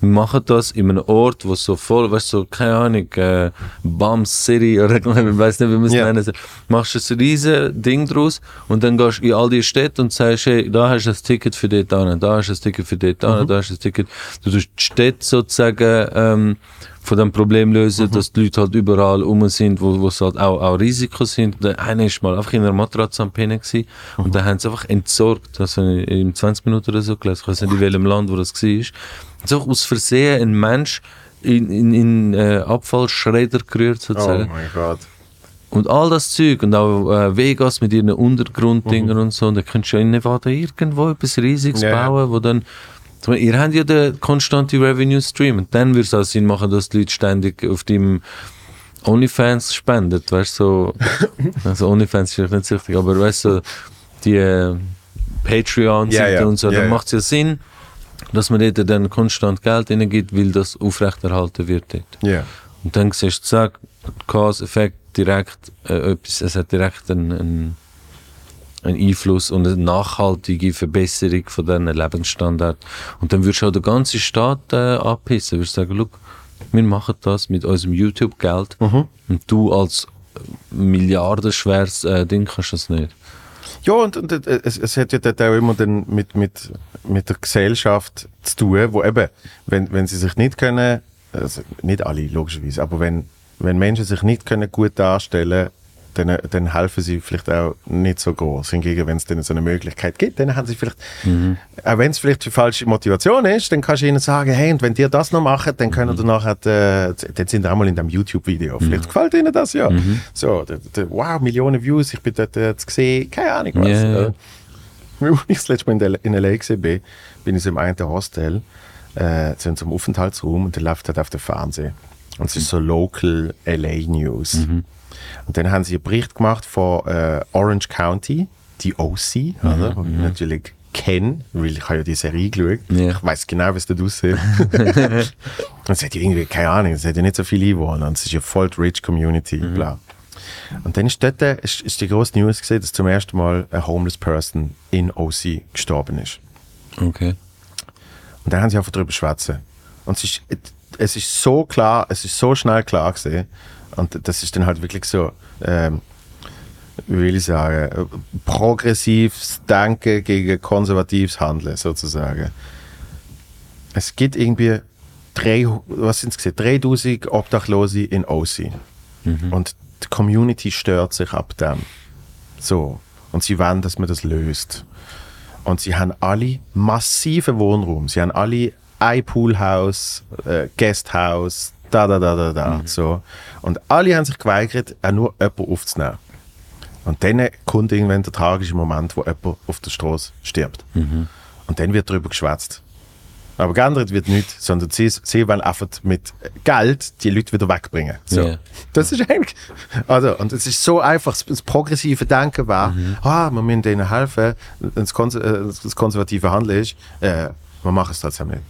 wir machen das in einem Ort, wo so voll, weißt du, so, keine Ahnung, äh, Bum City oder ich weiß nicht, wie man es Ja. nennen soll. Machst du ein riesen Ding draus und dann gehst du in all die Städte und sagst, hey, da hast du ein Ticket für dort an, da hast du ein Ticket für dort an, da hast du ein Ticket. Du tust die Städte sozusagen ähm, von dem Problem lösen, dass die Leute halt überall rum sind, wo wo es halt auch, auch Risiko sind. Der eine ist mal einfach in einer Matratze am Pennen gewesen, und dann haben sie einfach entsorgt, also in 20 Minuten oder so gelesen, ich weiß nicht in welchem Land, wo das war. So aus Versehen ein Mensch in, in, in äh, Abfallschredder gerührt Oh sozusagen. mein Gott. Und all das Zeug und auch äh, Vegas mit ihren Untergrunddingern und so, und da könntest du ja in Nevada irgendwo etwas Riesiges ja. bauen, wo dann Ihr habt ja den konstanten Revenue Stream und dann würde es auch Sinn machen, dass die Leute ständig auf dem OnlyFans spenden, weißt du, so, also OnlyFans ist vielleicht nicht so richtig, aber weißt du, die äh, Patreon-Seite Ja, ja. und so, Ja, dann macht es ja Sinn, dass man dort dann konstant Geld reingibt, weil das aufrechterhalten wird. Ja. Und dann siehst du, zack, Cause-Effekt direkt, äh, etwas, es hat direkt einen, einen, einen Einfluss und eine nachhaltige Verbesserung von diesen Lebensstandard. Und dann würdest du auch den ganzen Staat äh, abpissen. Würdest sagen, look, wir machen das mit unserem YouTube-Geld und du als milliardenschweres äh, Ding kannst das nicht. Ja, und, und äh, es, es hat ja dort auch immer dann mit, mit, mit der Gesellschaft zu tun, wo eben, wenn, wenn sie sich nicht können, also nicht alle logischerweise, aber wenn, wenn Menschen sich nicht können gut darstellen dann, dann helfen sie vielleicht auch nicht so groß. Hingegen, wenn es dann so eine Möglichkeit gibt, dann haben sie vielleicht, auch wenn es vielleicht die falsche Motivation ist, dann kannst du ihnen sagen, hey, und wenn dir das noch machen, dann können ihr nachher, äh, dann sind ihr auch mal in dem YouTube-Video. Vielleicht gefällt ihnen das ja. So, der, der, wow, Millionen Views, ich bin dort äh, zu sehen, keine Ahnung was. Ja. Äh, als ich das letzte Mal in, der, in L.A. gesehen bin, bin ich so im einen Hostel, äh, so in so einem Aufenthaltsraum und der läuft halt auf dem Fernsehen. Und es ist so Local L.A. News. Und dann haben sie einen Bericht gemacht von äh, Orange County, die OC, oder? Und ich natürlich kenne, weil ich habe ja die Serie geschaut. Ja. Ich weiß genau, wie es dort aussieht. und es hat ja irgendwie, keine Ahnung, es hat ja nicht so viele Einwohner und es ist ja voll die rich Community, bla. Und dann ist dort ist, ist die grosse News gesehen, dass zum ersten Mal eine homeless person in OC gestorben ist. Okay. Und dann haben sie einfach darüber schwätzen. Und es ist, es ist so klar, es ist so schnell klar gesehen. Und das ist dann halt wirklich so, ähm, wie will ich sagen, progressives Denken gegen konservatives Handeln sozusagen. Es gibt irgendwie drei, was sind es 3000 Obdachlose in OC. Und die Community stört sich ab dem. So. Und sie wollen, dass man das löst. Und sie haben alle massive Wohnraum. Sie haben alle ein Poolhaus, äh, Guesthouse, da, da, da, da, da. So. Und alle haben sich geweigert, auch nur jemanden aufzunehmen. Und dann kommt irgendwann der tragische Moment, wo jemand auf der Straße stirbt. Und dann wird darüber geschwätzt. Aber geändert wird nichts, sondern sie, sie wollen einfach mit Geld die Leute wieder wegbringen. So. Ja. Das ist eigentlich. Also, und es ist so einfach, das, progressive Denken war, ah, wir müssen denen helfen. Äh, das konservative Handeln ist, äh, wir machen es trotzdem nicht.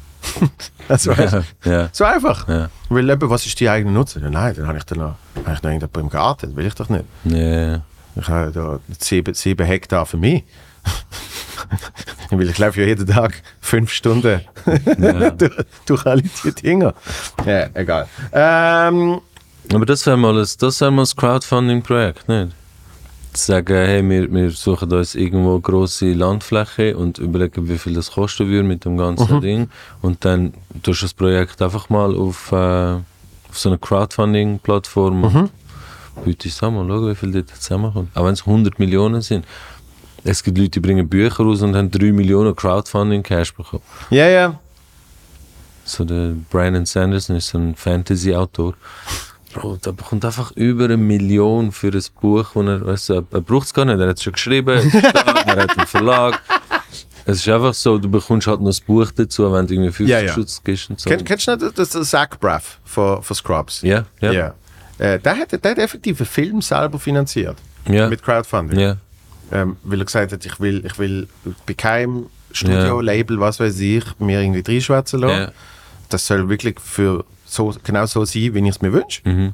Also, weißt du, Ja. So einfach. Ja. Weil eben, was ist die eigene Nutzen? Ja, Nein, dann habe ich dann noch, habe ich noch irgendjemand im Garten, das will ich doch nicht. Ja. Ich habe da sieben, sieben Hektar für mich. Weil ich laufe ja jeden Tag fünf Stunden durch, durch alle die Dinger. Ja, egal. Ähm, Aber das wäre mal, das wär mal ein Crowdfunding-Projekt, nicht? Zu sagen, hey, wir, wir suchen uns irgendwo eine grosse Landfläche und überlegen, wie viel das kosten würde mit dem ganzen Ding. Und dann tust du das Projekt einfach mal auf, äh, auf so eine Crowdfunding-Plattform und bietest es an, mal schauen, wie viel dort zusammenkommt. Auch wenn es 100 Millionen sind. Es gibt Leute, die bringen Bücher raus und haben 3 Millionen Crowdfunding-Cash bekommen. ja, ja. So der Brandon Sanderson ist so ein Fantasy-Autor. Bro, der bekommt einfach über eine Million für ein Buch, wo er, weißt du, er braucht es gar nicht, er hat es schon geschrieben, er hat einen Verlag. Es ist einfach so, du bekommst halt noch ein Buch dazu, wenn du irgendwie 50 Ja, ja. Schutz gibst und so. Kenn, kennst du noch das, das Zach Braff von, von Scrubs? ja, ja, ja. Ja. Äh, der, hat, der hat effektiv einen Film selber finanziert. Ja. Mit Crowdfunding. ja. Ähm, weil er gesagt hat, ich will, ich will bei keinem Studio, Label, was weiß ich, mir irgendwie reinschwätzen lassen. Ja. Das soll wirklich für so, genau so sein, wie ich es mir wünsche. Mhm.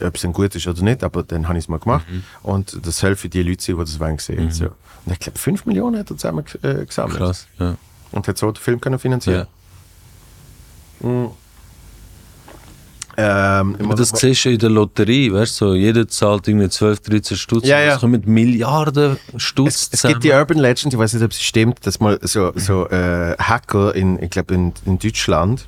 Ob es dann gut ist oder nicht, aber dann habe ich es mal gemacht. Und das soll für die Leute sein, die das wollen sehen. So. Und ich glaube, 5 Millionen hat er zusammen äh, gesammelt. Mhm. Krass, ja. Und hat so den Film können finanzieren. ja. Ähm, Aber das siehst du in der Lotterie, weißt du, so, jeder zahlt irgendwie 12, 13 Stutz. Ja, ja. Es kommen Milliarden Stutz es, es gibt die Urban Legend, ich weiß nicht, ob sie stimmt, dass mal so, so äh, Hacker in, ich glaube in, in Deutschland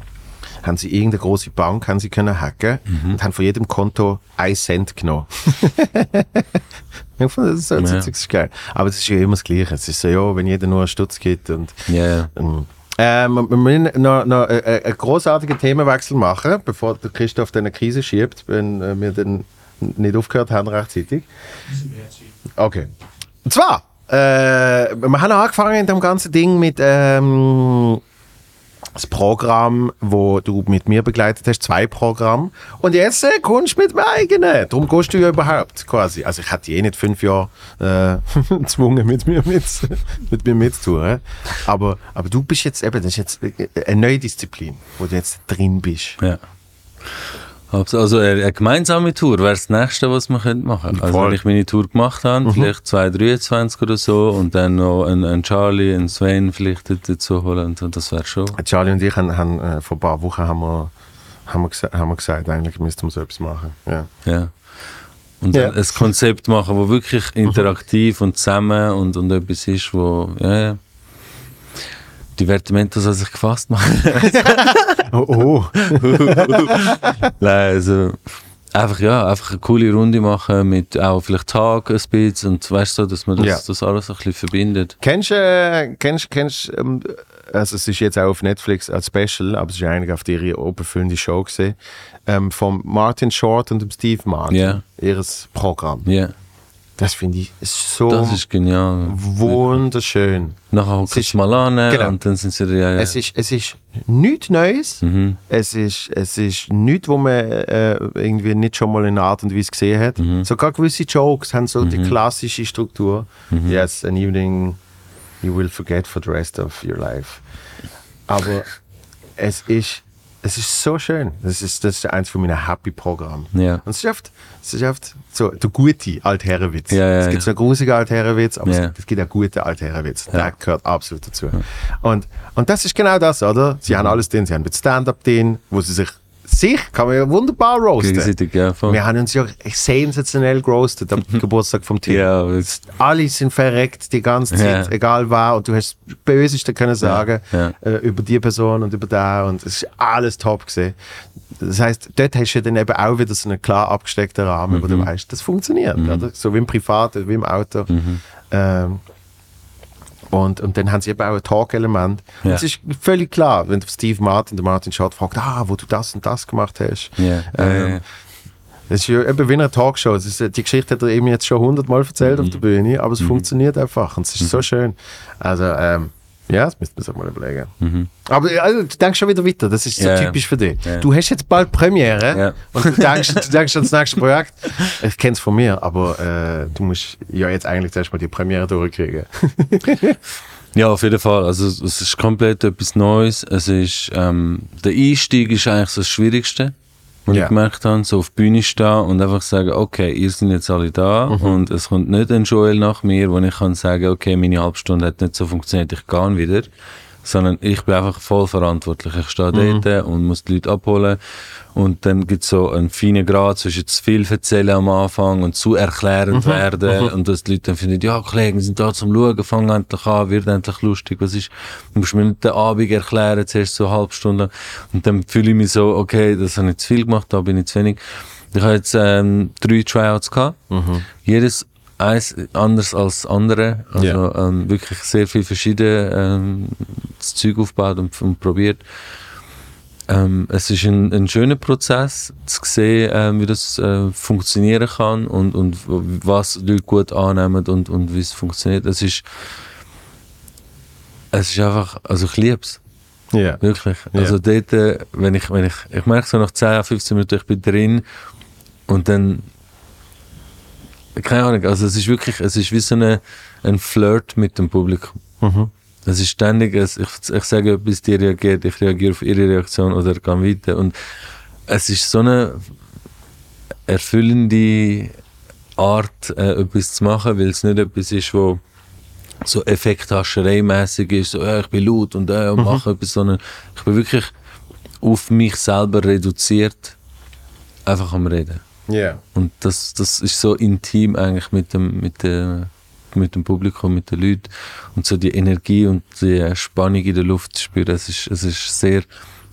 haben sie irgendeine große Bank haben sie können hacken und haben von jedem Konto ein Cent genommen. ich fand das so, das ist geil. Aber das ist ja immer das Gleiche. Es ist so, ja, wenn jeder nur einen Stutz gibt und Ja, ja. ähm, ähm, wir müssen noch, noch äh, äh, einen großartigen Themenwechsel machen, bevor der Christoph dann eine Krise schiebt, wenn äh, wir dann nicht aufgehört haben rechtzeitig. Okay. Und zwar, äh, wir haben angefangen in dem ganzen Ding mit ähm, das Programm, wo du mit mir begleitet hast, zwei Programme. Und jetzt äh, kommst du mit dem eigenen. Darum gehst du ja überhaupt quasi. Also ich hätte eh nicht fünf Jahre äh, gezwungen, mit mir, mit, mit mir mitzutun. hä? Aber, aber du bist jetzt eben, das ist jetzt äh, eine neue Disziplin, wo du jetzt drin bist. Ja. Also eine, gemeinsame Tour wäre das Nächste, was wir könnten machen Also Voll. wenn ich meine Tour gemacht habe, vielleicht 2023 oder so und dann noch einen, einen Charlie, einen Sven vielleicht dazu holen und so, das wäre schon... Charlie und ich haben, haben äh, vor ein paar Wochen haben wir, haben wir, gesa haben wir gesagt, eigentlich müssten wir so etwas machen. Ja. Ja. Und Ja. ein Konzept machen, wo wirklich interaktiv und zusammen und, und etwas ist, wo... Ja, ja. Divertimento soll sich gefasst machen. Oh, oh. Nein, also einfach ja, einfach eine coole Runde machen mit auch vielleicht Tag ein bisschen und weißt du, dass man das, Ja. das alles ein bisschen verbindet. Kennst du, äh, kennst, kennst, ähm, also es ist jetzt auch auf Netflix als Special, aber es ist eigentlich auf ihre oberfüllende Show gesehen, ähm, von Martin Short und dem Steve Martin, Ja. ihres Programm. Ja, Das finde ich so das ist genial. wunderschön. Nachher hocken sie mal an genau. und dann sind sie ja, ja. Es ist, es ist nichts Neues. Mhm. Es ist, es ist nichts, wo man äh, irgendwie nicht schon mal in einer Art und Weise gesehen hat. Mhm. Sogar gewisse Jokes haben so die klassische Struktur. Mhm. Yes, an evening you will forget for the rest of your life. Aber es ist, es ist so schön. Das ist, das ist eins von meinen Happy-Programmen. Ja. Und es ist oft, es ist oft so der gute Altherrenwitz. Ja, ja, es gibt so einen grusigen Altherrenwitz, aber es, es gibt auch gute Altherrenwitz. Der gehört absolut dazu. Und, und das ist genau das, oder? Sie haben alles drin. Sie haben mit Stand-Up drin, wo sie sich, sich kann man ja wunderbar roasten. ja. Wir haben uns ja sensationell geroastet am Geburtstag vom Tim. Ja, Alle sind verreckt die ganze Zeit, Ja. egal wer. Und du hast das Böseste können sagen. Äh, über die Person und über da. Und es ist alles top gesehen. Das heißt, dort hast du dann eben auch wieder so einen klar abgesteckten Rahmen, wo Mhm. du weißt, das funktioniert. Oder? So wie im Privat, wie im Auto. Mhm. Ähm, und, und dann haben sie eben auch ein Talk-Element. Ja. Es ist völlig klar, wenn Steve Martin, der Martin Schott fragt, ah, wo du das und das gemacht hast. Ja, Ähm, ja. Das ist ja eben wie eine Talkshow. Ist, äh, die Geschichte hat er eben jetzt schon hundertmal erzählt auf der Bühne, aber es funktioniert einfach und es ist so schön. Also, ähm, ja, das müsste man sich mal überlegen. Aber also, du denkst schon wieder weiter, das ist so ja. typisch für dich. Ja. Du hast jetzt bald Premiere Ja. und du denkst, du denkst an das nächste Projekt. Ich kenne es von mir, aber äh, du musst ja jetzt eigentlich zuerst mal die Premiere durchkriegen. Ja, auf jeden Fall. Also es ist komplett etwas Neues. Es ist, ähm, der Einstieg ist eigentlich so das Schwierigste, was Ja. ich gemerkt habe. So auf die Bühne stehen und einfach sagen, okay, ihr seid jetzt alle da Mhm. und es kommt nicht ein Joel nach mir, wo ich kann sagen, okay, meine halbe Stunde hat nicht so funktioniert, ich gehe wieder. Sondern ich bin einfach voll verantwortlich. Ich stehe Mhm. dort und muss die Leute abholen. Und dann gibt es so einen feinen Grad zwischen zu viel erzählen am Anfang und zu Mhm. erklärend werden. Und dass die Leute dann finden, ja, Kollegen, wir sind da zum Schauen, fang endlich an, wird endlich lustig. Was ist, du musst mir nicht den Abend erklären, zuerst so eine halbe Stunde. lang. Und dann fühle ich mich so, okay, das habe ich zu viel gemacht, da bin ich zu wenig. Ich habe jetzt ähm, drei Tryouts gehabt. Jedes eins anders als das andere. Also Ja. ähm, wirklich sehr viel verschieden ähm, das Zeug aufgebaut und, und probiert. Ähm, es ist ein, ein schöner Prozess zu sehen, ähm, wie das äh, funktionieren kann und, und was Leute gut annehmen und, und wie es funktioniert. Es ist, es ist einfach, also ich liebe es. Ja. Wirklich. Ja. Also dort, äh, wenn ich, wenn ich, ich merke so nach 10, 15 Minuten, ich bin drin und dann, keine Ahnung, also es ist wirklich, es ist wie so eine, ein Flirt mit dem Publikum. Es ist ständig, es, ich, ich sage etwas, die reagiert, ich reagiere auf ihre Reaktion oder gehe weiter und es ist so eine erfüllende Art, äh, etwas zu machen, weil es nicht etwas ist, wo so Effekthascherei-mäßig ist, so, ja, ich bin laut und, äh, und mache etwas, sondern ich bin wirklich auf mich selber reduziert, einfach am Reden. Ja. Und das, das ist so intim eigentlich mit dem, mit dem, mit dem Publikum, mit den Leuten. Und so die Energie und die Spannung in der Luft zu spüren, es ist, es ist sehr,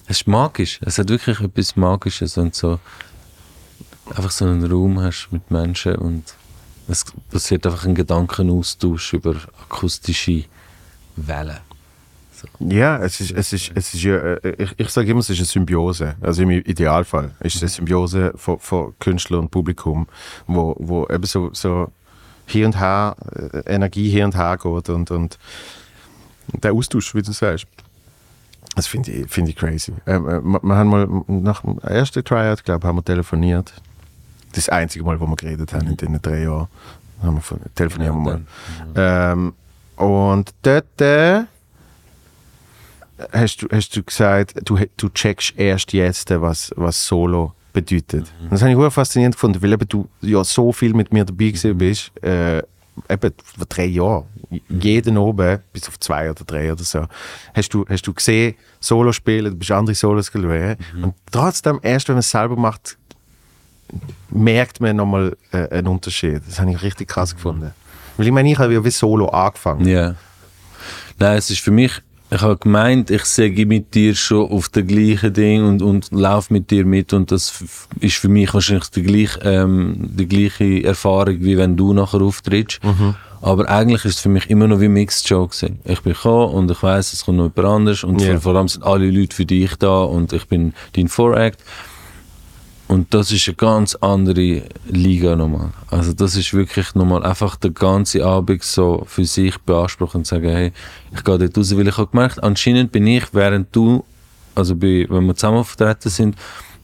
es ist magisch. Es hat wirklich etwas Magisches und so einfach so einen Raum hast mit Menschen und es passiert einfach ein Gedankenaustausch über akustische Wellen. Ja, es ist, es ist, es ist ja, äh, ich, ich sage immer, es ist eine Symbiose. Also im Idealfall ist es eine Symbiose von, von Künstler und Publikum, wo, wo eben so, so hier und her, äh, Energie hier und her geht und, und der Austausch, wie du sagst. Das finde ich, finde ich crazy. Ähm, äh, wir, wir haben mal nach dem ersten Tryout, glaube ich, haben wir telefoniert. Das einzige Mal, wo wir geredet haben in den drei Jahren. Haben wir telefonieren wir mal. Ähm, und dort äh, hast, du, hast du gesagt, du, du checkst erst jetzt, was, was Solo bedeutet. Das habe ich sehr faszinierend gefunden, weil eben du ja so viel mit mir dabei gewesen bist. Äh, eben vor drei Jahren. Jeden oben, bis auf zwei oder drei oder so, hast du, hast du gesehen, Solo spielen, du bist andere Solos geschaut. Und trotzdem, erst wenn man es selber macht, merkt man nochmal äh, einen Unterschied. Das habe ich richtig krass gefunden. Weil ich meine, ich habe ja wie Solo angefangen. Ja. Nein, es ist für mich, ich habe gemeint, ich säge mit dir schon auf der gleichen Ding und, und laufe mit dir mit und das ist für mich wahrscheinlich die gleiche, ähm, die gleiche Erfahrung, wie wenn du nachher auftrittst. Aber eigentlich ist es für mich immer noch wie Mixed Show gewesen. Ich bin gekommen und ich weiß, es kommt noch jemand anderes und Ja. vor, vor allem sind alle Leute für dich da und ich bin dein Voract. Und das ist eine ganz andere Liga nochmal. Also das ist wirklich nochmal einfach den ganzen Abend so für sich beanspruchen und sagen, hey, ich gehe dort raus, weil ich habe gemerkt, anscheinend bin ich, während du, also bei, wenn wir zusammen vertreten sind,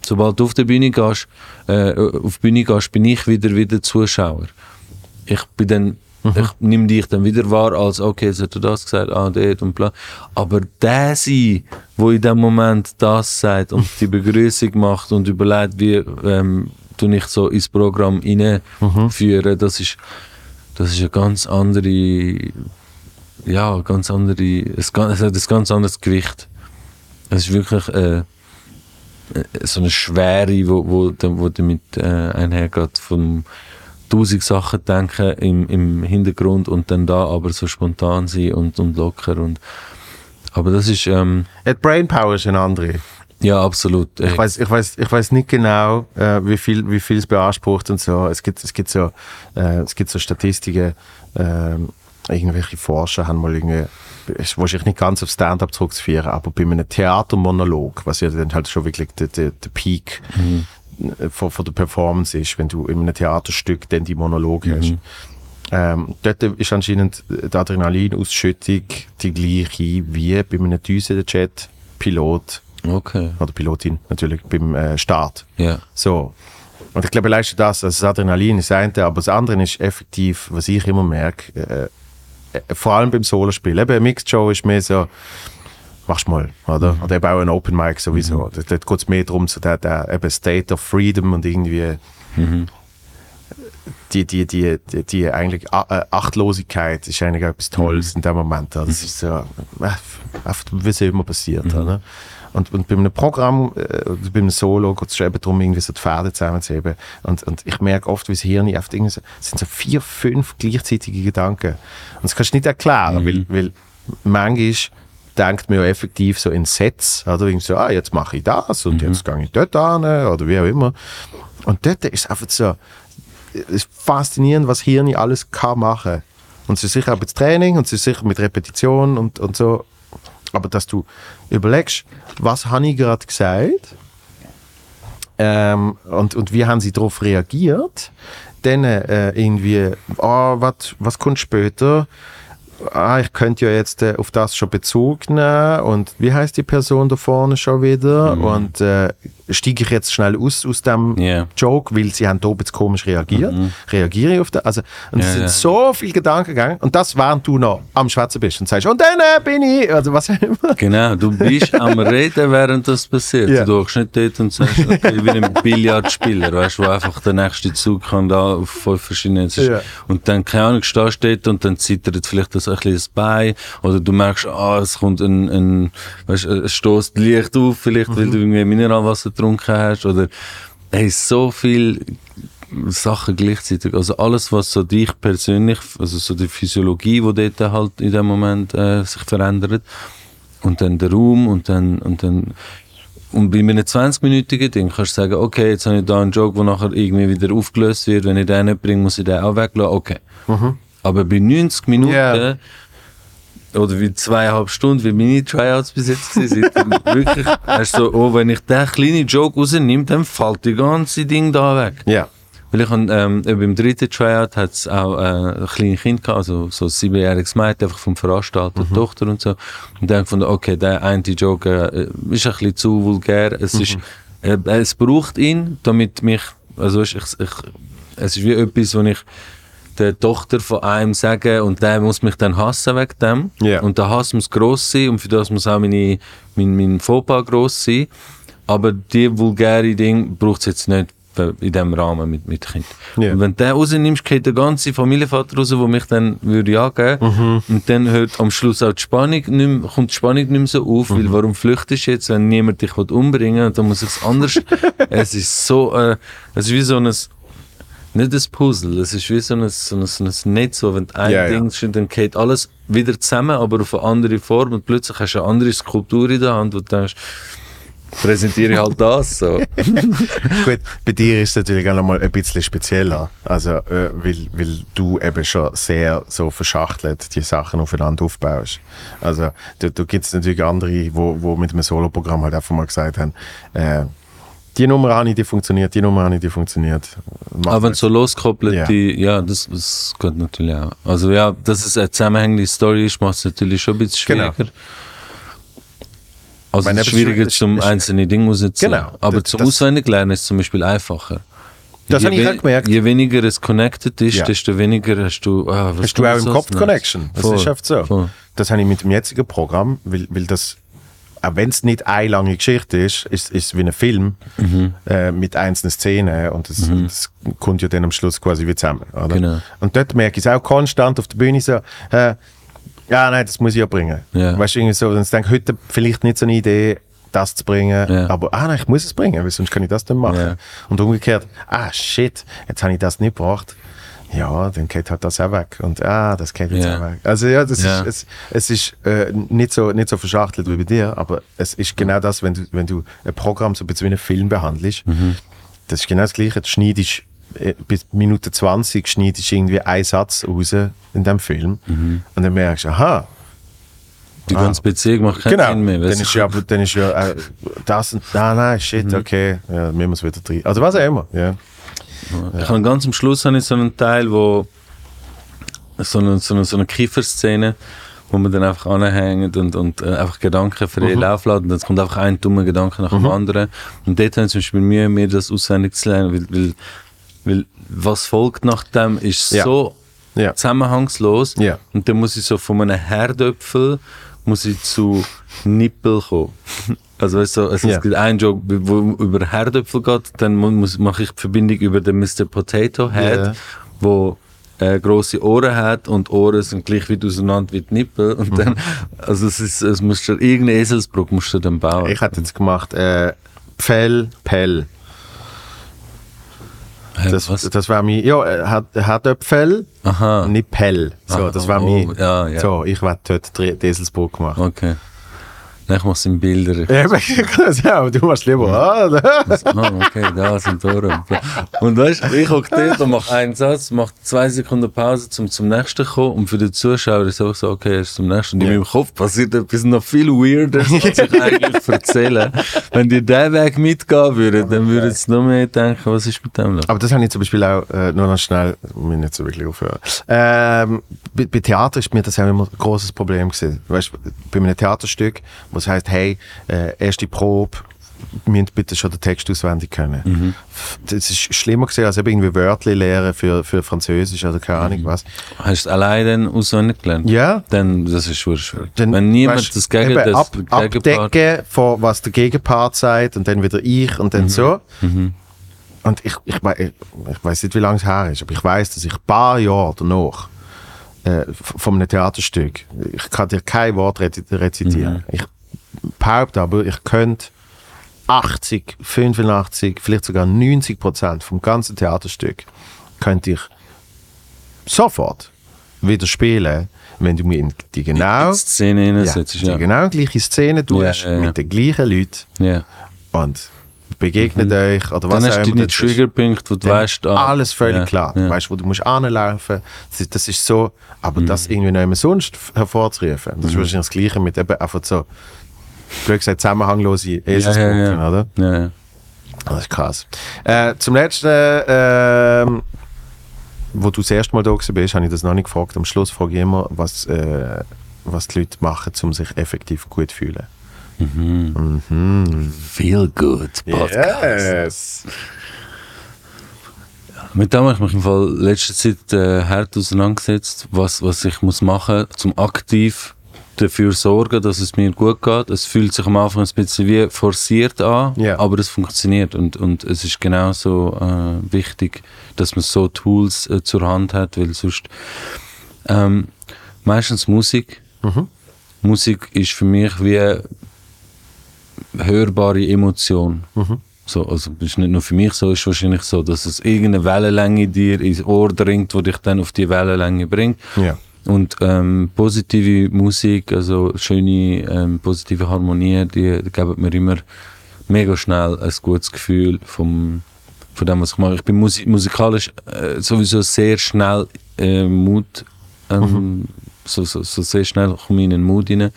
sobald du auf die Bühne gehst, äh, auf Bühne gehst, bin ich wieder wieder Zuschauer. Ich bin dann, ich nehme dich dann wieder wahr als, okay, jetzt hat er das gesagt, ah, dort und bla. Aber der sein, wo in dem Moment das sagt und die Begrüßung macht und überlegt, wie ähm, du ich so ins Programm hineinführen, das ist, das ist eine ganz andere, ja, ganz andere, es, es hat ein ganz anderes Gewicht. Es ist wirklich äh, äh, so eine Schwere, wo, wo, wo damit äh, einhergeht, von tausend Sachen denken im, im Hintergrund und dann da aber so spontan sein und, und locker und aber das ist ähm, Die Brainpower ist eine andere. ja absolut Ich äh, weiß, ich weiß, ich weiß nicht genau, äh, wie viel, wie viel es beansprucht und so. Es gibt, es gibt so, äh, es gibt so Statistiken. ähm, irgendwelche Forscher haben mal irgendwie, ist wahrscheinlich nicht ganz auf Stand-up zurückzuführen, aber bei einem Theatermonolog, was ja dann halt schon wirklich der, der, der Peak äh, von, von der Performance ist, wenn du in einem Theaterstück dann die Monologe hast. Ähm, dort ist anscheinend die Adrenalinausschüttung die gleiche wie bei einem Düsenjet-Pilot Okay. oder Pilotin natürlich beim äh, Start. Ja. So. Und ich glaube, leistet das, also das Adrenalin ist das eine, aber das andere ist effektiv, was ich immer merke, äh, äh, vor allem beim Solospiel. Eben, Mixed Show ist mehr so, machst mal, oder? Oder eben auch ein Open Mic sowieso. Dort, dort geht es mehr darum, so der, der eben State of Freedom und irgendwie die, die, die, die, die eigentlich äh, Achtlosigkeit ist eigentlich auch etwas Tolles in dem Moment. Das ist so, äh, wie es immer passiert. Oder? Und, und bei einem Programm, äh, bei einem Solo geht es schon eben darum, irgendwie so die Pferde zusammenzuheben. Und, und ich merke oft, wie das Hirn oft irgendwie so, sind so vier, fünf gleichzeitige Gedanken. Und das kannst du nicht erklären, weil, weil manchmal denkt man ja effektiv so in Sets, oder irgendwie so, ah, jetzt mache ich das und jetzt gehe ich dort an, oder wie auch immer. Und dort ist einfach so, ist faszinierend, was Hirn alles kann machen. Und es ist sicher auch mit Training und es ist sicher mit Repetition und, und so. Aber dass du überlegst, was habe ich gerade gesagt ähm, und, und wie haben sie darauf reagiert, dann äh, irgendwie, ah, was, was kommt später? Ah, ich könnte ja jetzt äh, auf das schon Bezug nehmen und wie heißt die Person da vorne schon wieder? Und äh, steige ich jetzt schnell aus aus dem Ja. Joke, weil sie haben da oben jetzt komisch reagiert. Reagiere ich auf das? Also, und es sind ja. so viele Gedanken gegangen und das, während du noch am Schwätzen bist und sagst, und dann äh, bin ich, also was auch immer. Genau, du bist am Reden, während das passiert. Ja. Du hockst nicht dort und sagst, okay, wie ein Billardspieler, weißt du, wo einfach der nächste Zug kann da auf fünf verschiedene. es ist- Ja. Und dann, keine Ahnung, stehst du dort und dann zittert vielleicht das ein bisschen das Bein oder du merkst, ah, es kommt ein, ein weißt, es stößt Licht auf, vielleicht, weil du irgendwie Mineralwasser getrunken hast oder, hey, so viel Sachen gleichzeitig. Also alles, was so dich persönlich, also so die Physiologie, die dort halt in dem Moment äh, sich verändert und dann der Raum und dann, und dann und bei einem 20-minütigen Ding kannst du sagen, okay, jetzt habe ich da einen Joke, der nachher irgendwie wieder aufgelöst wird, wenn ich den nicht bringe, muss ich den auch weglassen, okay. Aber bei 90 Minuten Ja. Oder wie zweieinhalb Stunden, wie meine Tryouts bis jetzt dann wirklich, hast du so, oh, wenn ich den kleinen Joke rausnehme, dann fällt die ganze Ding da weg. Ja. Weil ich hab, ähm, beim dritten Tryout hat es auch äh, ein kleines Kind gehabt, also so ein siebenjähriges Mädchen, einfach vom Veranstalter, Tochter und so. Und dann gefunden, okay, der eine Joke äh, ist ein bisschen zu vulgär. Es, ist, äh, es braucht ihn, damit mich, also ich, ich, es ist wie etwas, was ich der Tochter von einem sage und der muss mich dann hassen wegen dem. Ja. Und der Hass muss gross sein und für das muss auch meine, mein, mein Fauxpas gross sein. Aber die vulgäre Ding braucht es jetzt nicht in diesem Rahmen mit, mit Kind. Ja. Und wenn du den rausnimmst, geht der ganze Familienvater raus, der mich dann würde angeben Und dann hört am Schluss auch die Spannung nicht mehr, kommt die Spannung nicht mehr so auf, weil warum flüchtest du jetzt, wenn niemand dich umbringen will, und dann muss ich es anders. es ist so, äh, es ist wie so ein, nicht ein Puzzle, es ist wie so ein, so ein, so ein Netz, wo wenn ein Ja, ja. Ding ist, dann geht alles wieder zusammen, aber auf eine andere Form und plötzlich hast du eine andere Skulptur in der Hand, wo du denkst, präsentiere ich halt das so. Gut, bei dir ist es natürlich auch noch mal ein bisschen spezieller. Also, äh, weil, weil du eben schon sehr so verschachtelt die Sachen aufeinander aufbaust. Also, da, da gibt es natürlich andere, wo, wo mit einem Soloprogramm halt einfach mal gesagt haben, äh, die Nummer ich, die funktioniert, die Nummer ich, die funktioniert. Mach Aber wenn das. so loskoppelt, Ja. die, ja, das, das geht natürlich auch. Also ja, dass es eine zusammenhängende Story ist, macht es natürlich schon ein bisschen Genau. schwieriger. Also Meine, es ist es schwieriger ist- zum ist- einzelne Ding rauszuziehen. Genau. Aber Das- zum das- Auswendiglernen ist es zum Beispiel einfacher. Das habe ich auch gemerkt. Je weniger es connected ist, Ja. desto weniger hast du. Ah, Hast du auch im das Kopf? Connection. Das Voll, ist oft so. voll. Das habe ich mit dem jetzigen Programm, weil, weil das, auch wenn es nicht eine lange Geschichte ist, ist es wie ein Film Mhm. äh, mit einzelnen Szenen und das, das kommt ja dann am Schluss quasi wie zusammen. Oder? Genau. Und dort merke ich es auch konstant auf der Bühne so, äh, ja, nein, das muss ich ja bringen. Ja. Weißt du, irgendwie so, dann denke ich, heute vielleicht nicht so eine Idee, das zu bringen, Ja. aber ah, nein, ich muss es bringen, weil sonst kann ich das dann machen. Ja. Und umgekehrt, ah, shit, jetzt habe ich das nicht gebracht. Ja, dann geht halt das auch weg. Und ah, das geht jetzt Ja. auch weg. Also ja, das Ja. ist, es, es ist äh, nicht, so, nicht so verschachtelt wie bei dir, aber es ist genau das, wenn du, wenn du ein Programm so ein bisschen wie einen Film behandelst, Mhm. das ist genau das Gleiche. Du schneidest äh, bis Minute 20 schneidest irgendwie einen Satz raus in dem Film Mhm. und dann merkst du, aha, Die ganze Beziehung macht keinen Genau, Sinn mehr. dann weißt du? ist ja, dann ist ja äh, das und, nein, nein, shit, Mhm. okay, ja, müssen wir es wieder drin. Also was auch immer, ja. Ich habe ganz am Schluss habe ich so einen Teil, wo so eine, so eine, so eine Kieferszene, wo man dann einfach anhängt und, und äh, einfach Gedanken frei Mhm. laufen lässt. Und es kommt einfach ein dummer Gedanke nach dem anderen. Und dort habe ich zum Beispiel Mühe, mir das auswendig zu lernen, weil, weil, weil was folgt nach dem ist Ja. so Ja. zusammenhangslos. Ja. Und dann muss ich so von einem Herdöpfel muss ich zu Nippel kommen. Also, weißt du, Ja. es gibt einen Joke, wo über Herdöpfel geht, dann muss, mache ich die Verbindung über den Mr. Potato Head, Ja. wo äh, große Ohren hat und Ohren sind gleich weit auseinander wie die Nippel. Und dann, also es ist, es musst du irgendeine Eselsbrücke musst du dann bauen. Ich hätte jetzt gemacht, äh, Pfell, Pell. Hä, Das, was? das war mein, ja, er hat, er hat Pfell, Aha. nicht Pell. So, Ah, das war oh, mein, ja, ja. so, ich werde dort die die Eselsbrücke machen. Okay. Nein, ich mache es in Bilder. Ja, aber ja, du machst lieber, ah. Ah, okay, da sind Ohren. Und weißt du, ich hocke dort und mache einen Satz, mache zwei Sekunden Pause, um zum nächsten zu kommen. Und für den Zuschauer ist es auch so, okay, er ist zum nächsten. Und in meinem Kopf passiert etwas noch viel weirder, als ich eigentlich erzähle. Wenn die diesen Weg mitgehen würden, dann würden sie noch mehr denken, was ist mit dem los? Aber das habe ich zum Beispiel auch, äh, nur noch schnell, mir nicht so wirklich aufhören. Ähm, bei, bei Theater ist mir das auch immer ein großes Problem gewesen. Weißt, bei einem Theaterstück, wo es heisst, hey, äh, erste Probe, müsst bitte schon den Text auswendig können. Mhm. Das ist schlimmer gewesen, als irgendwie Wörter lernen für, für Französisch oder keine Ahnung was. Hast du allein dann auswendig gelernt? Ja. Dann, das ist schwer. Dann, Wenn niemand weißt, das Gegen, das ab, abdecken von was der Gegenpart sagt und dann wieder ich und Mhm. dann so. Und ich, ich, ich, ich weiß nicht, wie lange es her ist, aber ich weiß, dass ich ein paar Jahre danach äh, einem Theaterstück, ich kann dir kein Wort rezi- rezitieren. Mhm. Ich behaupte aber, ich könnte 80, 85, vielleicht sogar 90 Prozent vom ganzen Theaterstück könnte ich sofort wieder spielen, wenn du mir in die genau Die Szene ja, die ja. genau gleiche Szene tust, Ja, mit den gleichen Leuten und begegnet euch oder was Mhm. Dann auch hast du immer ist. Triggerpunkte, wo du Dann weißt, ah, alles völlig klar. Du Ja. Mhm. weißt, wo du musst anlaufen. Das, das ist so, aber das irgendwie noch immer sonst hervorzurufen, das ist wahrscheinlich das Gleiche mit eben einfach so, blöd gesagt, zusammenhanglose Eselsbrücken, ja, ja. oder? Ja, ja. Das ist krass. Äh, zum letzten, ähm, wo du das erste Mal da bist, habe ich das noch nicht gefragt. Am Schluss frage ich immer, was, äh, was die Leute machen, um sich effektiv gut zu fühlen. Feel good Podcast. Yes. Mit dem habe ich mich im Fall letzte Zeit äh, hart auseinandergesetzt, was, was ich muss machen muss, um aktiv dafür sorgen, dass es mir gut geht. Es fühlt sich am Anfang ein bisschen wie forciert an, Ja. aber es funktioniert und, und es ist genauso äh, wichtig, dass man so Tools äh, zur Hand hat, weil sonst ähm, meistens Musik. Musik ist für mich wie hörbare Emotion. So, also ist nicht nur für mich so, ist wahrscheinlich so, dass es irgendeine Wellenlänge dir ins Ohr dringt, die dich dann auf die Wellenlänge bringt. Ja. Und ähm, positive Musik, also schöne, ähm, positive Harmonie, die, die geben mir immer mega schnell ein gutes Gefühl vom, von dem, was ich mache. Ich bin musi musikalisch äh, sowieso sehr schnell äh, Mut, ähm, so, so, so sehr schnell komme ich in den Mut rein.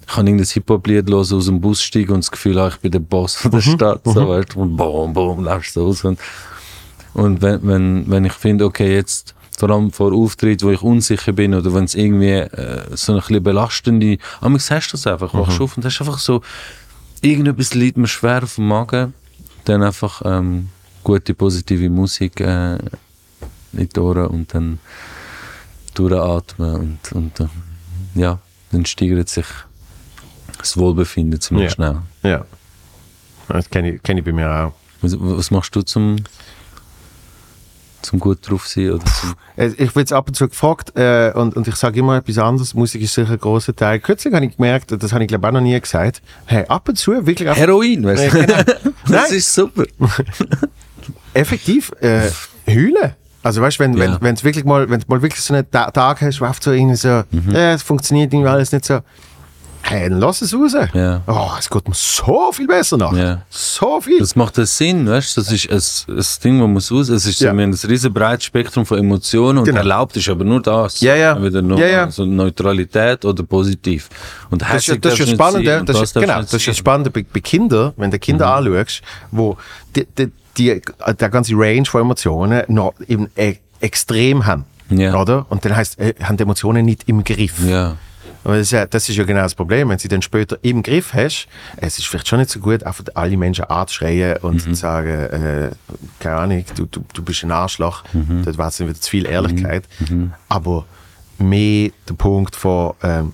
Ich kann irgendein Hip-Hop-Lied hören, aus dem Bus steigen und das Gefühl haben, ich bin der Boss von der Stadt. So, weißt, und boom, boom, läufst du aus. Und, und wenn, wenn, wenn ich finde, okay, jetzt vor allem vor Auftritt, wo ich unsicher bin oder wenn es irgendwie äh, so ein bisschen belastende, aber hast du das einfach, wachst auf und hast einfach so, irgendetwas liegt mir schwer auf dem Magen, dann einfach ähm, gute, positive Musik äh, in die Ohren und dann durchatmen und, und äh, ja, dann steigert sich das Wohlbefinden ziemlich Ja. schnell. Ja. Das kenne ich, kenn ich bei mir auch. Was, was machst du zum, zum gut drauf sein? Oder Äh, Ich werde ab und zu gefragt äh, und, und ich sage immer etwas anderes. Musik ist sicher ein großer Teil. Kürzlich habe ich gemerkt, das habe ich glaube auch noch nie gesagt, hey, ab und zu wirklich Heroin, weißt du? Genau. das ist super. effektiv äh, heulen. Also weißt du, wenn Ja. wenn es wirklich mal wenn du mal wirklich so einen Ta Tag hast, wo so irgendwie so, Mhm. äh, es funktioniert irgendwie alles nicht so. Hey, dann lass es raus. Ja. Oh, es geht mir so viel besser nach. Ja. So viel. Das macht Sinn, weißt du? Das ist ein, ein Ding, das muss raus. Es ist Ja. ein riesen breites Spektrum von Emotionen und Genau. erlaubt ist aber nur das. Ja, ja. Entweder nur Ja, ja. Also Neutralität oder positiv. Und Das ist, ja- das ist ja spannend, und das ist, genau, das ist ja sein. spannend bei, bei Kindern, wenn du Kinder anschaust, wo die, die, die, der ganze Range von Emotionen noch eben e extrem haben. Ja. Oder? Und dann heißt, äh, haben die Emotionen nicht im Griff. Ja. Aber das, ist ja, das ist ja genau das Problem. Wenn du sie dann später im Griff hast, es ist vielleicht schon nicht so gut, einfach alle Menschen anzuschreien und zu sagen, äh, keine Ahnung, du, du, du bist ein Arschloch. Das war jetzt wieder zu viel Ehrlichkeit. Aber mehr der Punkt von ähm,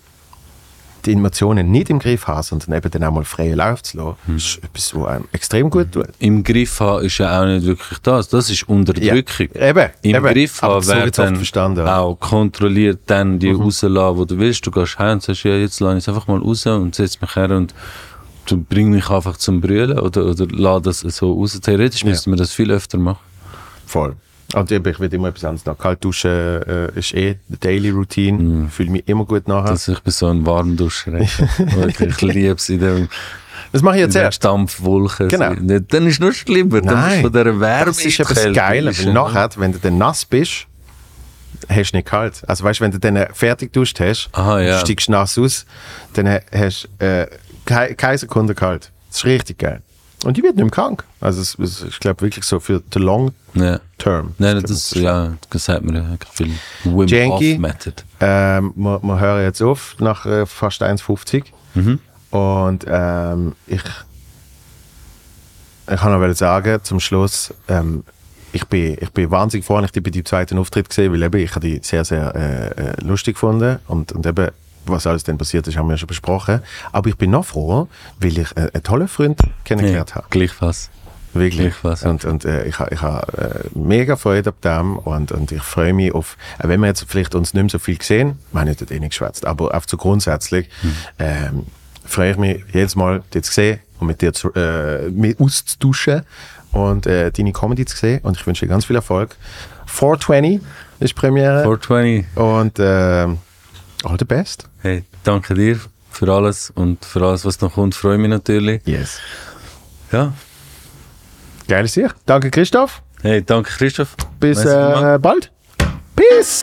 die Emotionen nicht im Griff haben, sondern eben dann auch mal freien Lauf zu lassen, ist etwas, was einem extrem gut tut. Im Griff haben ist ja auch nicht wirklich das. Das ist Unterdrückung. Ja, eben, Im eben. Griff haben oft dann ja. auch kontrolliert dann die rauslassen, wo du willst. Du gehst heim und sagst, ja, jetzt lasse ich es einfach mal raus und setz mich her und du bring mich einfach zum Brüllen oder, oder lass das so raus. Theoretisch müssten wir das viel öfter machen. Voll. Und eben, ich will immer etwas anderes nach. Kalt duschen äh, ist eh eine Daily Routine. Fühle mich immer gut nachher. Das, Dass ich bin so ein Warmduscher. ich liebe es in dem mache ich jetzt erst. Stampfwolke. Genau. Nicht- Dann ist es nur schlimmer. Dann bist du von dieser Wärme das ist in die eben das Kälte. Geile, Ist weil ja- nachher, wenn du dann nass bist, hast du nicht kalt. Also weißt du, wenn du dann fertig duscht hast, Aha, ja. steigst nass aus, dann ha- hast du äh, keine, keine Sekunde kalt. Das ist richtig geil. Und die wird nicht krank. Also es, es, ich glaube wirklich so für the long Ja. term. Nein, das, ja, das sagt viel. Wim Janky. Method. Ähm, wir, wir hören jetzt auf nach äh, fast 1,50. Mhm. Und ähm, ich, ich kann noch sagen, zum Schluss, ähm, ich bin, ich bin wahnsinnig froh, dass ich dich bei deinem zweiten Auftritt gesehen weil eben, ich habe die sehr, sehr äh, äh, lustig gefunden. Und, und eben, was alles dann passiert ist, haben wir ja schon besprochen. Aber ich bin noch froh, weil ich äh, einen tollen Freund kennengelernt habe. Gleichfalls. Wirklich. Gleichfalls, ja. Und, und äh, ich habe ich ha, äh, mega Freude ab dem und, und ich freue mich auf, äh, wenn wir jetzt vielleicht uns nicht mehr so viel gesehen, wir haben nicht eh nicht geschwätzt, aber einfach so grundsätzlich, Hm. ähm, freue ich mich jedes Mal, dich zu sehen und mit dir zu, äh, mit auszutauschen und äh, deine Comedy zu sehen und ich wünsche dir ganz viel Erfolg. 420 ist Premiere 420. und äh, All the best. Hey, danke dir für alles und für alles, was noch kommt. Freue mich natürlich. Yes. Ja. Geiles Sieg. Danke, Christoph. Hey, danke, Christoph. Bis äh, bald. Peace.